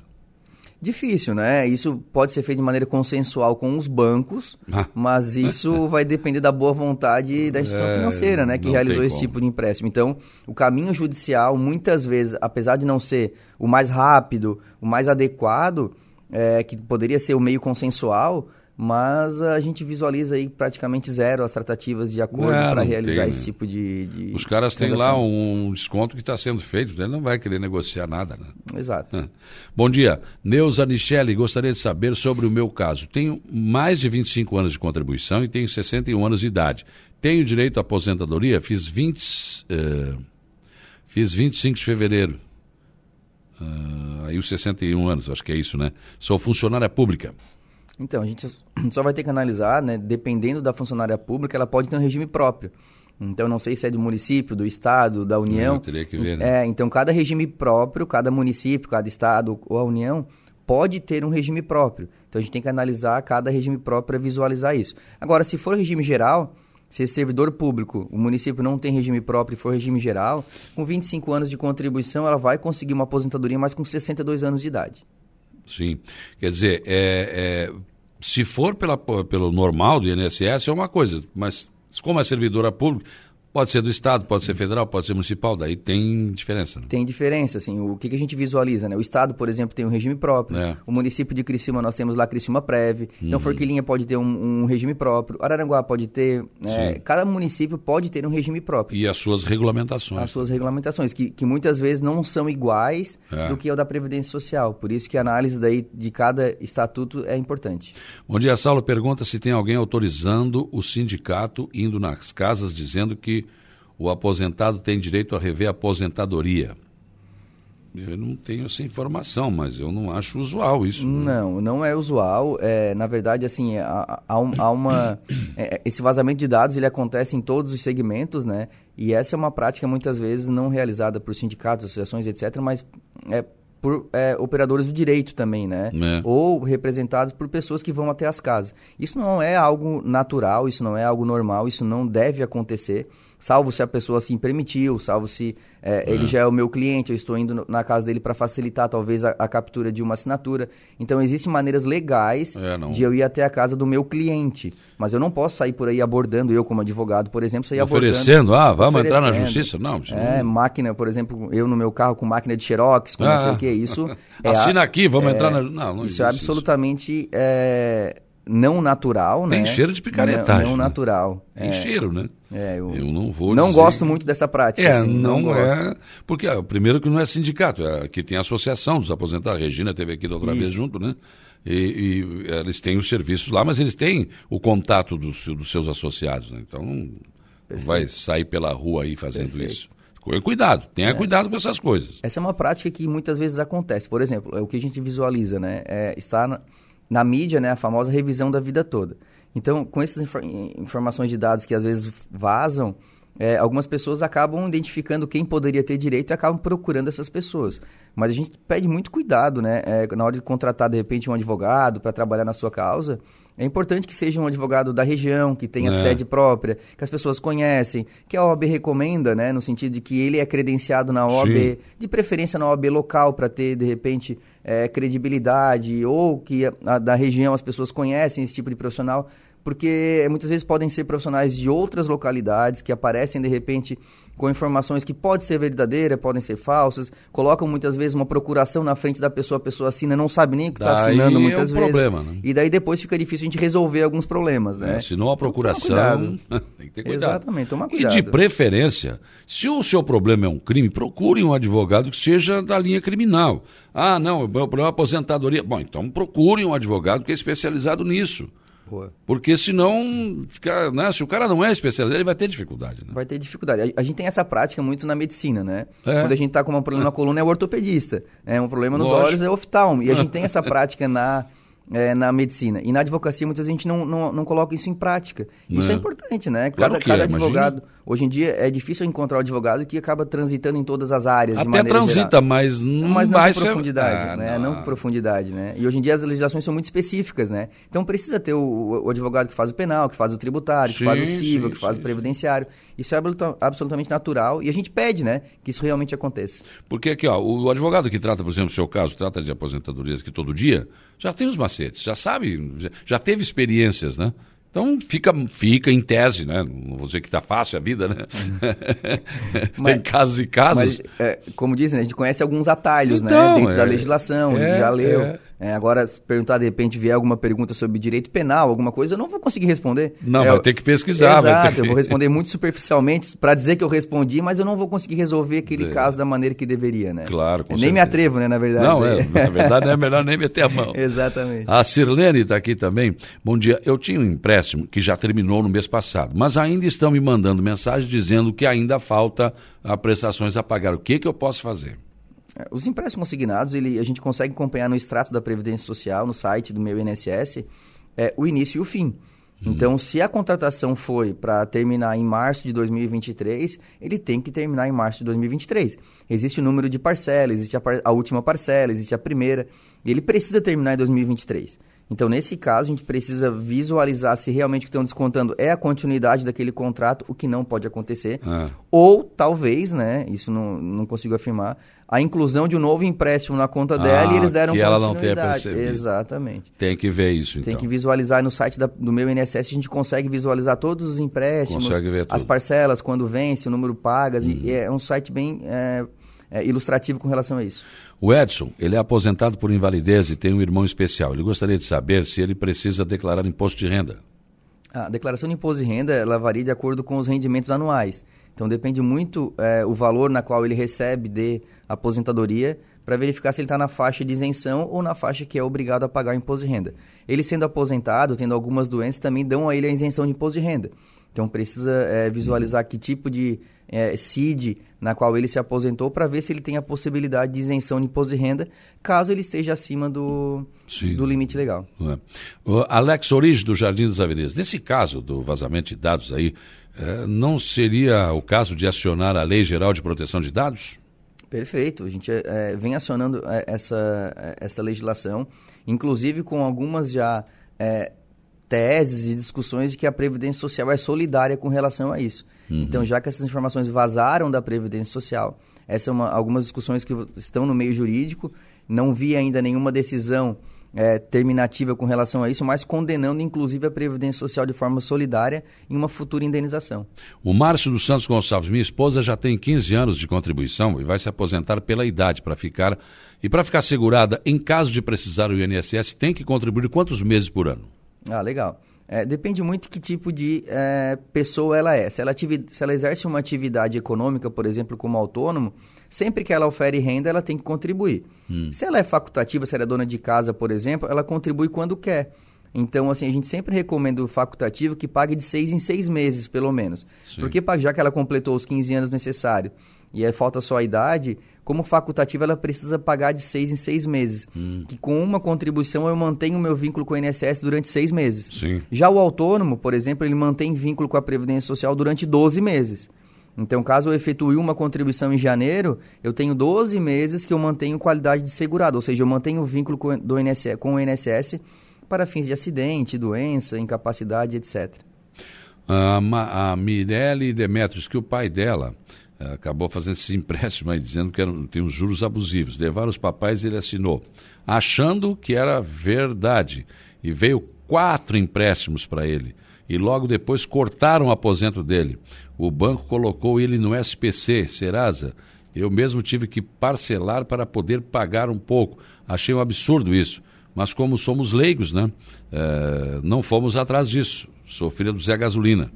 Difícil, né? Isso pode ser feito de maneira consensual com os bancos, Ah. mas isso [laughs] vai depender da boa vontade da instituição É, financeira, né? Que realizou esse como. tipo de empréstimo. Então, o caminho judicial, muitas vezes, apesar de não ser o mais rápido, o mais adequado, é, que poderia ser o meio consensual, mas a gente visualiza aí praticamente zero as tratativas de acordo É, para realizar tem, esse né? tipo de, de Os caras têm lá um desconto que está sendo feito, ele não vai querer negociar nada. Né? Exato. Ah. Bom dia. Neuza Nichelle, gostaria de saber sobre o meu caso. Tenho mais de 25 anos de contribuição e tenho 61 anos de idade. Tenho direito à aposentadoria? Fiz 20, eh, fiz 25 de fevereiro. Ah, aí os 61 anos, acho que é isso, né? Sou funcionária pública. Então, a gente [clears throat] só vai ter que analisar, né? Dependendo da funcionária pública, ela pode ter um regime próprio. Então, não sei se é do município, do estado, da União. Teria que ver, né? É, então, cada regime próprio, cada município, cada estado ou a União pode ter um regime próprio. Então, a gente tem que analisar cada regime próprio para visualizar isso. Agora, se for regime geral, se esse servidor público, o município não tem regime próprio e for regime geral, com 25 anos de contribuição, ela vai conseguir uma aposentadoria, mas com 62 anos de idade. Sim. Quer dizer, é, é, se for pela, pelo normal do INSS é uma coisa, mas como é servidora pública, pode ser do Estado, pode ser federal, pode ser municipal, daí tem diferença. Né? Tem diferença, assim, o que, que a gente visualiza, né? O Estado, por exemplo, tem um regime próprio. É. O município de Criciúma, nós temos lá Criciúma Prev. Então, Forquilinha pode ter um, um regime próprio. Araranguá pode ter... Sim. Cada município pode ter um regime próprio. E as suas regulamentações. As suas regulamentações, que, que muitas vezes não são iguais É. do que é o da Previdência Social. Por isso que a análise daí de cada estatuto é importante. Bom dia, Saulo. Pergunta se tem alguém autorizando o sindicato indo nas casas dizendo que o aposentado tem direito a rever a aposentadoria. Eu não tenho essa informação, mas eu não acho usual isso. né? Não, não é usual. É, na verdade, assim, há, há um- há uma... é, esse vazamento de dados, ele acontece em todos os segmentos, né? E essa é uma prática, muitas vezes, não realizada por sindicatos, associações, etc., mas é por é, operadores do direito também, né? É. Ou representados por pessoas que vão até as casas. Isso não é algo natural, isso não é algo normal, isso não deve acontecer, salvo se a pessoa assim permitiu, salvo se é, ele já é o meu cliente, eu estou indo na casa dele para facilitar talvez a, a captura de uma assinatura. Então existem maneiras legais É, de eu ir até a casa do meu cliente, mas eu não posso sair por aí abordando eu como advogado, por exemplo, sair abordando Oferecendo, ah, vamos entrar na oferecendo. justiça? Não, isso É, não- máquina, por exemplo, eu no meu carro com máquina de xerox, com não sei Ah. o que, isso [laughs] é Assina aqui, vamos é, entrar na. Não, não isso é absolutamente é, não natural, Tem né? cheiro de picaretagem, Não, não né? natural. Tem é, cheiro, né? é, eu, Eu não vou não dizer gosto muito dessa prática. É, assim, não, gosto. é. Porque, ah, primeiro, que não é sindicato, é, que tem a associação dos aposentados. A Regina teve aqui da outra vez Isso. junto, né? E, e eles têm os serviços lá, mas eles têm o contato dos, dos seus associados, né? Então, não vai sair pela rua aí fazendo Perfeito. isso. Cuidado, tenha cuidado com essas coisas. Essa é uma prática que muitas vezes acontece. Por exemplo, é o que a gente visualiza, né? É, está na, mídia, né? A famosa revisão da vida toda. Então, com essas infor- informações de dados que às vezes vazam, é, algumas pessoas acabam identificando quem poderia ter direito e acabam procurando essas pessoas. Mas a gente pede muito cuidado, né? É, na hora de contratar, de repente, um advogado para trabalhar na sua causa, é importante que seja um advogado da região, que tenha É. sede própria, que as pessoas conhecem, que a OAB recomenda, né? No sentido de que ele é credenciado na OAB, Sim. de preferência na OAB local para ter, de repente, eh, credibilidade, ou que a, a da região as pessoas conhecem esse tipo de profissional, porque muitas vezes podem ser profissionais de outras localidades que aparecem, de repente, com informações que podem ser verdadeiras, podem ser falsas, colocam muitas vezes uma procuração na frente da pessoa, a pessoa assina, não sabe nem o que está assinando é muitas um vezes. problema, né? E daí depois fica difícil a gente resolver alguns problemas, né? É, se não a Então, toma procuração, [laughs] tem que ter cuidado. Exatamente, toma E cuidado. de preferência, se o seu problema é um crime, procure um advogado que seja da linha criminal. Ah, não, o meu problema é aposentadoria. Bom, então procure um advogado que é especializado nisso. Boa. Porque senão, fica, né, se o cara não é especializado, ele vai ter dificuldade. Né? Vai ter dificuldade. A, a gente tem essa prática muito na medicina, né? É. Quando a gente tá com um problema na coluna é o ortopedista. É um problema nos Lógico. olhos é o oftalmo. E a gente tem essa prática na, é, na medicina. E na advocacia, muitas vezes a gente não, não, não coloca isso em prática. Isso Né? é importante, né? Claro Cada, que é, cada imagina. advogado. Hoje em dia é difícil encontrar um advogado que acaba transitando em todas as áreas. Até transita, geral. mas não Mas não com profundidade, Ah, né? Não. não. com profundidade, né? E hoje em dia as legislações são muito específicas, né? Então precisa ter o, o advogado que faz o penal, que faz o tributário, que faz o Sim, civil, sim, que faz sim, o previdenciário. Isso é absoluta- absolutamente natural e a gente pede, né? Que isso realmente aconteça. Porque aqui, ó, o advogado que trata, por exemplo, o seu caso, trata de aposentadorias aqui todo dia, já tem os macetes, já sabe, já, teve experiências, né? Então fica, fica em tese, né? Não vou dizer que está fácil a vida, né? Mas- [laughs] tem casos e casos. Mas, é, como dizem, né, a gente conhece alguns atalhos, Então, né? Dentro da é- legislação, a é, gente já leu. é. É, agora, se perguntar, de repente, vier alguma pergunta sobre direito penal, alguma coisa, eu não vou conseguir responder. Não, É, vai ter que pesquisar, Exato, que- eu vou [laughs] responder muito superficialmente para dizer que eu respondi, mas eu não vou conseguir resolver aquele É. caso da maneira que deveria, né? Claro, com Nem me certeza. atrevo, né, na verdade. Não, é, na verdade é melhor nem meter a mão. [laughs] Exatamente. A Sirlene está aqui também. Bom dia. Eu tinha um empréstimo que já terminou no mês passado, mas ainda estão me mandando mensagem dizendo que ainda falta prestações a pagar. O que, que eu posso fazer? É, Os empréstimos consignados, ele, a gente consegue acompanhar no extrato da Previdência Social, no site do meu INSS, é, o início e o fim. Então, se a contratação foi para terminar em março de 2023, ele tem que terminar em março de 2023. Existe o número de parcelas, existe a, par- a última parcela, existe a primeira, e ele precisa terminar em 2023. Então, nesse caso, a gente precisa visualizar se realmente o que estão descontando é a continuidade daquele contrato, o que não pode acontecer. Ah. Ou talvez, né, isso não, não consigo afirmar, a inclusão de um novo empréstimo na conta dela Ah, e eles deram que ela não tenha continuidade. percebido. Exatamente. Tem que ver isso, então. Tem que visualizar no site da- do meu INSS, a gente consegue visualizar todos os empréstimos, as parcelas, quando vence, o número pagas, e é um site bem é, é, ilustrativo com relação a isso. O Edson, ele é aposentado por invalidez e tem um irmão especial. Ele gostaria de saber se ele precisa declarar imposto de renda. A declaração de imposto de renda ela varia de acordo com os rendimentos anuais. Então depende muito é, o valor na qual ele recebe de aposentadoria para verificar se ele está na faixa de isenção ou na faixa que é obrigado a pagar imposto de renda. Ele sendo aposentado, tendo algumas doenças, também dão a ele a isenção de imposto de renda. Então precisa é, visualizar que tipo de é, CID na qual ele se aposentou para ver se ele tem a possibilidade de isenção de imposto de renda, caso ele esteja acima do, do limite legal. É. O Alex Orige, do Jardim das Avenidas, nesse caso do vazamento de dados aí, é, não seria o caso de acionar a Lei Geral de Proteção de Dados? Perfeito. A gente é, vem acionando é, essa, essa legislação, inclusive com algumas já é, teses e discussões de que a Previdência Social é solidária com relação a isso. Uhum. Então, já que essas informações vazaram da Previdência Social, essas são uma, algumas discussões que estão no meio jurídico. Não vi ainda nenhuma decisão é, terminativa com relação a isso, mas condenando inclusive a Previdência Social de forma solidária em uma futura indenização. O Márcio dos Santos Gonçalves, minha esposa, já tem 15 anos de contribuição e vai se aposentar pela idade para ficar. E para ficar segurada, em caso de precisar o INSS, tem que contribuir quantos meses por ano? Ah, legal. É, depende muito que tipo de é, pessoa ela é. Se ela, se ela exerce uma atividade econômica, por exemplo, como autônomo, sempre que ela ofere renda, ela tem que contribuir. Hum. Se ela é facultativa, se ela é dona de casa, por exemplo, ela contribui quando quer. Então, assim, a gente sempre recomenda o facultativo que pague de seis em seis meses, pelo menos. Sim. Porque já que ela completou os 15 anos necessários e falta só a idade, como facultativa ela precisa pagar de seis em seis meses. Hum. Que com uma contribuição eu mantenho o meu vínculo com o INSS durante seis meses. Sim. Já o autônomo, por exemplo, ele mantém vínculo com a Previdência Social durante 12 meses. Então, caso eu efetue uma contribuição em janeiro, eu tenho 12 meses que eu mantenho qualidade de segurado, ou seja, eu mantenho o vínculo com, do INSS, com o INSS para fins de acidente, doença, incapacidade, etc. a Mirelle Demetrios, que o pai dela acabou fazendo esse empréstimo aí, dizendo que eram, uns juros abusivos. Levaram os papais e ele assinou, achando que era verdade. E veio quatro empréstimos para ele. E logo depois cortaram o aposento dele. O banco colocou ele no SPC, Serasa. Eu mesmo tive que parcelar para poder pagar um pouco. Achei um absurdo isso. Mas como somos leigos, né? É, não fomos atrás disso. Sou filho do Zé Gasolina.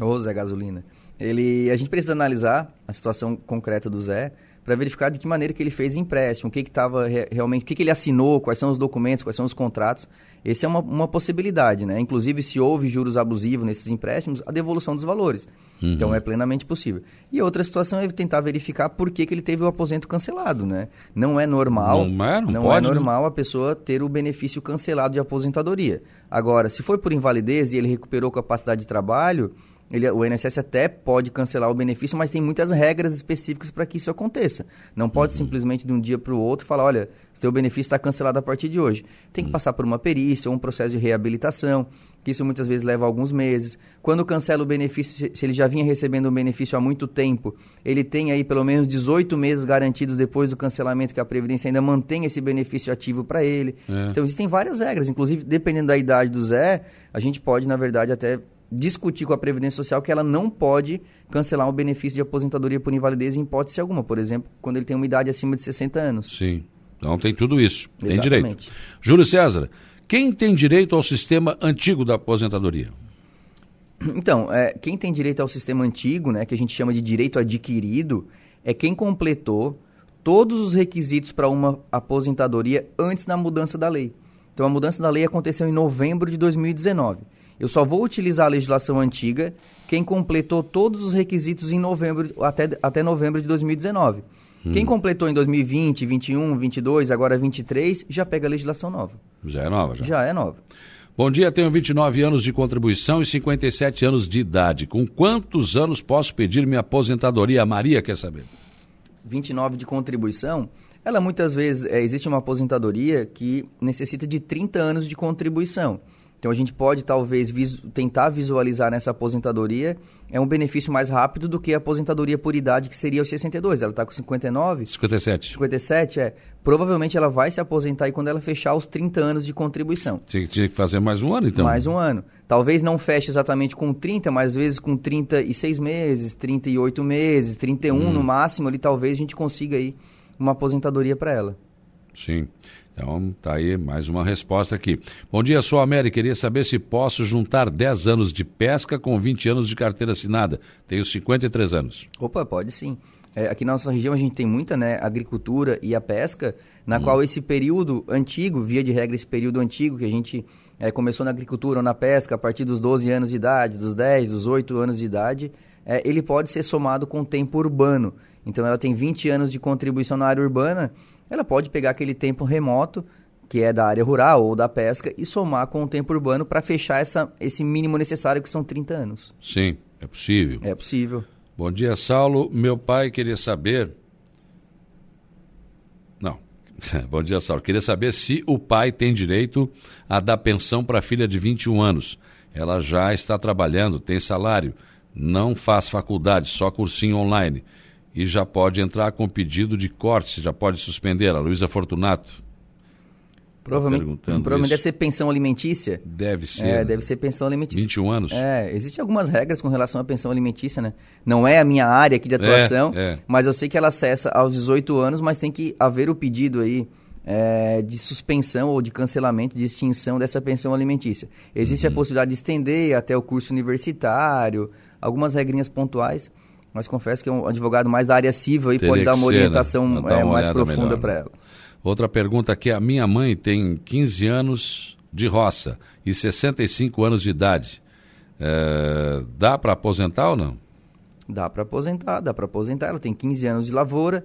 Ô Zé Gasolina. Ele, a gente precisa analisar a situação concreta do Zé para verificar de que maneira que ele fez empréstimo, o que estava re, realmente, o que, que, ele assinou, quais são os documentos, quais são os contratos. Essa é uma, uma possibilidade, né? Inclusive, se houve juros abusivos nesses empréstimos, a devolução dos valores. Uhum. Então, é plenamente possível. E outra situação é tentar verificar por que, que ele teve o aposento cancelado, né? Não é normal, não, é, não, não pode, é normal a pessoa ter o benefício cancelado de aposentadoria. Agora, se foi por invalidez e ele recuperou capacidade de trabalho, ele, o INSS até pode cancelar o benefício, mas tem muitas regras específicas para que isso aconteça. Não pode uhum. simplesmente de um dia para o outro falar, olha, seu benefício está cancelado a partir de hoje. Tem que uhum. passar por uma perícia ou um processo de reabilitação, que isso muitas vezes leva alguns meses. Quando cancela o benefício, se ele já vinha recebendo um benefício há muito tempo, ele tem aí pelo menos 18 meses garantidos depois do cancelamento que a Previdência ainda mantém esse benefício ativo para ele. É. Então existem várias regras, inclusive dependendo da idade do Zé, a gente pode, na verdade, até discutir com a Previdência Social que ela não pode cancelar o benefício de aposentadoria por invalidez em hipótese alguma. Por exemplo, quando ele tem uma idade acima de 60 anos. Sim. Então tem tudo isso. Exatamente. Tem direito. Júlio César, quem tem direito ao sistema antigo da aposentadoria? Então, é, quem tem direito ao sistema antigo, né, que a gente chama de direito adquirido, é quem completou todos os requisitos para uma aposentadoria antes da mudança da lei. Então, a mudança da lei aconteceu em novembro de 2019. Eu só vou utilizar a legislação antiga quem completou todos os requisitos em novembro, até, até novembro de 2019. Hum. Quem completou em 2020, 21, 22, agora 23, já pega a legislação nova. Já é nova, já. Já é nova. Bom dia, tenho 29 anos de contribuição e 57 anos de idade. Com quantos anos posso pedir minha aposentadoria? A Maria quer saber. 29 de contribuição, ela muitas vezes, é, existe uma aposentadoria que necessita de 30 anos de contribuição. Então a gente pode talvez tentar visualizar nessa aposentadoria é um benefício mais rápido do que a aposentadoria por idade, que seria os 62. Ela está com 59. 57. 57, é. Provavelmente ela vai se aposentar aí quando ela fechar os 30 anos de contribuição. Tinha que fazer mais um ano, então. Mais um ano. Talvez não feche exatamente com 30, mas às vezes com 36 meses, 38 meses, 31 hum. no máximo, ali talvez a gente consiga aí uma aposentadoria para ela. Sim. Então, tá aí mais uma resposta aqui. Bom dia, sou a Mary. Queria saber se posso juntar 10 anos de pesca com 20 anos de carteira assinada. Tenho 53 anos. Opa, pode sim. É, aqui na nossa região a gente tem muita né, agricultura e a pesca, na hum. qual esse período antigo, via de regra esse período antigo que a gente é, começou na agricultura ou na pesca a partir dos 12 anos de idade, dos 10, dos 8 anos de idade, é, ele pode ser somado com o tempo urbano. Então ela tem 20 anos de contribuição na área urbana, ela pode pegar aquele tempo remoto, que é da área rural ou da pesca, e somar com o tempo urbano para fechar essa, esse mínimo necessário, que são 30 anos. Sim, é possível. É possível. Bom dia, Saulo. Meu pai queria saber. Não. [laughs] Bom dia, Saulo. Queria saber se o pai tem direito a dar pensão para a filha de 21 anos. Ela já está trabalhando, tem salário, não faz faculdade, só cursinho online. E já pode entrar com pedido de corte, já pode suspender. A Luísa Fortunato. Provavelmente, provavelmente deve ser pensão alimentícia. Deve ser. É, né? deve ser pensão alimentícia. 21 anos. É, existem algumas regras com relação à pensão alimentícia, né? Não é a minha área aqui de atuação, é. mas eu sei que ela acessa aos 18 anos, mas tem que haver o pedido aí é, de suspensão ou de cancelamento, de extinção dessa pensão alimentícia. Existe Uhum. a possibilidade de estender até o curso universitário, algumas regrinhas pontuais, mas confesso que um advogado mais da área civil Teria pode dar uma né? orientação Dar é, uma mais olhada profunda melhor, para né? ela. Outra pergunta aqui, a minha mãe tem 15 anos de roça e 65 anos de idade. É, dá para aposentar ou não? Dá para aposentar, dá para aposentar. Ela tem 15 anos de lavoura,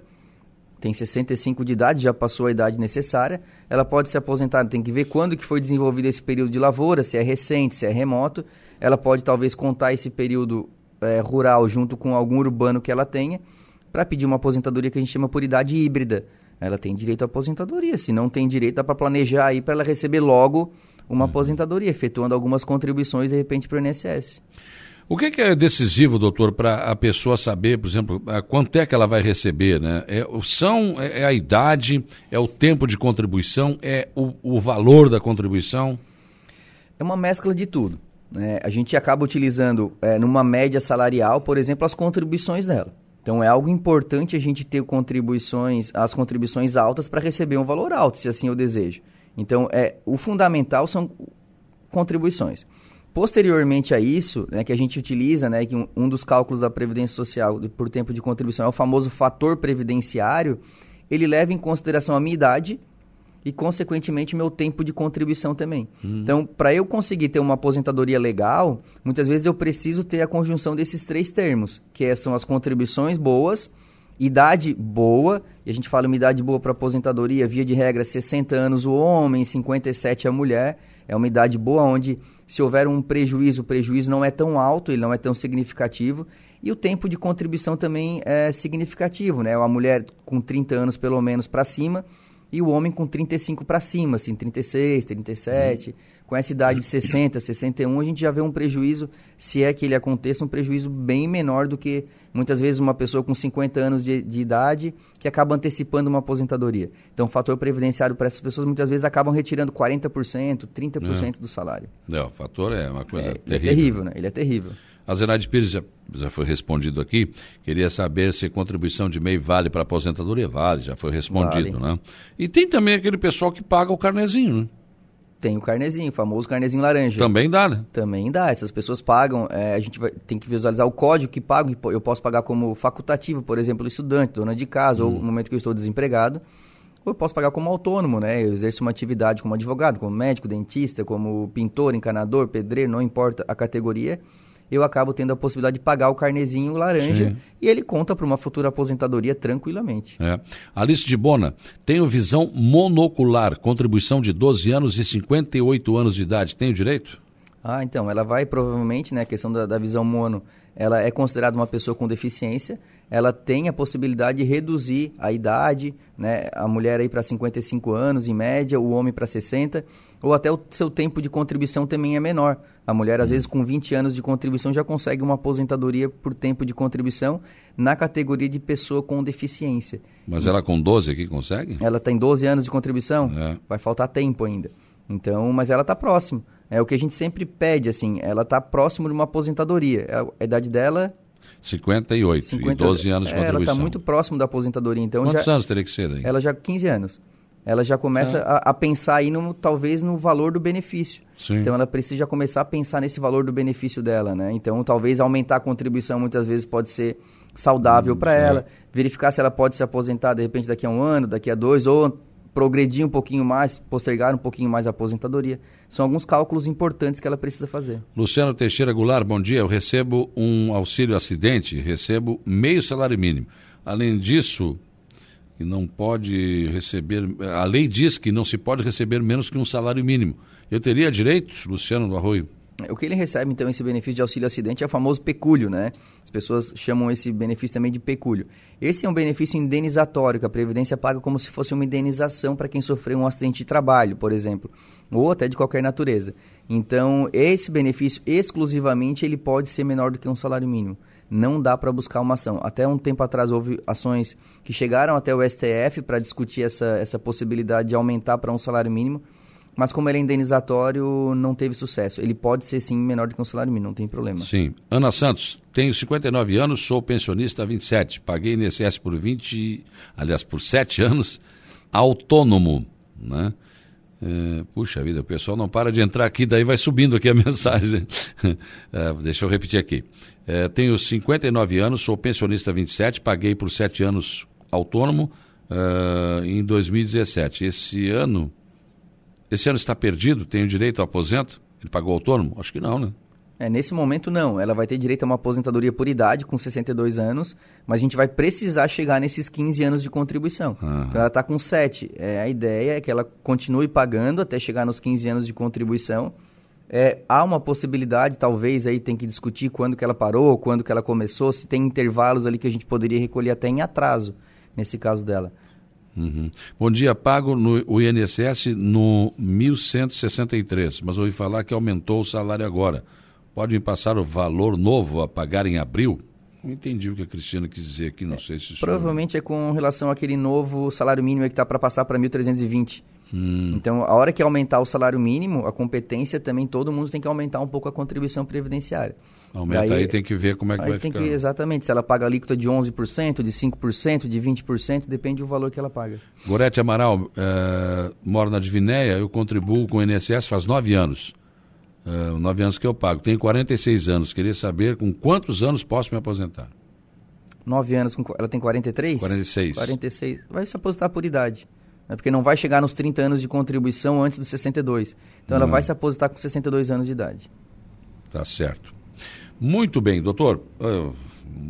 tem 65 de idade, já passou a idade necessária. Ela pode se aposentar, tem que ver quando que foi desenvolvido esse período de lavoura, se é recente, se é remoto. Ela pode talvez contar esse período eh, rural junto com algum urbano que ela tenha, para pedir uma aposentadoria que a gente chama por idade híbrida. Ela tem direito à aposentadoria. Se não tem direito, dá para planejar aí para ela receber logo uma aposentadoria, efetuando algumas contribuições de repente para o INSS. O que, que é decisivo, doutor, para a pessoa saber, por exemplo, quanto é que ela vai receber? Né? É, são, é, é a idade, é o tempo de contribuição, é o, o valor da contribuição? É uma mescla de tudo. Né? A gente acaba utilizando, é, numa média salarial, por exemplo, as contribuições dela. Então é algo importante a gente ter contribuições, as contribuições altas para receber um valor alto, se assim eu desejo. Então é o fundamental são contribuições. Posteriormente a isso, né, que a gente utiliza, né, que um, um dos cálculos da Previdência Social por tempo de contribuição é o famoso fator previdenciário, ele leva em consideração a minha idade e, consequentemente, meu tempo de contribuição também. Então, para eu conseguir ter uma aposentadoria legal, muitas vezes eu preciso ter a conjunção desses três termos, que é- são as contribuições boas, idade boa, e a gente fala uma idade boa para aposentadoria, via de regra, 60 anos o homem, 57 a mulher, é uma idade boa onde se houver um prejuízo, o prejuízo não é tão alto, ele não é tão significativo, e o tempo de contribuição também é significativo, né? A mulher com 30 anos pelo menos para cima, e o homem com 35 para cima, assim, 36, 37. Com essa idade de 60, 61, a gente já vê um prejuízo, se é que ele aconteça, um prejuízo bem menor do que muitas vezes uma pessoa com 50 anos de, de idade que acaba antecipando uma aposentadoria. Então, o fator previdenciário para essas pessoas muitas vezes acabam retirando 40%, 30% do salário. Não, o fator é uma coisa É, ele é terrível. terrível, né? Ele é terrível. A Zenaide Pires já, já foi respondido aqui. Queria saber se contribuição de MEI vale para aposentadoria. Vale, já foi respondido, né? E tem também aquele pessoal que paga o carnezinho, né? Tem o carnezinho, o famoso carnezinho laranja. Também dá, né? Também dá, essas pessoas pagam, é, a gente vai, tem que visualizar o código que pagam, eu posso pagar como facultativo, por exemplo, estudante, dona de casa, ou no momento que eu estou desempregado, ou eu posso pagar como autônomo, né? Eu exerço uma atividade como advogado, como médico, dentista, como pintor, encanador, pedreiro, não importa a categoria, eu acabo tendo a possibilidade de pagar o carnezinho laranja Sim. e ele conta para uma futura aposentadoria tranquilamente. É. Alice de Bona, tenho visão monocular, contribuição de 12 anos e 58 anos de idade. Tenho direito? Ah, então, ela vai provavelmente, né, a questão da, da visão mono, ela é considerada uma pessoa com deficiência, ela tem a possibilidade de reduzir a idade, né, a mulher aí para 55 anos em média, o homem para 60, ou até o seu tempo de contribuição também é menor. A mulher, às vezes, com 20 anos de contribuição, já consegue uma aposentadoria por tempo de contribuição na categoria de pessoa com deficiência. Mas ela com 12 aqui consegue? Ela tem 12 anos de contribuição, É. vai faltar tempo ainda. Então, mas ela está próximo. É o que a gente sempre pede, assim, ela está próximo de uma aposentadoria. É A idade dela, 58 50 e 12 anos de é, Ela contribuição. está muito próximo da aposentadoria, então Quantos já, anos teria que ser aí? ela já 15 anos. Ela já começa É. a, a pensar aí no, talvez no valor do benefício. Sim. Então ela precisa começar a pensar nesse valor do benefício dela, né? Então talvez aumentar a contribuição muitas vezes pode ser saudável para é. ela. Verificar se ela pode se aposentar de repente daqui a um ano, daqui a dois, ou progredir um pouquinho mais, postergar um pouquinho mais a aposentadoria. São alguns cálculos importantes que ela precisa fazer. Luciano Teixeira Goulart, bom dia. Eu recebo um auxílio acidente, recebo meio salário mínimo. Além disso, que não pode receber. A lei diz que não se pode receber menos que um salário mínimo. Eu teria direito, Luciano do Arroio? O que ele recebe, então, esse benefício de auxílio acidente é o famoso pecúlio, né? As pessoas chamam esse benefício também de pecúlio. Esse é um benefício indenizatório, que a Previdência paga como se fosse uma indenização para quem sofreu um acidente de trabalho, por exemplo, ou até de qualquer natureza. Então, esse benefício, exclusivamente, ele pode ser menor do que um salário mínimo. Não dá para buscar uma ação. Até um tempo atrás houve ações que chegaram até o STF para discutir essa, essa possibilidade de aumentar para um salário mínimo, mas como ele é indenizatório, não teve sucesso. Ele pode ser sim menor do que um salário mínimo, não tem problema. Sim. Ana Santos, tenho 59 anos, sou pensionista há 27. Paguei INSS por 20, aliás, por 7 anos, autônomo, né? É, puxa vida, o pessoal não para de entrar aqui, daí vai subindo aqui a [laughs] mensagem. É, deixa eu repetir aqui. É, tenho 59 anos, sou pensionista 27, paguei por 7 anos autônomo uh, em 2017. Esse ano, esse ano está perdido? Tenho direito ao aposento? Ele pagou autônomo? Acho que não, né? É, nesse momento, não. Ela vai ter direito a uma aposentadoria por idade, com 62 anos, mas a gente vai precisar chegar nesses 15 anos de contribuição. Uhum. Então, ela está com 7. É, a ideia é que ela continue pagando até chegar nos 15 anos de contribuição. É, há uma possibilidade, talvez aí tem que discutir quando que ela parou, quando que ela começou, se tem intervalos ali que a gente poderia recolher até em atraso, nesse caso dela. Uhum. Bom dia, pago no, o INSS no 1163, mas ouvi falar que aumentou o salário agora. Pode me passar o valor novo a pagar em abril? Não entendi o que a Cristina quis dizer aqui, não é, sei se... Provavelmente é com relação àquele novo salário mínimo que está para passar para 1.320. Hum. Então, a hora que aumentar o salário mínimo, a competência também, todo mundo tem que aumentar um pouco a contribuição previdenciária. Aumenta aí, aí tem que ver como é que vai tem ficar. Que, exatamente, se ela paga a alíquota de 11%, de 5%, de 20%, depende do valor que ela paga. Gorete Amaral, é, moro na Divinéia, eu contribuo com o INSS faz nove anos. Uh, nove anos que eu pago. Tenho 46 anos. Queria saber com quantos anos posso me aposentar. Nove anos, com, ela tem 43? 46. 46. Vai se aposentar por idade. Né? Porque não vai chegar nos 30 anos de contribuição antes dos 62. Então ela vai se aposentar com 62 anos de idade. Tá certo. Muito bem, doutor. Eu,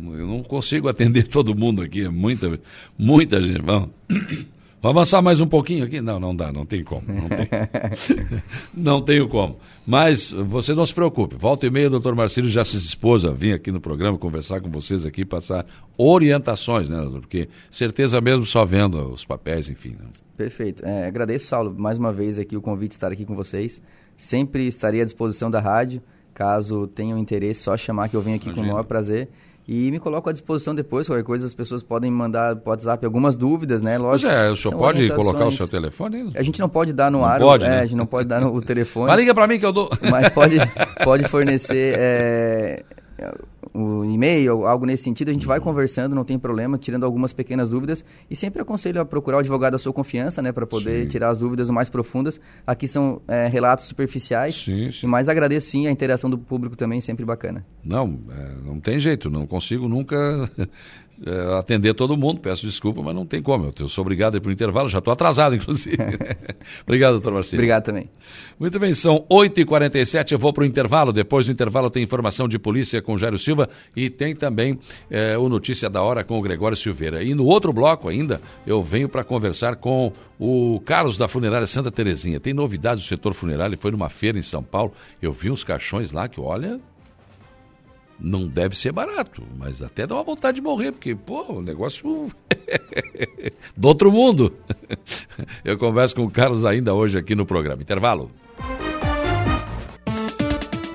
eu não consigo atender [laughs] todo mundo aqui. É muita, muita gente. Vamos. Vou avançar mais um pouquinho aqui? Não, não dá, não tem como. Não, tem. [laughs] não tenho como. Mas você não se preocupe. Volta e meia, o doutor Marcílio já se dispôs a vir aqui no programa conversar com vocês aqui, passar orientações, né, doutor? Porque certeza mesmo só vendo os papéis, enfim. Né? Perfeito. É, agradeço, Saulo, mais uma vez aqui o convite de estar aqui com vocês. Sempre estarei à disposição da rádio. Caso tenham interesse, só chamar que eu venho aqui Imagina. com o maior prazer. E me coloco à disposição depois, qualquer coisa as pessoas podem mandar por WhatsApp algumas dúvidas, né? Lógico. Pois é, o senhor pode colocar o seu telefone? A gente não pode dar no não ar, pode, é, né? a gente não pode dar no, o [laughs] telefone. Mas liga para mim que eu dou. Mas pode, [laughs] pode fornecer é, o e-mail, algo nesse sentido, a gente vai conversando, não tem problema, tirando algumas pequenas dúvidas. E sempre aconselho a procurar o advogado da sua confiança, né, para poder sim. tirar as dúvidas mais profundas. Aqui são é, relatos superficiais. Sim, sim. Mas agradeço sim a interação do público também, sempre bacana. Não, é, não tem jeito, não consigo nunca [laughs] é, atender todo mundo. Peço desculpa, mas não tem como. Eu sou obrigado o intervalo, já estou atrasado, inclusive. [laughs] Obrigado, doutor Marcelo. Obrigado também. Muito bem, são 8h47, eu vou para o intervalo. Depois do intervalo tem informação de polícia com Jairo Silva e tem também é, o Notícia da Hora com o Gregório Silveira. E no outro bloco ainda, eu venho para conversar com o Carlos da Funerária Santa Terezinha. Tem novidades do setor funerário, ele foi numa feira em São Paulo. Eu vi uns caixões lá que, olha, não deve ser barato, mas até dá uma vontade de morrer, porque, pô, o negócio [laughs] do outro mundo. [laughs] Eu converso com o Carlos ainda hoje aqui no programa. Intervalo.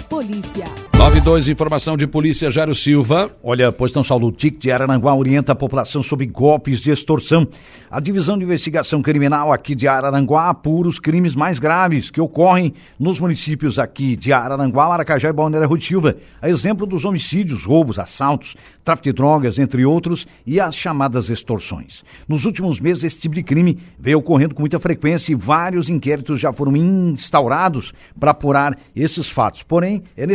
Polícia. 92, informação de polícia, Jário Silva. Olha, postão Saulo TIC de Araranguá orienta a população sobre golpes de extorsão. A Divisão de Investigação Criminal aqui de Araranguá apura os crimes mais graves que ocorrem nos municípios aqui de Araranguá, Maracajá e Balneário Rui Silva. A exemplo dos homicídios, roubos, assaltos, tráfico de drogas, entre outros, e as chamadas extorsões. Nos últimos meses, esse tipo de crime veio ocorrendo com muita frequência e vários inquéritos já foram instaurados para apurar esses fatos. Porém, é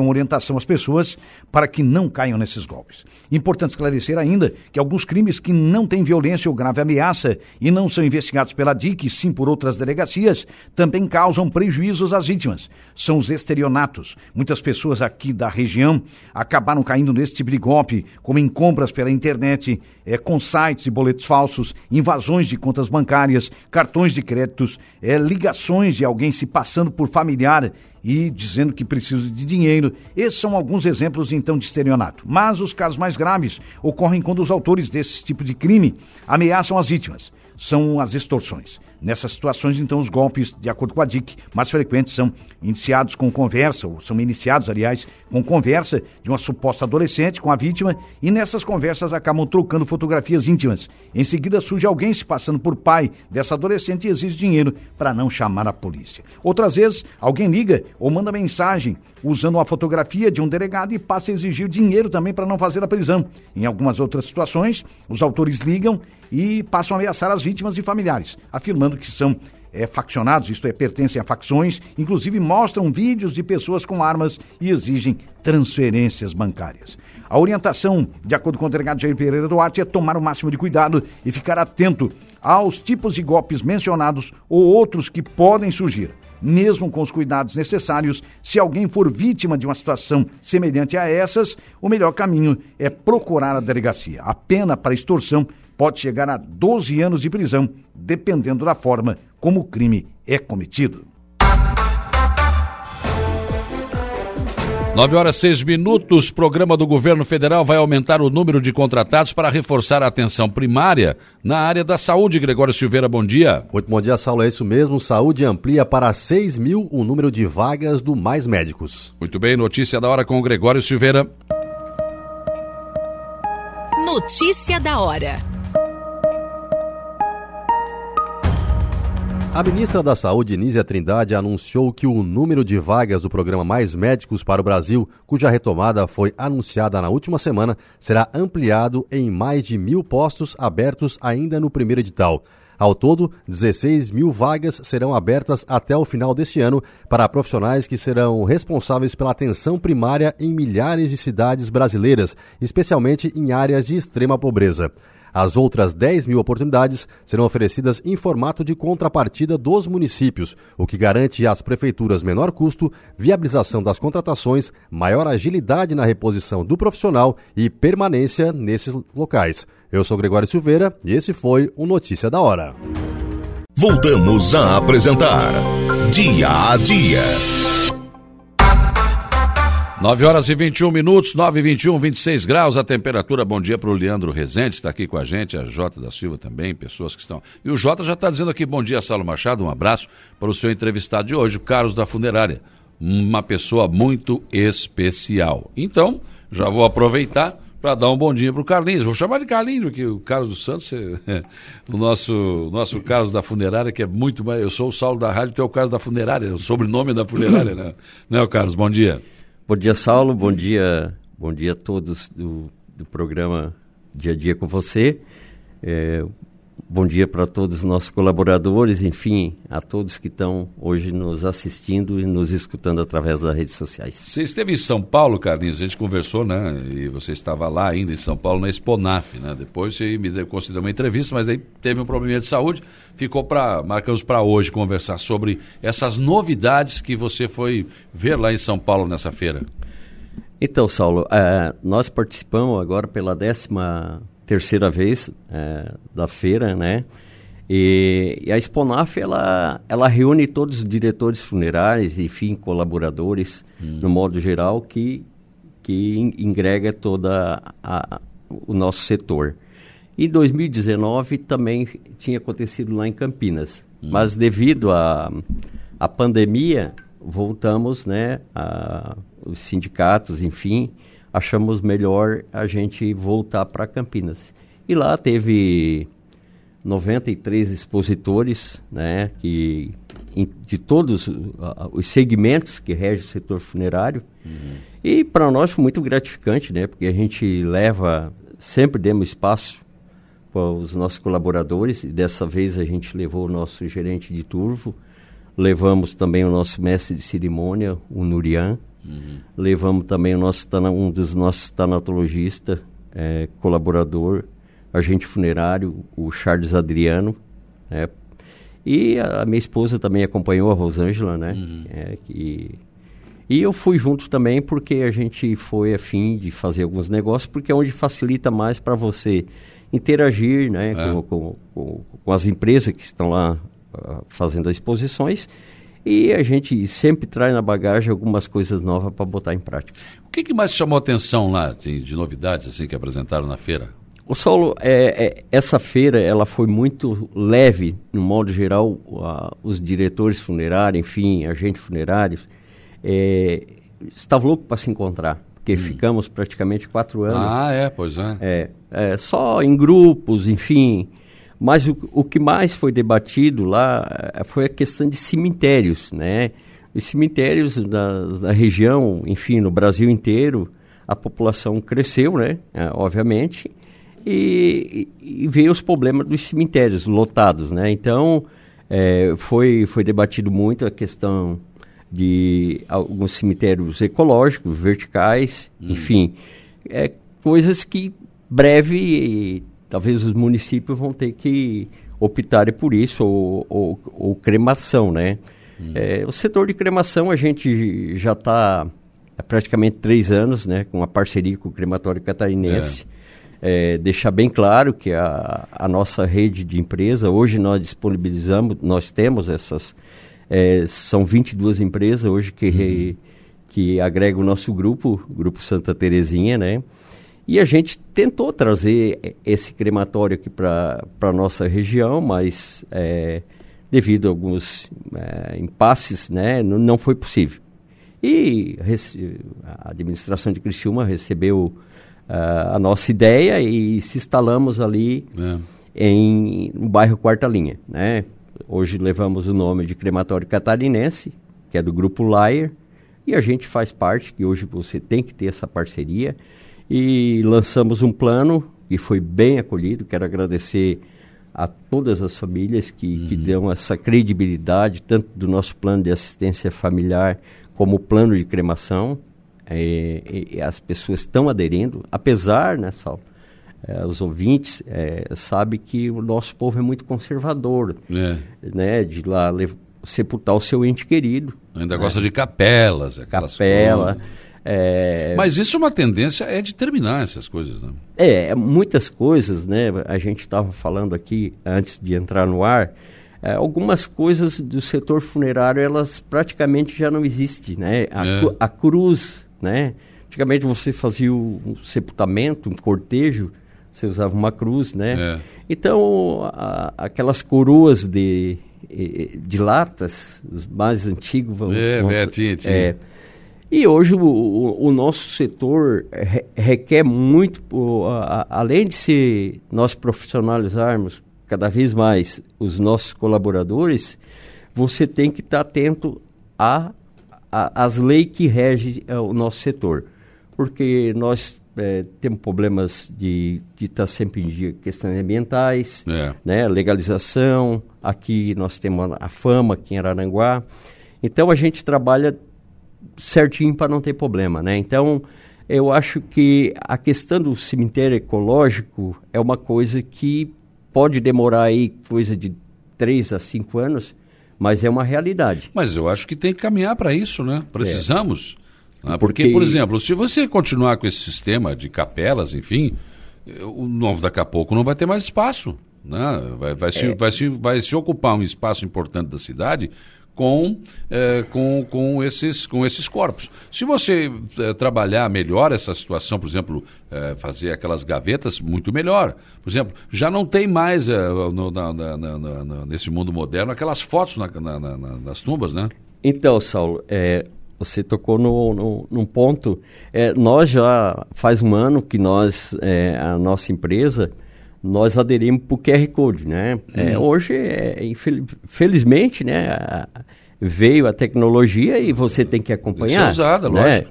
uma orientação às pessoas para que não caiam nesses golpes. Importante esclarecer ainda que alguns crimes que não têm violência ou grave ameaça e não são investigados pela DIC, sim por outras delegacias, também causam prejuízos às vítimas. São os estelionatos. Muitas pessoas aqui da região acabaram caindo nesse tipo de golpe, como em compras pela internet, é, com sites e boletos falsos, invasões de contas bancárias, cartões de créditos, é, ligações de alguém se passando por familiar e dizendo que precisa de dinheiro. Esses são alguns exemplos, então, de estelionato. Mas os casos mais graves ocorrem quando os autores desse tipo de crime ameaçam as vítimas. São as extorsões. Nessas situações, então, os golpes, de acordo com a DIC, mais frequentes são iniciados com conversa, ou são iniciados, aliás, com conversa de uma suposta adolescente com a vítima, e nessas conversas acabam trocando fotografias íntimas. Em seguida, surge alguém se passando por pai dessa adolescente e exige dinheiro para não chamar a polícia. Outras vezes, alguém liga ou manda mensagem usando uma fotografia de um delegado e passa a exigir dinheiro também para não fazer a prisão. Em algumas outras situações, os autores ligam e passam a ameaçar as vítimas e familiares, afirmando que são é, faccionados, isto é, pertencem a facções, inclusive mostram vídeos de pessoas com armas e exigem transferências bancárias. A orientação, de acordo com o delegado Jair Pereira Duarte, é tomar o máximo de cuidado e ficar atento aos tipos de golpes mencionados ou outros que podem surgir. Mesmo com os cuidados necessários, se alguém for vítima de uma situação semelhante a essas, o melhor caminho é procurar a delegacia. A pena para extorsão pode chegar a 12 anos de prisão, dependendo da forma como o crime é cometido. 9 horas 6 minutos. Programa do governo federal vai aumentar o número de contratados para reforçar a atenção primária na área da saúde. Gregório Silveira, bom dia. Muito bom dia, Saulo. É isso mesmo. Saúde amplia para 6 mil o número de vagas do Mais Médicos. Muito bem, notícia da hora com o Gregório Silveira. Notícia da hora. A ministra da Saúde, Nízia Trindade, anunciou que o número de vagas do programa Mais Médicos para o Brasil, cuja retomada foi anunciada na última semana, será ampliado em mais de mil postos abertos ainda no primeiro edital. Ao todo, 16 mil vagas serão abertas até o final deste ano para profissionais que serão responsáveis pela atenção primária em milhares de cidades brasileiras, especialmente em áreas de extrema pobreza. As outras 10 mil oportunidades serão oferecidas em formato de contrapartida dos municípios, o que garante às prefeituras menor custo, viabilização das contratações, maior agilidade na reposição do profissional e permanência nesses locais. Eu sou Gregório Silveira e esse foi o Notícia da Hora. Voltamos a apresentar Dia a Dia. 9 horas e 21 minutos, 9 e 21, 26 graus a temperatura. Bom dia para o Leandro Rezende, está aqui com a gente, a Jota da Silva também, pessoas que estão. E o Jota já está dizendo aqui, bom dia, Saulo Machado, um abraço para o seu entrevistado de hoje, o Carlos da Funerária. Uma pessoa muito especial. Então, já vou aproveitar para dar um bom dia para o Carlinhos. Vou chamar de Carlinhos, que o Carlos dos Santos, é, [laughs] o nosso, nosso Carlos da Funerária, que é muito mais. Eu sou o Saulo da Rádio, tu é o Carlos da Funerária, o sobrenome da Funerária, né? Né, Carlos? Bom dia. Bom dia, Saulo. Bom dia, bom dia a todos do, do programa Dia a Dia com você. É, bom dia para todos os nossos colaboradores, enfim, a todos que estão hoje nos assistindo e nos escutando através das redes sociais. Você esteve em São Paulo, Carlinhos, a gente conversou, né? E você estava lá ainda em São Paulo, na Exponaf, né? Depois você me deu, concedeu uma entrevista, mas aí teve um probleminha de saúde, ficou para, marcamos para hoje conversar sobre essas novidades que você foi ver lá em São Paulo nessa feira. Então, Saulo, uh, nós participamos agora pela décima terceira vez é, da feira, né? E, e, a Exponaf, ela, ela reúne todos os diretores funerários, enfim, colaboradores, hum. no modo geral, que, que ingrega toda a, o nosso setor. Em 2019 também tinha acontecido lá em Campinas, hum. mas devido à a, a pandemia, voltamos, né, a, os sindicatos, enfim, achamos melhor a gente voltar para Campinas. E lá teve 93 expositores, né, que de todos os segmentos que regem o setor funerário. Uhum. E para nós foi muito gratificante, né, porque a gente leva, sempre demos espaço para os nossos colaboradores, e dessa vez a gente levou o nosso gerente de turvo, levamos também o nosso mestre de cerimônia, o Nurian, levamos também o nosso, um dos nossos tanatologistas, é, colaborador, agente funerário, o Charles Adriano, né? E a, a minha esposa também acompanhou a Rosângela, né? É, que, e eu fui junto também porque a gente foi afim de fazer alguns negócios, porque é onde facilita mais para você interagir né, É. com, com- com- as empresas que estão lá ah, fazendo as exposições. E a gente sempre traz na bagagem algumas coisas novas para botar em prática. O que, que mais chamou a atenção lá de, de novidades assim que apresentaram na feira? O Saulo, é, é, essa feira ela foi muito leve, no modo geral, a- os diretores funerários, enfim, agentes funerários, é, estavam loucos para se encontrar, porque ficamos praticamente quatro anos. Ah, é, pois é. É, é, só em grupos, enfim. Mas o, o que mais foi debatido lá eh, foi a questão de cemitérios, né? Os cemitérios da, da região, enfim, no Brasil inteiro, a população cresceu, né? É, obviamente, e, e, veio os problemas dos cemitérios lotados, né? Então, eh, foi, foi debatido muito a questão de alguns cemitérios ecológicos, verticais, enfim, é, coisas que breve talvez os municípios vão ter que optarem por isso ou, ou, ou cremação, né? É, o setor de cremação a gente já está há praticamente três anos, né, com uma parceria com o crematório catarinense. É, deixar bem claro que a, a nossa rede de empresa, hoje nós disponibilizamos, nós temos essas, é, são 22 empresas hoje que, re- que agregam o nosso grupo, o Grupo Santa Terezinha, né? E a gente tentou trazer esse crematório aqui para a nossa região, mas é, devido a alguns é, impasses, né, não, não foi possível. E a administração de Criciúma recebeu ah, a nossa ideia e se instalamos ali É. em, no bairro Quarta Linha. Né? Hoje levamos o nome de Crematório Catarinense, que é do Grupo Layer, e a gente faz parte, que hoje você tem que ter essa parceria, e lançamos um plano que foi bem acolhido. Quero agradecer a todas as famílias que, que dão essa credibilidade, tanto do nosso plano de assistência familiar como o plano de cremação. É, e- e as pessoas estão aderindo, apesar, né, Sal? É, os ouvintes é, sabem que o nosso povo é muito conservador, É. né? De lá sepultar o seu ente querido. Ainda gosta de capelas, aquelas Capela. coisas. É, Mas isso é uma tendência é de terminar essas coisas, né? É, muitas coisas, né? A gente estava falando aqui antes de entrar no ar. é, algumas coisas do setor funerário elas praticamente já não existem, né? A, É. a cruz, né? Antigamente você fazia um sepultamento, um cortejo, você usava uma cruz, né? É. Então a- aquelas coroas de de latas, os mais antigos vão, É, vão- é, tinha, tinha. É, e hoje o, o- o nosso setor re- requer muito, o- a- a- além de se nós profissionalizarmos cada vez mais os nossos colaboradores, você tem que estar atento às leis que regem eh, o nosso setor. Porque nós eh, temos problemas de estar sempre em dia questões ambientais, É. né, legalização, aqui nós temos a fama aqui em Araranguá. Então a gente trabalha certinho para não ter problema, né? Então, eu acho que a questão do cemitério ecológico é uma coisa que pode demorar aí coisa de três a cinco anos, mas é uma realidade. Mas eu acho que tem que caminhar para isso, né? Precisamos. né? Porque, Porque- por exemplo, se você continuar com esse sistema de capelas, enfim, o novo daqui a pouco não vai ter mais espaço. Né? Vai, vai, se, vai, se, vai se ocupar um espaço importante da cidade com, eh, com, com, esses, com esses corpos. Se você eh, trabalhar melhor essa situação, por exemplo, eh, fazer aquelas gavetas, muito melhor. Por exemplo, já não tem mais, no- na- na- na- nesse mundo moderno, aquelas fotos na- na- na- na- nas tumbas, né? Então, Saulo, é, você tocou no, no, num ponto. É, nós já faz um ano que nós, é, a nossa empresa, nós aderimos para o QR Code, né? É, hoje, é, infel- felizmente, né, a- veio a tecnologia e você tem que acompanhar. É usada, né? lógico.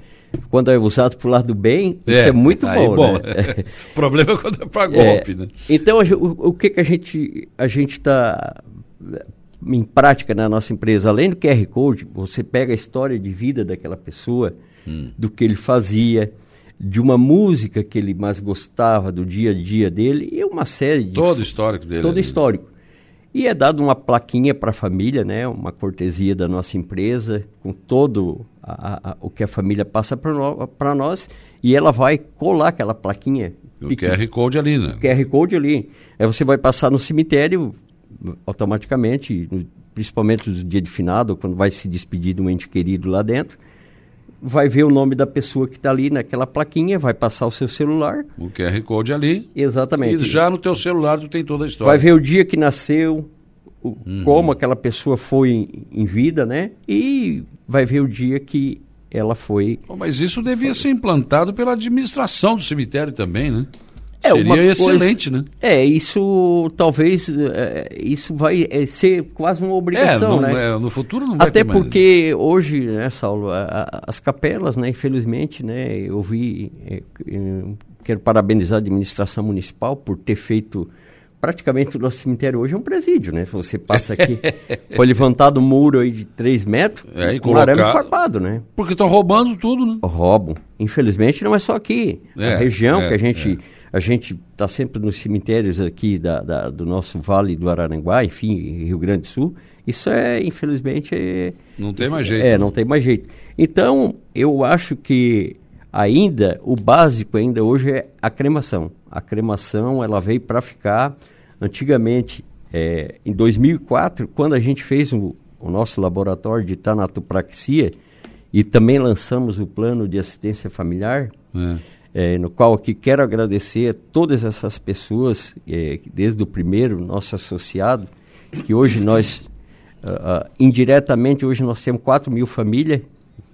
Quando é usado para o lado do bem, isso é muito aí, bom, né? [laughs] o problema é quando é para É, golpe, né? Então, o, o que, que a gente a gente está em prática na nossa empresa? Além do QR Code, você pega a história de vida daquela pessoa, do que ele fazia, de uma música que ele mais gostava do dia a dia dele e uma série de Todo o histórico dele. todo ali. histórico. E é dado uma plaquinha para a família, né? Uma cortesia da nossa empresa, com todo a- a- o que a família passa para nós. E ela vai colar aquela plaquinha. O pequena- QR Code ali, né? QR Code ali. Aí você vai passar no cemitério automaticamente, no- principalmente no dia de finado, quando vai se despedir de um ente querido lá dentro. Vai ver o nome da pessoa que está ali naquela plaquinha, vai passar o seu celular. O QR Code ali. Exatamente. E já no teu celular tu tem toda a história. Vai ver o dia que nasceu, o- como aquela pessoa foi em, em vida, né? E vai ver o dia que ela foi. Mas isso devia ser implantado pela administração do cemitério também, né? É Seria coisa- excelente, né? É, isso talvez é, isso vai é, ser quase uma É, obrigação, não- né? é, no futuro não vai Até ter mais. porque hoje, né, Saulo, a- a- as capelas, né, infelizmente, né, eu vi, é, é, quero parabenizar a administração municipal por ter feito praticamente o nosso cemitério hoje é um presídio, né? Você passa aqui, [laughs] foi levantado um muro aí de 3 metros, É, e com arame colocar- farpado, né? Porque estão roubando tudo, né? roubam. Infelizmente não é só aqui. É, a região é, que a gente a gente está sempre nos cemitérios aqui da, da- do nosso Vale do Araranguá, enfim, Rio Grande do Sul. Isso é, infelizmente, é, Não tem mais jeito. É, não tem mais jeito. Então, eu acho que ainda o básico ainda hoje é a cremação. A cremação ela veio para ficar. Antigamente, é, em 2004, quando a gente fez o, o nosso laboratório de tanatopraxia e também lançamos o plano de assistência familiar, É. é, no qual aqui quero agradecer a todas essas pessoas, é, desde o primeiro, nosso associado, que hoje nós, ah, ah, indiretamente, hoje nós temos 4 mil famílias,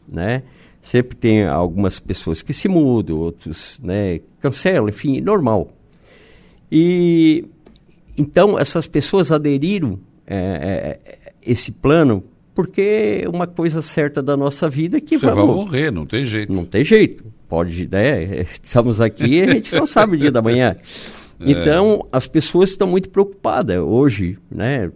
né? Sempre tem algumas pessoas que se mudam, outros né, cancelam, enfim, normal. E então essas pessoas aderiram é, é, esse plano porque uma coisa certa da nossa vida é que Você vai vamos, morrer, não tem jeito. não tem jeito. Pode, né? [laughs] Estamos aqui e a gente não sabe o dia da manhã. [laughs] É. Então, as pessoas estão muito preocupadas hoje, né?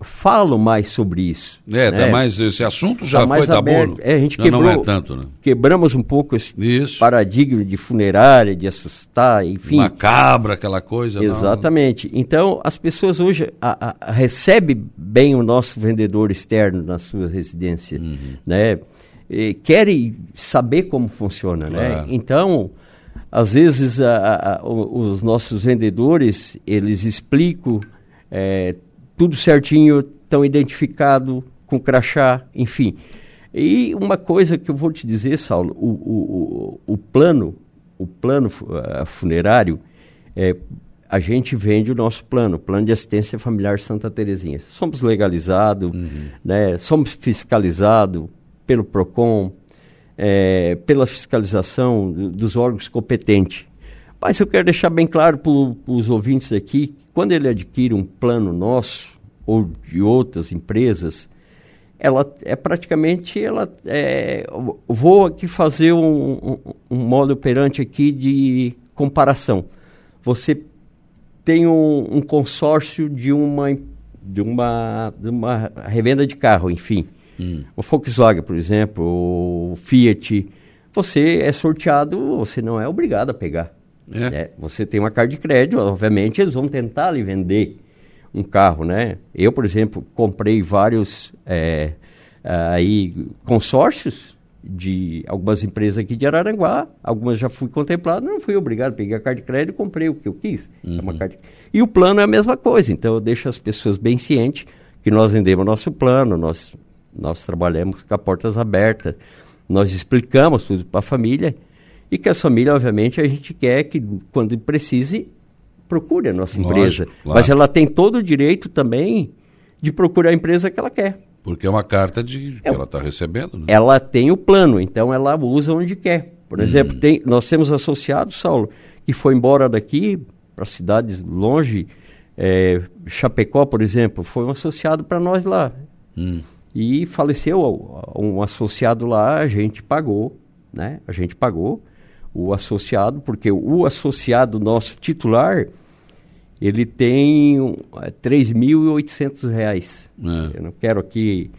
Falam mais sobre isso. É, tá né? mais, esse assunto já Tá foi tabu. aberto. É, a gente já quebrou, não é tanto, né? quebramos um pouco esse Isso. paradigma de funerária, de assustar, enfim. Macabra, aquela coisa. não. Exatamente. Então, as pessoas hoje a, a, recebem bem o nosso vendedor externo na sua residência, Uhum. né? E querem saber como funciona, né? Claro. Então, às vezes a- a- os nossos vendedores eles explicam é, tudo certinho, estão identificados com crachá, enfim. E uma coisa que eu vou te dizer, Saulo, o, o, o, o plano, o plano fu- funerário, é, a gente vende o nosso plano, plano de assistência familiar Santa Terezinha. Somos legalizados, né, somos fiscalizados pelo PROCON, é, pela fiscalização do- dos órgãos competentes. Mas eu quero deixar bem claro para os ouvintes aqui, que quando ele adquire um plano nosso ou de outras empresas, ela é praticamente, ela é, vou aqui fazer um, um, um modo operante aqui de comparação. Você tem um, um consórcio de uma, de, uma, de uma revenda de carro, enfim. O Volkswagen, por exemplo, o Fiat. Você é sorteado, você não é obrigado a pegar. É. né? Você tem uma carta de crédito, obviamente eles vão tentar lhe vender um carro, né? Eu, por exemplo, comprei vários é, aí consórcios de algumas empresas aqui de Araranguá, algumas já fui contemplado, não fui obrigado, peguei a carta de crédito e comprei o que eu quis. É uma carta... E o plano é a mesma coisa, então eu deixo as pessoas bem cientes que nós vendemos nosso plano, nós, nós trabalhamos com as portas abertas, nós explicamos tudo para a família e que a família, obviamente, a gente quer que quando precise procure a nossa Lógico, empresa. claro. Mas ela tem todo o direito também de procurar a empresa que ela quer. Porque é uma carta de que É. ela está recebendo, né? Ela tem o plano, então ela usa onde quer. Por Hum. exemplo, tem, nós temos associados, Saulo, que foi embora daqui para cidades longe, é, Chapecó, por exemplo, foi um associado para nós lá. Hum. E faleceu um associado lá, a gente pagou, né? A gente pagou o associado, porque o associado nosso titular, ele tem um, é, 3.800 reais. É. Eu não quero aqui...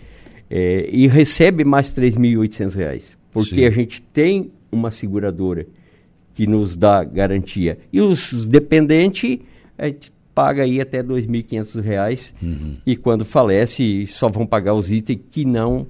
é, e recebe mais 3.800 reais. porque Sim. a gente tem uma seguradora que nos dá garantia. E os dependentes, a gente paga aí até 2.500 reais Uhum. e quando falece só vão pagar os itens que não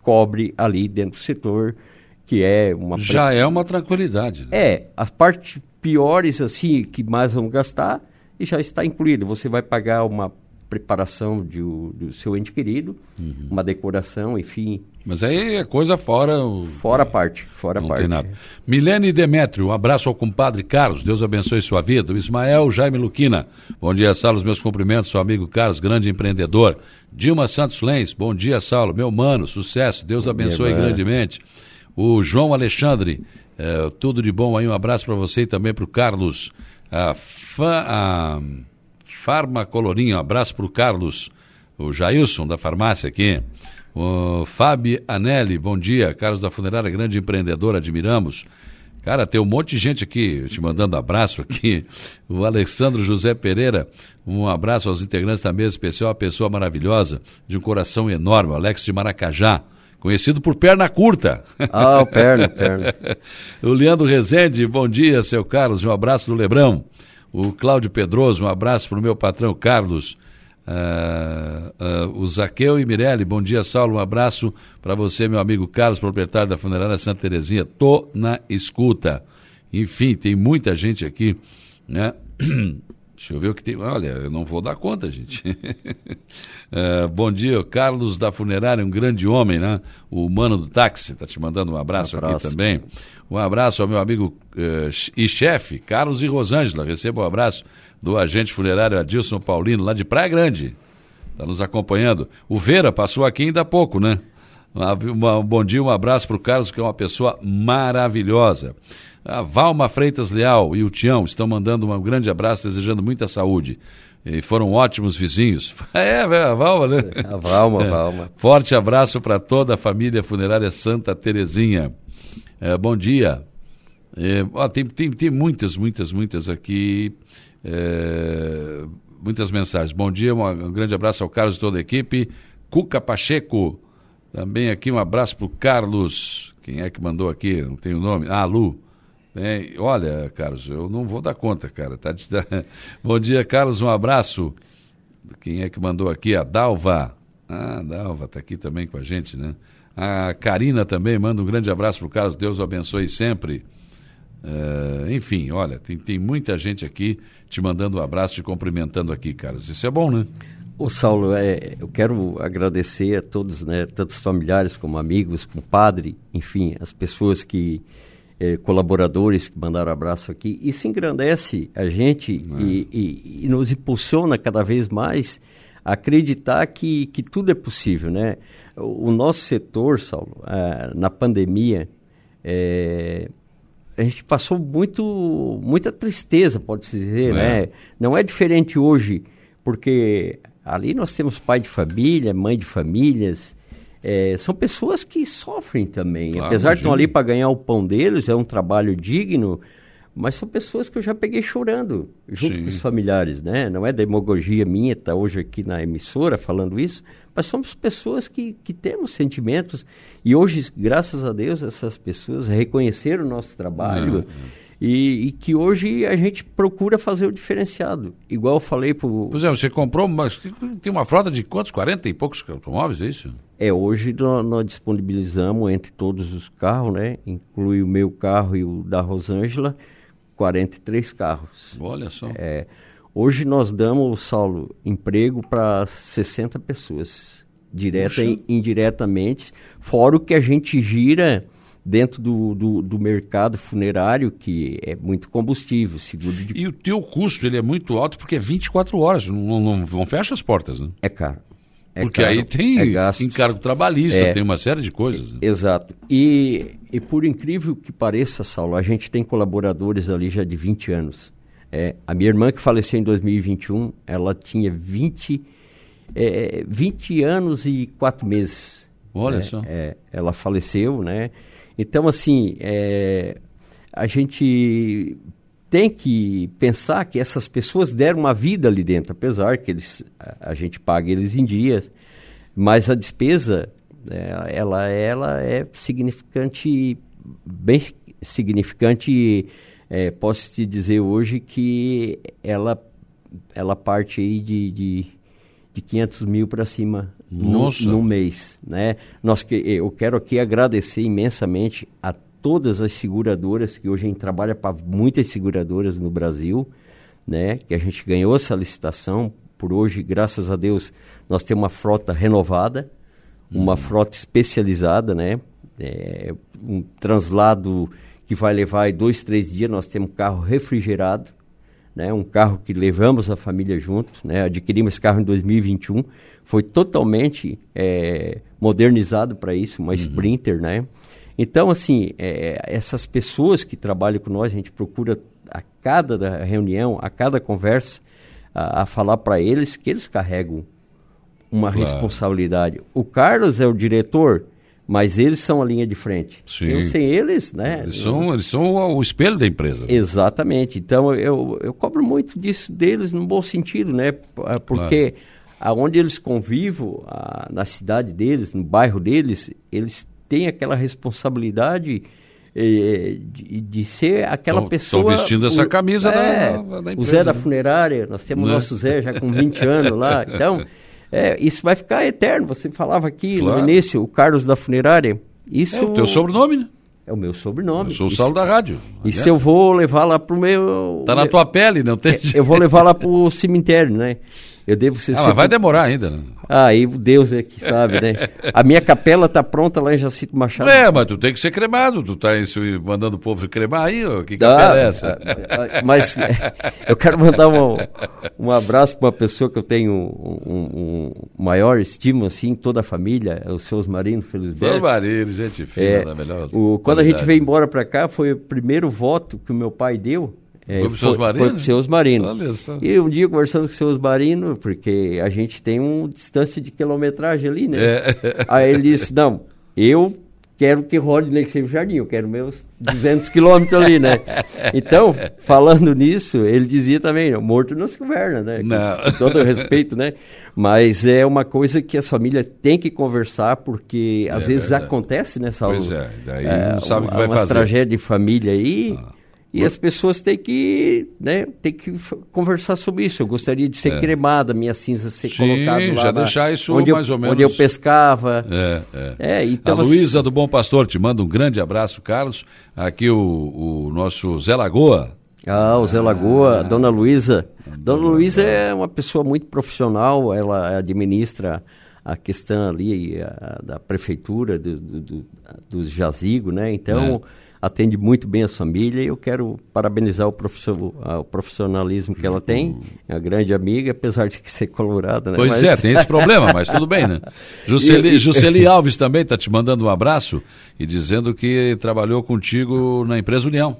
cobre ali dentro do setor, que é uma... Já é uma tranquilidade. né? É, as partes piores, assim, que mais vão gastar, e já está incluído. Você vai pagar uma preparação de o- do seu ente querido, Uhum. uma decoração, enfim, Mas aí é coisa fora. o- fora a parte, fora a parte. tem nada. Milene Demétrio, um abraço ao compadre Carlos, Deus abençoe sua vida. O Ismael Jaime Luquina, bom dia, Saulo, os meus cumprimentos, seu amigo Carlos, grande empreendedor. Dilma Santos Lens, bom dia, Saulo, meu mano, sucesso, Deus abençoe mano. grandemente. O João Alexandre, eh, tudo de bom aí, um abraço para você e também para o Carlos. A, fa, a Farma Colorinho, um abraço para o Carlos, o Jailson da farmácia aqui. O Fábio Anelli, bom dia. Carlos da Funerária, grande empreendedor, admiramos. Cara, tem um monte de gente aqui te mandando abraço aqui. O Alessandro José Pereira, um abraço aos integrantes da mesa especial, uma pessoa maravilhosa, de um coração enorme, Alex de Maracajá, conhecido por perna curta. Ah, o perna, perna. [laughs] o Leandro Rezende, bom dia, seu Carlos, um abraço do Lebrão. O Cláudio Pedroso, um abraço para o meu patrão Carlos. Ah, ah, o Zaqueu e Mirelle, bom dia, Saulo, um abraço para você, meu amigo Carlos, proprietário da funerária Santa Terezinha. Tô na escuta. Enfim, tem muita gente aqui, né? [clears throat] Deixa eu ver o que tem. Olha, eu não vou dar conta, gente. Ah, [laughs] bom dia, Carlos da Funerária, um grande homem, né? O mano do táxi, tá te mandando um abraço, aqui abraço. também. Um abraço ao meu amigo eh, e chefe, Carlos e Rosângela. Receba um abraço do agente funerário Adilson Paulino, lá de Praia Grande. Está nos acompanhando. O Vera passou aqui ainda há pouco, né? Um bom dia, um abraço para o Carlos, que é uma pessoa maravilhosa. A Valma Freitas Leal e o Tião estão mandando um grande abraço, desejando muita saúde. E foram ótimos vizinhos. [laughs] É, a Valma, né? A Valma, a É. Valma. Forte abraço para toda a família funerária Santa Terezinha. É, bom dia. É, ó, tem, tem, tem muitas, muitas, muitas aqui. é, muitas mensagens. Bom dia, uma- um grande abraço ao Carlos e toda a equipe. Cuca Pacheco, também aqui um abraço para o Carlos. Quem é que mandou aqui? Não tem o nome. Ah, Lu. Olha, Carlos, eu não vou dar conta, cara. Tá [laughs] Bom dia, Carlos, um abraço. Quem é que mandou aqui? A Dalva. Ah, a Dalva está aqui também com a gente, né? A Karina também manda um grande abraço para o Carlos. Deus o abençoe sempre. Eh, enfim, olha, tem, tem muita gente aqui te mandando um abraço, te cumprimentando aqui, Carlos. Isso é bom, né? Ô Saulo, é, eu quero agradecer a todos, né, tanto os familiares como amigos, compadre, enfim, as pessoas que, eh, colaboradores que mandaram abraço aqui. Isso engrandece a gente e, e- e nos impulsiona cada vez mais a acreditar que, que tudo é possível, né? O, o nosso setor, Saulo, ah, na pandemia, eh, a gente passou muito, muita tristeza, pode-se dizer, É. né? Não é diferente hoje, porque ali nós temos pai de família, mãe de famílias, eh, são pessoas que sofrem também. Claro, Apesar de estão imagina. ali para ganhar o pão deles, é um trabalho digno, mas são pessoas que eu já peguei chorando junto Sim. com os familiares, né? Não é demagogia minha estar hoje aqui na emissora falando isso, mas somos pessoas que, que temos sentimentos e hoje, graças a Deus, essas pessoas reconheceram o nosso trabalho É, e, e que hoje a gente procura fazer o diferenciado. Igual eu falei para Pois é, você comprou, mas tem uma frota de quantos? 40 e poucos automóveis, é isso? É, hoje nó- nós, disponibilizamos entre todos os carros, né? Inclui o meu carro e o da Rosângela, 43 carros. Olha só. É, hoje nós damos, Saulo, emprego para 60 pessoas, direta e indiretamente, fora o que a gente gira dentro do, do, do mercado funerário, que é muito combustível, seguro de... E o teu custo, ele é muito alto porque é 24 horas, não, não, não fecha as portas, né? É caro. É porque caro, aí tem é encargo trabalhista, É. tem uma série de coisas. Né? Exato. E, e por incrível que pareça, Saulo, a gente tem colaboradores ali já de 20 anos. É, a minha irmã que faleceu em 2021, ela tinha 20, é, 20 anos e 4 meses. Olha É, só. é, ela faleceu, né? Então, assim, é, a gente tem que pensar que essas pessoas deram uma vida ali dentro, apesar que eles, a, gente paga eles em dias, mas a despesa É, ela, ela é significante, bem significante. É, posso te dizer hoje que ela, ela parte aí de, de, de 500 mil para cima no, no, mês. Né? Nós que, eu quero aqui agradecer imensamente a todas as seguradoras, que hoje a gente trabalha para muitas seguradoras no Brasil, né? que a gente ganhou essa licitação. Por hoje, graças a Deus, nós temos uma frota renovada, uma uhum. frota especializada, né? É, um translado que vai levar dois, três dias, nós temos carro refrigerado, né? um carro que levamos a família junto, né? adquirimos esse carro em 2021, foi totalmente é, modernizado para isso, uma uhum. Sprinter, né? Então, assim, é, essas pessoas que trabalham com nós, a gente procura a cada reunião, a cada conversa, a, a falar para eles que eles carregam uma claro. responsabilidade. O Carlos é o diretor, mas eles são a linha de frente. Sim. Eu sem eles, né? Eles são, eles são o espelho da empresa. Exatamente. Então eu, eu cobro muito disso deles no bom sentido, né? Porque claro. aonde eles convivem, a, na cidade deles, no bairro deles, eles têm aquela responsabilidade eh, de, de, ser aquela pessoa. Estão vestindo essa camisa é, da, da, empresa. O Zé da né? funerária, nós temos o né? nosso Zé já com 20 anos lá. [laughs] Então, é, isso vai ficar eterno. Você falava aqui claro. no início, o Carlos da funerária. Isso... É o teu sobrenome, né? É o meu sobrenome. Eu sou o Saulo da Rádio. E se eu vou levar lá pro meu. Tá na tua pele, não tem? Eu vou levar lá pro cemitério, né? Eu devo ser. Ah, mas vai demorar ainda, né? Aí Deus é que sabe, né? A minha capela tá pronta lá em Jacinto Machado. É, mas tu tem que ser cremado. Tu tá isso, mandando o povo cremar aí, ó. Que capela é essa? Mas [laughs] eu quero mandar um, um abraço para uma pessoa que eu tenho um, um, maior estima, assim, toda a família, é o seu Osmarino Felizberto. Seu Marino, gente fina, é, melhor. O, quando a gente veio embora para cá, foi o primeiro voto que o meu pai deu é, foi para o seu Osmarino? Foi para o seu Osmarino. E um dia conversando com o seu Osmarino, porque a gente tem uma distância de quilometragem ali, né? É. [laughs] Aí ele disse, não, eu quero que rode nem que seja jardim, eu quero meus 200 [laughs] quilômetros ali, né? Então, falando nisso, ele dizia também, morto não se governa, né? Com, com todo respeito, né? Mas é uma coisa que as famílias têm que conversar, porque às é vezes verdade. acontece, né, Saulo? Pois é, daí é, não sabe o que vai fazer. Uma tragédia de família aí... Ah e as pessoas têm que, né, têm que conversar sobre isso. Eu gostaria de ser é. cremada, minha cinza ser Sim, colocada lá. já deixar isso onde mais eu, ou menos. Onde eu pescava. É, é. é então, a Luísa do Bom Pastor te manda um grande abraço, Carlos. Aqui o, o nosso Zé Lagoa. Ah, o Zé Lagoa, ah, Dona Luísa. Dona Luísa é uma pessoa muito profissional, ela administra a questão ali a, da prefeitura, do, do, do, do jazigo, né? Então é atende muito bem as famílias e eu quero parabenizar o, o profissionalismo que ela tem, é uma grande amiga, apesar de ser colorada, né? Pois mas... é, tem esse [laughs] problema, mas tudo bem, né? Jusceli, Jusceli [laughs] Alves também está te mandando um abraço e dizendo que trabalhou contigo na empresa União.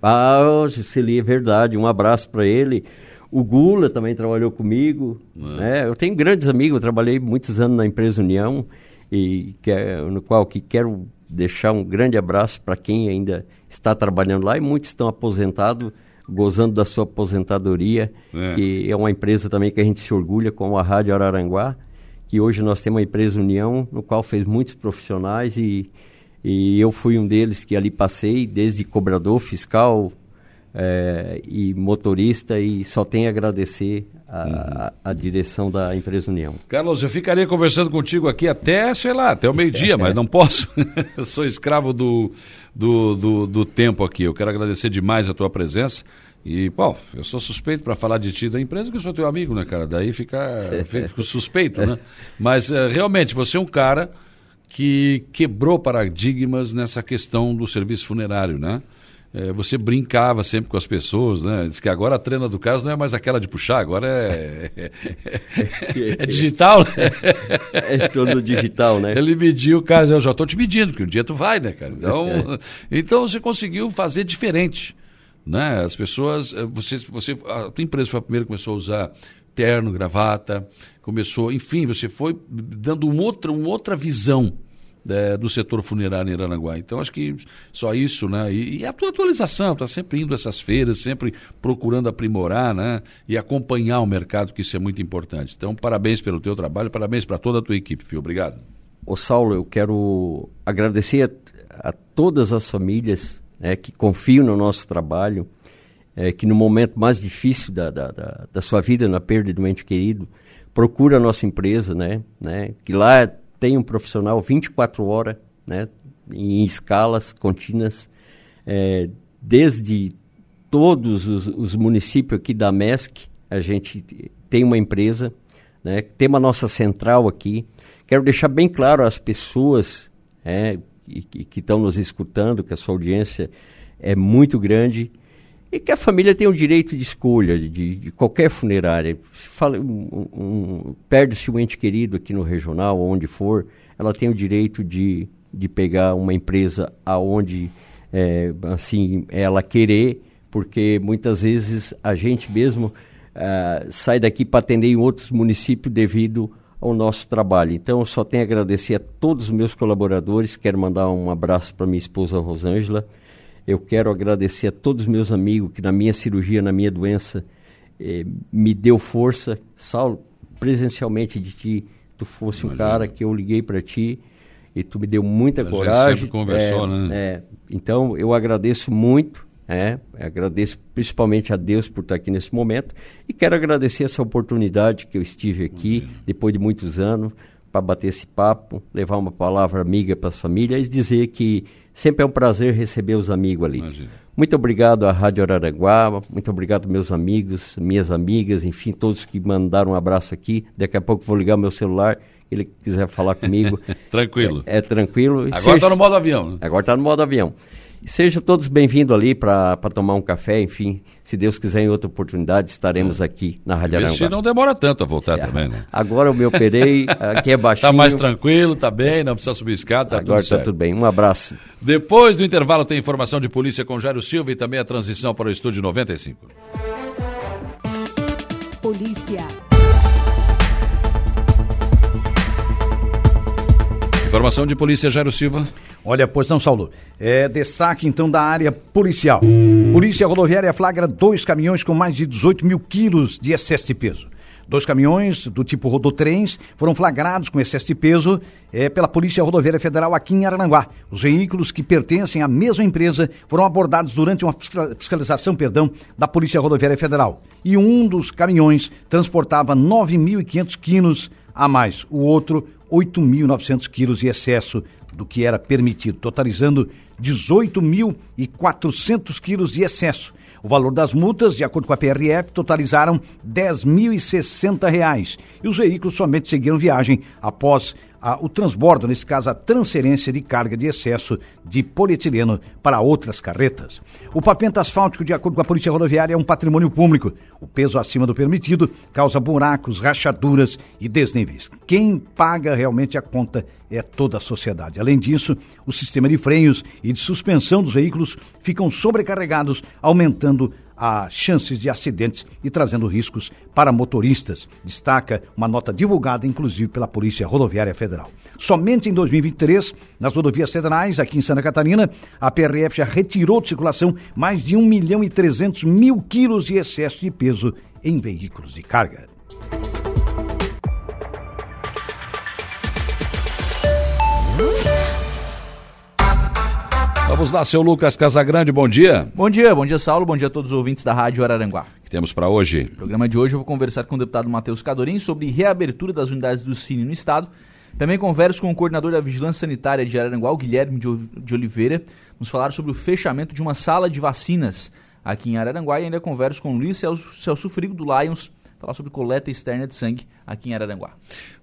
Ah, Jusceli, é verdade, um abraço para ele. O Gula também trabalhou comigo. É. Né? Eu tenho grandes amigos, eu trabalhei muitos anos na empresa União, e que é, no qual que quero deixar um grande abraço para quem ainda está trabalhando lá e muitos estão aposentados, gozando da sua aposentadoria, é. que é uma empresa também que a gente se orgulha, como a Rádio Araranguá, que hoje nós temos uma empresa União, no qual fez muitos profissionais e, e eu fui um deles que ali passei, desde cobrador fiscal, é, e motorista e só tenho a agradecer a, a, a, direção da empresa União. Carlos, eu ficaria conversando contigo aqui até, sei lá, até o meio-dia, mas não posso. [laughs] sou escravo do, do, do, do, tempo aqui. Eu quero agradecer demais a tua presença. E, bom, eu sou suspeito para falar de ti da empresa, que eu sou teu amigo, né, cara? Daí fica, [laughs] fica suspeito, né? Mas, uh, realmente, você é um cara que quebrou paradigmas nessa questão do serviço funerário, né? É, você brincava sempre com as pessoas, né? Diz que agora a trena do caso não é mais aquela de puxar, agora é, é, é digital, né? É todo digital, né? Ele mediu o caso, eu já estou te medindo, porque um dia tu vai, né, cara? Então, então você conseguiu fazer diferente, né? As pessoas, eh, você, você, a tua empresa foi a primeira que começou a usar terno, gravata, começou, enfim, você foi dando um outra, uma outra visão é, do setor funerário em Aranaguá. Então, acho que só isso, né? E, e a tua atualização, está sempre indo essas feiras, sempre procurando aprimorar, né? E acompanhar o mercado, que isso é muito importante. Então, parabéns pelo teu trabalho, parabéns para toda a tua equipe, Fio. Obrigado. ô Saulo, eu quero agradecer a, a todas as famílias né, que confiam no nosso trabalho, é, que no momento mais difícil da, da, da, da, sua vida, na perda um ente querido, procura a nossa empresa, né, né, que lá tem um profissional 24 horas, né, em escalas contínuas, é, desde todos os, os, municípios aqui da MESC, a gente tem uma empresa, né, tem uma nossa central aqui. Quero deixar bem claro às pessoas é, que, que estão nos escutando que a sua audiência é muito grande e que a família tem o direito de escolha de, de qualquer funerária. Fala, um, um, Perde-se um ente querido aqui no regional, onde for, ela tem o direito de, de pegar uma empresa aonde é, assim ela querer, porque muitas vezes a gente mesmo uh, sai daqui para atender em outros municípios devido ao nosso trabalho. Então, eu só tenho a agradecer a todos os meus colaboradores. Quero mandar um abraço para minha esposa Rosângela. Eu quero agradecer a todos os meus amigos que na minha cirurgia, na minha doença, eh, me deu força. Saulo, presencialmente de ti, tu fosse Imagina. um cara que eu liguei para ti e tu me deu muita a coragem. Gente sempre conversou, é, né? É, então, eu agradeço muito é, agradeço principalmente a Deus por estar aqui nesse momento e quero agradecer essa oportunidade que eu estive aqui uhum. depois de muitos anos para bater esse papo, levar uma palavra amiga para as famílias e dizer que sempre é um prazer receber os amigos ali. Imagina. Muito obrigado à Rádio Araranguá, muito obrigado meus amigos, minhas amigas, enfim, todos que mandaram um abraço aqui. Daqui a pouco vou ligar meu celular ele quiser falar comigo. [laughs] tranquilo. É, é tranquilo. Agora está no modo avião. Né? Agora está no modo avião. Sejam todos bem-vindos ali para tomar um café, enfim. Se Deus quiser, em outra oportunidade, estaremos é. aqui na Rádio Aranguá. Se não demora tanto a voltar é. também, né? Agora eu me operei, [laughs] aqui é baixinho. Está mais tranquilo, está bem, não precisa subir escada, tá Agora está tudo bem. Um abraço. Depois do intervalo tem informação de polícia com Jairo Silva e também a transição para o Estúdio 95. Polícia. Informação de polícia, Jairo Silva. Olha, pois não, Saulo. É, destaque então da área policial. Polícia Rodoviária flagra dois caminhões com mais de 18 mil quilos de excesso de peso. Dois caminhões do tipo rodotrens foram flagrados com excesso de peso é, pela Polícia Rodoviária Federal aqui em Arananguá. Os veículos que pertencem à mesma empresa foram abordados durante uma fiscalização perdão, da Polícia Rodoviária Federal. E um dos caminhões transportava 9.500 quilos a mais. O outro, 8.900 quilos de excesso do que era permitido, totalizando 18.400 quilos de excesso. O valor das multas, de acordo com a PRF, totalizaram R$ 10.060 e os veículos somente seguiram viagem após a, o transbordo, nesse caso a transferência de carga de excesso de polietileno para outras carretas. O pavimento asfáltico, de acordo com a Polícia Rodoviária, é um patrimônio público. O peso acima do permitido causa buracos, rachaduras e desníveis. Quem paga realmente a conta é toda a sociedade. Além disso, o sistema de freios e de suspensão dos veículos ficam sobrecarregados, aumentando as chances de acidentes e trazendo riscos para motoristas, destaca uma nota divulgada inclusive pela Polícia Rodoviária Federal. Somente em 2023, nas rodovias federais aqui em Santa Catarina, a PRF já retirou de circulação mais de 1 milhão e 300 mil quilos de excesso de peso em veículos de carga. Vamos lá, seu Lucas Casagrande, bom dia. Bom dia, bom dia, Saulo, bom dia a todos os ouvintes da Rádio Araranguá. O que temos para hoje? No programa de hoje eu vou conversar com o deputado Matheus Cadorim sobre reabertura das unidades do Cine no Estado. Também converso com o coordenador da Vigilância Sanitária de Araranguá, Guilherme de Oliveira, nos falar sobre o fechamento de uma sala de vacinas aqui em Araranguá e ainda converso com o Luiz Celso, Celso Frigo do Lions, falar sobre coleta externa de sangue aqui em Araranguá.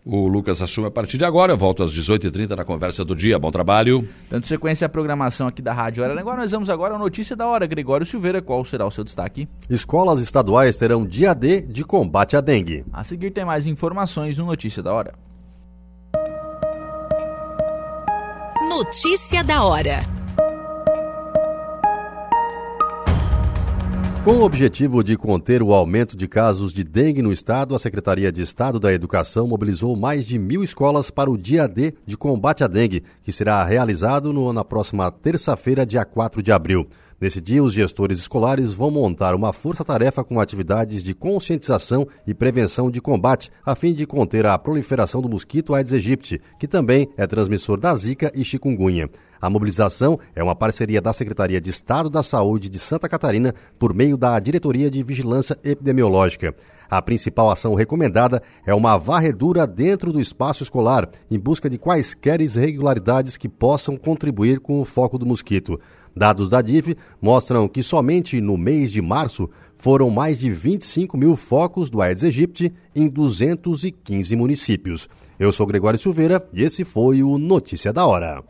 O Lucas assume a partir de agora. Eu volto às 18h30 na conversa do dia. Bom trabalho. Dando sequência à programação aqui da Rádio Araranguá, nós vamos agora à notícia da hora. Gregório Silveira, qual será o seu destaque? Escolas estaduais terão dia D de combate à dengue. A seguir tem mais informações no Notícia da Hora. Notícia da Hora. Com o objetivo de conter o aumento de casos de dengue no estado, a Secretaria de Estado da Educação mobilizou mais de mil escolas para o Dia D de combate à dengue, que será realizado no, na próxima terça-feira, dia 4 de abril. Nesse dia, os gestores escolares vão montar uma força-tarefa com atividades de conscientização e prevenção de combate, a fim de conter a proliferação do mosquito Aedes aegypti, que também é transmissor da Zika e chikungunya. A mobilização é uma parceria da Secretaria de Estado da Saúde de Santa Catarina por meio da Diretoria de Vigilância Epidemiológica. A principal ação recomendada é uma varredura dentro do espaço escolar, em busca de quaisquer irregularidades que possam contribuir com o foco do mosquito. Dados da DIF mostram que somente no mês de março foram mais de 25 mil focos do Aedes aegypti em 215 municípios. Eu sou Gregório Silveira e esse foi o Notícia da Hora.